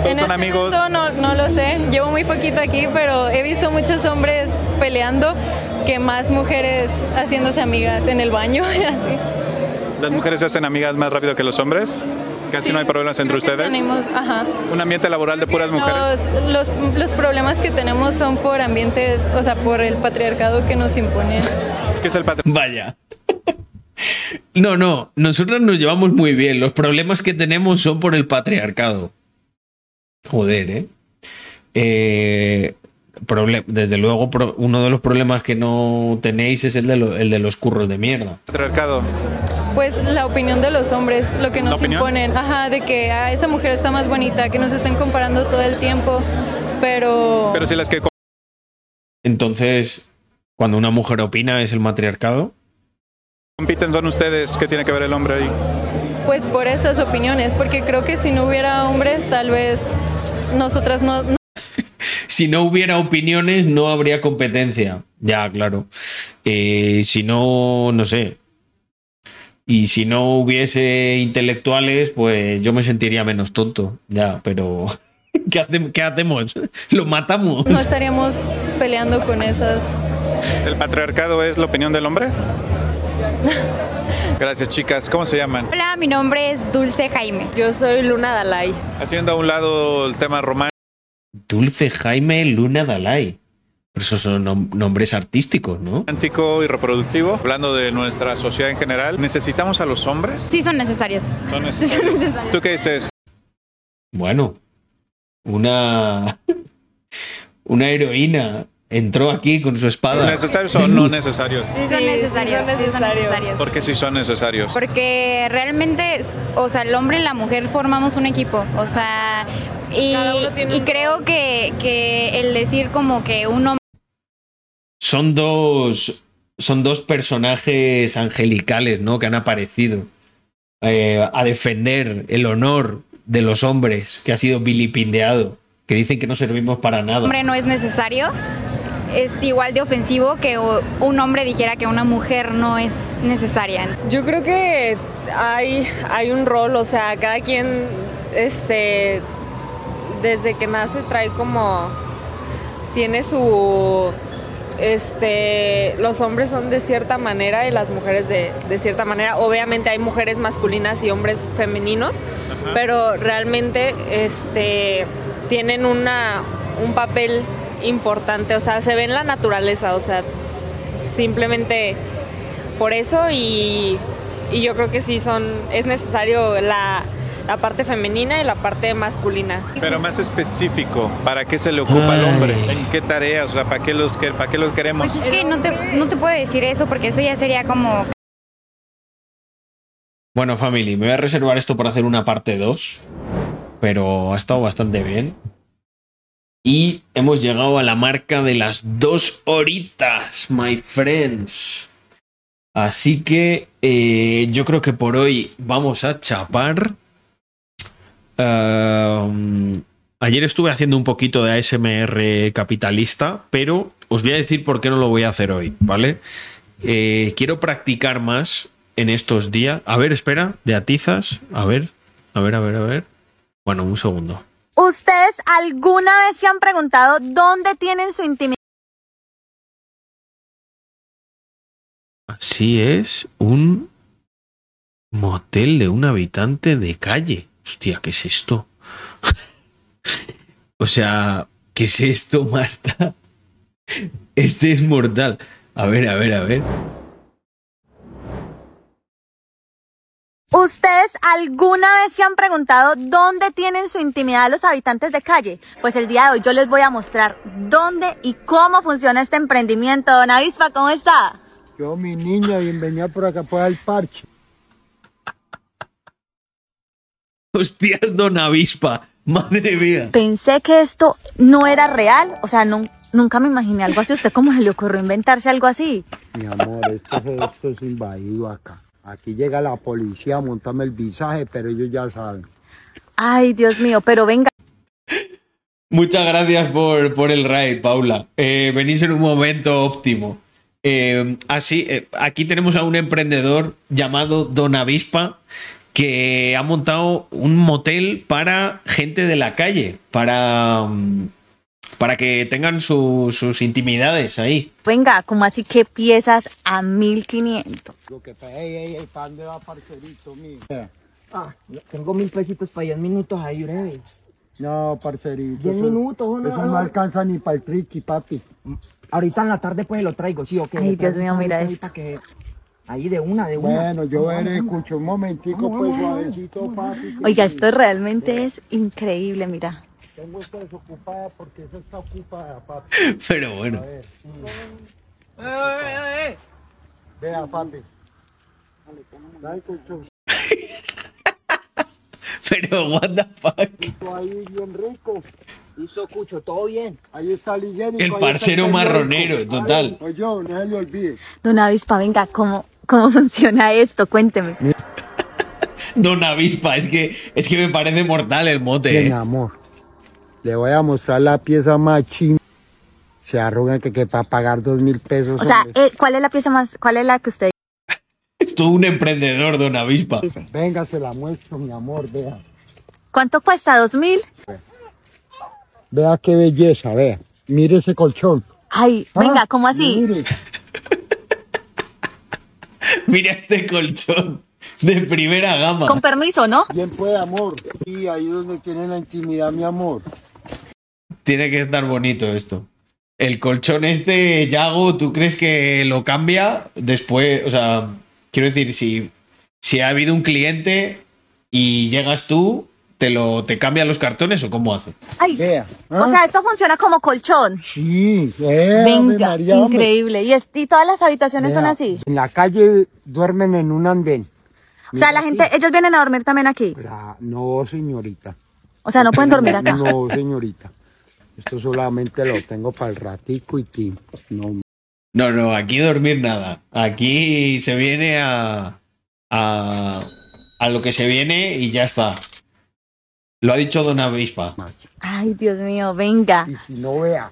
En son este amigos? no, no lo sé. Llevo muy poquito aquí, pero he visto muchos hombres peleando que más mujeres haciéndose amigas en el baño y así. ¿Las mujeres se hacen amigas más rápido que los hombres? Casi no hay problemas entre ustedes. Tenemos, ajá. Un ambiente laboral de puras mujeres. Los, los, problemas que tenemos son por ambientes, o sea, por el patriarcado que nos impone. ¿Qué es el patriarcado? Vaya. No, no, nosotros nos llevamos muy bien. Los problemas que tenemos son por el patriarcado. Joder, ¿eh? eh desde luego, uno de los problemas que no tenéis es el de, el de los curros de mierda. Patriarcado. Pues la opinión de los hombres, lo que nos imponen, ajá, de que a esa mujer está más bonita, que nos estén comparando todo el tiempo, pero... Pero si las que... Entonces, cuando una mujer opina, ¿es el matriarcado? ¿Compiten son ustedes? ¿Qué tiene que ver el hombre ahí? Pues por esas opiniones, porque creo que si no hubiera hombres, tal vez nosotras no... si no hubiera opiniones, no habría competencia. Ya, claro. Eh, si no, no sé. Y si no hubiese intelectuales, pues yo me sentiría menos tonto. Ya, pero... ¿Qué, hacemos? ¿Lo matamos? No estaríamos peleando con esas. ¿El patriarcado es la opinión del hombre? Gracias, chicas. ¿Cómo se llaman? Hola, mi nombre es Dulce Jaime. Yo soy Luna Dalai. Haciendo a un lado el tema romántico. Dulce Jaime Luna Dalai. Pero esos son nombres artísticos, ¿no? Romántico y reproductivo. Hablando de nuestra sociedad en general, ¿necesitamos a los hombres? Sí, son necesarios. Son necesarios. ¿Tú qué dices? Bueno, una. Una heroína entró aquí con su espada. ¿Necesarios o no necesarios? Sí, son necesarios. Sí, son necesarios. ¿Por qué sí son necesarios? Porque realmente, o sea, el hombre y la mujer formamos un equipo. O sea, y, y creo que, que el decir como que un hombre. Son dos. Son dos personajes angelicales, ¿no? Que han aparecido eh, a defender el honor de los hombres que ha sido vilipindeado que dicen que no servimos para nada. Hombre no es necesario es igual de ofensivo que un hombre dijera que una mujer no es necesaria. Yo creo que hay, hay un rol, o sea, cada quien, este, desde que nace trae como, tiene su, este, los hombres son de cierta manera y las mujeres de, de cierta manera. Obviamente hay mujeres masculinas y hombres femeninos, pero realmente, este, tienen una, un papel importante, o sea, se ve en la naturaleza, o sea, simplemente por eso y, yo creo que sí son, es necesario la, la parte femenina y la parte masculina. Pero más específico, ¿para qué se le ocupa al hombre? ¿En qué tareas? O sea, ¿para qué los, para qué los queremos? Pues es que no te, no te puedo decir eso porque eso ya sería como... Bueno, family, me voy a reservar esto para hacer una parte 2, pero ha estado bastante bien. Y hemos llegado a la marca de las dos horitas, my friends. Así que eh, yo creo que por hoy vamos a chapar. ayer estuve haciendo un poquito de ASMR capitalista, pero os voy a decir por qué no lo voy a hacer hoy, ¿vale? Eh, quiero practicar más en estos días. A ver, espera, de atizas. A ver, a ver, a ver, a ver. Bueno, un segundo. ¿Ustedes alguna vez se han preguntado dónde tienen su intimidad? Así es, un motel de un habitante de calle. Hostia, ¿qué es esto? o sea, ¿qué es esto, Marta? Este es mortal. A ver, a ver, a ver. ¿Ustedes alguna vez se han preguntado dónde tienen su intimidad los habitantes de calle? Pues el día de hoy yo les voy a mostrar dónde y cómo funciona este emprendimiento. Don Avispa, ¿cómo está? Yo, mi niña, bienvenida por acá por el parche. Hostias, Don Avispa, madre mía. Pensé que esto no era real, o sea, nunca me imaginé algo así. ¿Usted cómo se le ocurrió inventarse algo así? Mi amor, esto, esto es invadido acá. Aquí llega la policía a montarme el visaje, pero ellos ya saben. Ay, Dios mío, pero venga. Muchas gracias por, por el raid, Paula. Eh, venís en un momento óptimo. Eh, así, eh, aquí tenemos a un emprendedor llamado Don Avispa que ha montado un motel para gente de la calle, para, mm, para que tengan sus intimidades ahí. Venga, como así que piezas a 1500. Lo que ey, ey, ey, ¿para dónde va, parcerito mío? Ah, tengo mil pesitos para 10 minutos ahí, breve. No, parcerito. 10 minutos, ¿o no? Eso no alcanza ni para el triqui, papi. Ahorita en la tarde pues lo traigo, sí, ok. Ay, Dios mío, mira esto. Que... Ahí de una, de una. Bueno, yo veré, escucho un momentico, pues suavecito, papi. Oiga, esto realmente es increíble, mira. Tengo esta desocupada porque esa está ocupada, papi. Pero bueno. A ver, sí. eh, eh, eh. Vea, papi. Dale, colchón. Pero, what the fuck. Ahí bien rico. Hizo Cucho, todo bien. Ahí está el higiénico. El parcero marronero, total. Oye, no se le olvide. Don Avispa, venga, ¿cómo, cómo funciona esto? Cuénteme. Don Avispa, es que, es que me parece mortal el mote. Bien, eh. amor. Le voy a mostrar la pieza más china. Se arrugan que, que para pagar dos mil pesos. O sea, eh, ¿cuál es la pieza más, cuál es la que usted Es todo un emprendedor, don Avispa. dice? Venga, se la muestro, mi amor, vea. ¿Cuánto cuesta? ¿Dos mil? Vea qué belleza, vea. Mire ese colchón. Ay, Ah, venga, ¿cómo así? Mire, Mira este colchón de primera gama. Con permiso, ¿no? bien puede, amor. Y ahí donde tiene la intimidad, mi amor. Tiene que estar bonito esto. El colchón este, Yago, ¿tú crees que lo cambia después? O sea, quiero decir, si, si ha habido un cliente y llegas tú, ¿te lo te cambia los cartones o cómo hace? Ay, o sea, esto funciona como colchón. Sí, vea, Venga, María, increíble. ¿Y, es- y todas las habitaciones son así? En la calle duermen en un andén. O sea, la gente, ellos vienen a dormir también aquí. La- no, señorita. O sea, no pueden dormir acá. No, señorita. Esto solamente lo tengo para el ratico y tiempo. No, No, no, aquí dormir nada. Aquí se viene a, a, a lo que se viene y ya está. Lo ha dicho Don Avispa. Ay, Dios mío, venga. y si no vea,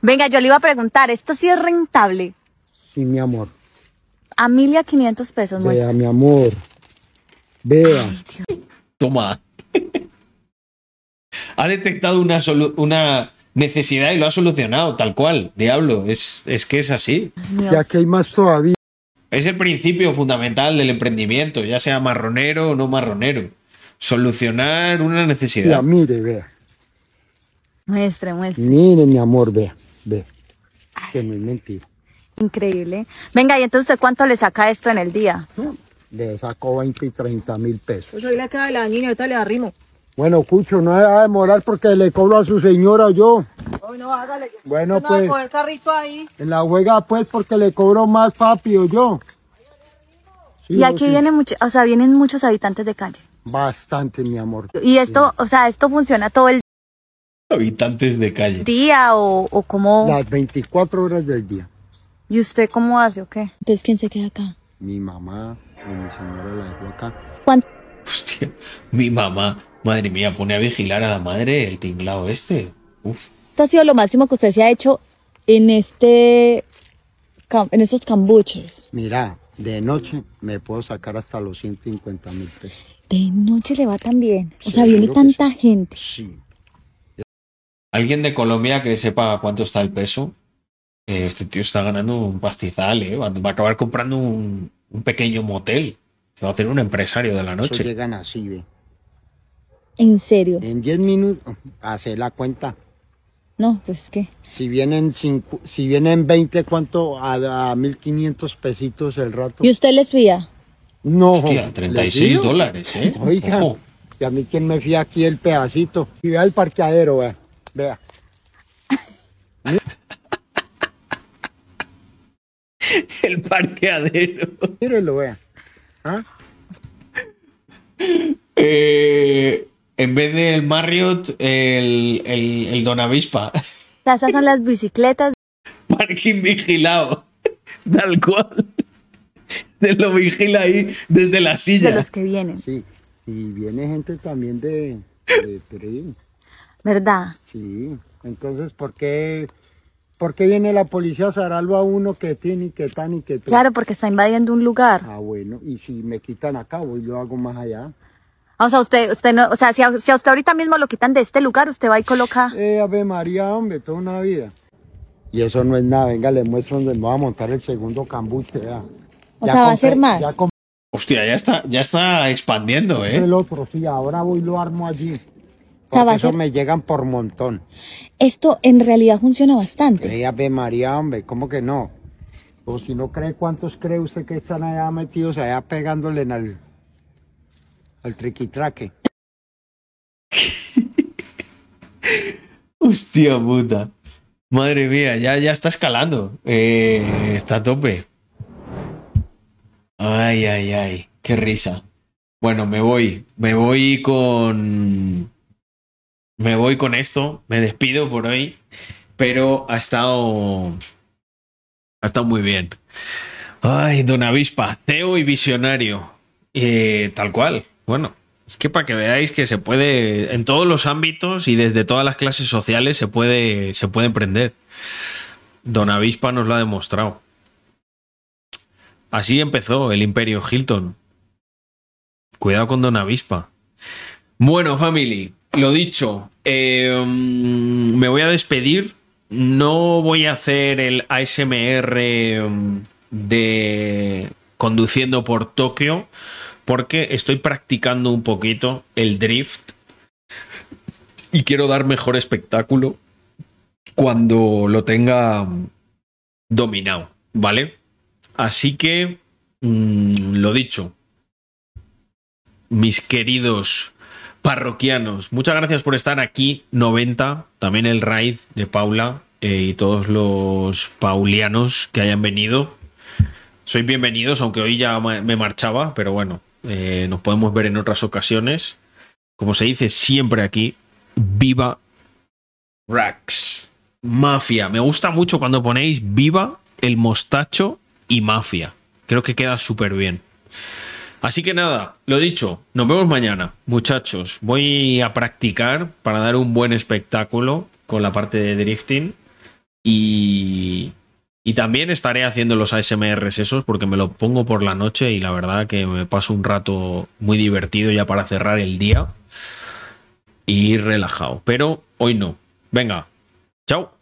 Venga, yo le iba a preguntar, ¿esto sí es rentable? sí, mi amor. A mil y a quinientos pesos Vea, muestra. mi amor. Vea. Toma. Ha detectado una, solu- una necesidad y lo ha solucionado, tal cual. Diablo, es, es que es así. Ya que hay más todavía. Es el principio fundamental del emprendimiento, ya sea marronero o no marronero. Solucionar una Vea, necesidad. mire, vea. Muestre, muestre. Mire, mi amor, vea. Vea. Que no es mentira. Increíble. Venga, y entonces, ¿usted cuánto le saca esto en el día? le saco 20 y 30 mil pesos. Pues hoy le queda la niña, ahorita le arrimo. Bueno, Cucho, no va a demorar porque le cobro a su señora yo. Hoy no, hágale. Bueno, No, pues. con el carrito ahí. En la juega, pues, porque le cobro más papi o yo. Sí, y aquí sí. vienen muchos, o sea, vienen muchos habitantes de calle. Bastante, mi amor. Y esto, o sea, esto funciona todo el Habitantes de calle. día o, o cómo. Las 24 horas del día. ¿Y usted cómo hace o qué? Entonces, ¿quién se queda acá? Mi mamá y mi señora la dejó acá. Hostia, mi mamá. Madre mía, pone a vigilar a la madre el tinglao este. Uf. Esto ha sido lo máximo que usted se ha hecho en este. en esos cambuches. Mira, de noche me puedo sacar hasta los 150 mil pesos. De noche le va tan bien. O sea, viene tanta gente. Sí. ¿Alguien de Colombia que sepa cuánto está el peso? Eh, Este tío está ganando un pastizal, ¿eh? Va va a acabar comprando un, un pequeño motel. Se va a hacer un empresario de la Eso noche. llegan así, ve. En serio. En 10 minutos, hace la cuenta. No, pues qué. Si vienen cinco, si vienen 20, ¿cuánto? A, a 1500 pesitos el rato. ¿Y usted les fía? No. Hostia, ¿les 36 digo? dólares, ¿eh? Oiga, Ojo. y a mí quien me fía aquí el pedacito. Y vea el parqueadero, vea. Vea. El parqueadero. Mírelo, vea. ¿Ah? Eh, en vez del Marriott, el, el, el Don Avispa. O sea, esas son las bicicletas. Parking vigilado. Tal cual. Te lo vigila ahí desde la silla. De los que vienen. Sí. Y viene gente también de, de Turín. ¿Verdad? Sí. Entonces, ¿por qué, ¿por qué viene la policía a zararlo a uno que tiene y que tan y que tan? Claro, porque está invadiendo un lugar. Ah, bueno. Y si me quitan acá, voy yo hago más allá. O sea, usted, usted no, o sea, si a, si a usted ahorita mismo lo quitan de este lugar, usted va y coloca. Eh, Ave María, hombre, toda una vida. Y eso no es nada. Venga, le muestro donde me voy a montar el segundo cambuche, vea. O sea, va a ser más. Ya Hostia, ya está, ya está expandiendo, ¿eh? el otro, sí. Ahora voy y lo armo allí. sea, va Porque a eso ser- me llegan por montón. Esto en realidad funciona bastante. Eh, Ave María, hombre, ¿cómo que no? O si no cree, ¿cuántos cree usted que están allá metidos allá pegándole en al, al triquitraque? Hostia puta. Madre mía, ya, ya está escalando. Eh, está a tope. Ay, ay, ay. Qué risa. Bueno, me voy. Me voy con. Me voy con esto. Me despido por hoy. Pero ha estado. Ha estado muy bien. Ay, Don Avispa, CEO y visionario. Eh, tal cual. Bueno, es que para que veáis que se puede, en todos los ámbitos y desde todas las clases sociales se puede, se puede emprender. Don Avispa nos lo ha demostrado. Así empezó el imperio Hilton. Cuidado con Don Avispa. Bueno, family, lo dicho, mm, me voy a despedir. No voy a hacer el ASMR mm, de conduciendo por Tokio porque estoy practicando un poquito el drift y quiero dar mejor espectáculo cuando lo tenga dominado, ¿vale? Así que, mm, lo dicho, mis queridos parroquianos, muchas gracias por estar aquí, 90, también el raid de Paula eh, y todos los paulianos que hayan venido. Sois bienvenidos, aunque hoy ya me marchaba, pero bueno, eh, nos podemos ver en otras ocasiones. Como se dice siempre aquí, viva Rax. Mafia. Me gusta mucho cuando ponéis viva el mostacho y mafia. Creo que queda súper bien. Así que nada, lo dicho, nos vemos mañana, muchachos. Voy a practicar para dar un buen espectáculo con la parte de drifting. Y, y también estaré haciendo los ASMRs esos porque me lo pongo por la noche y la verdad que me paso un rato muy divertido ya para cerrar el día y relajado. Pero hoy no. Venga, chao.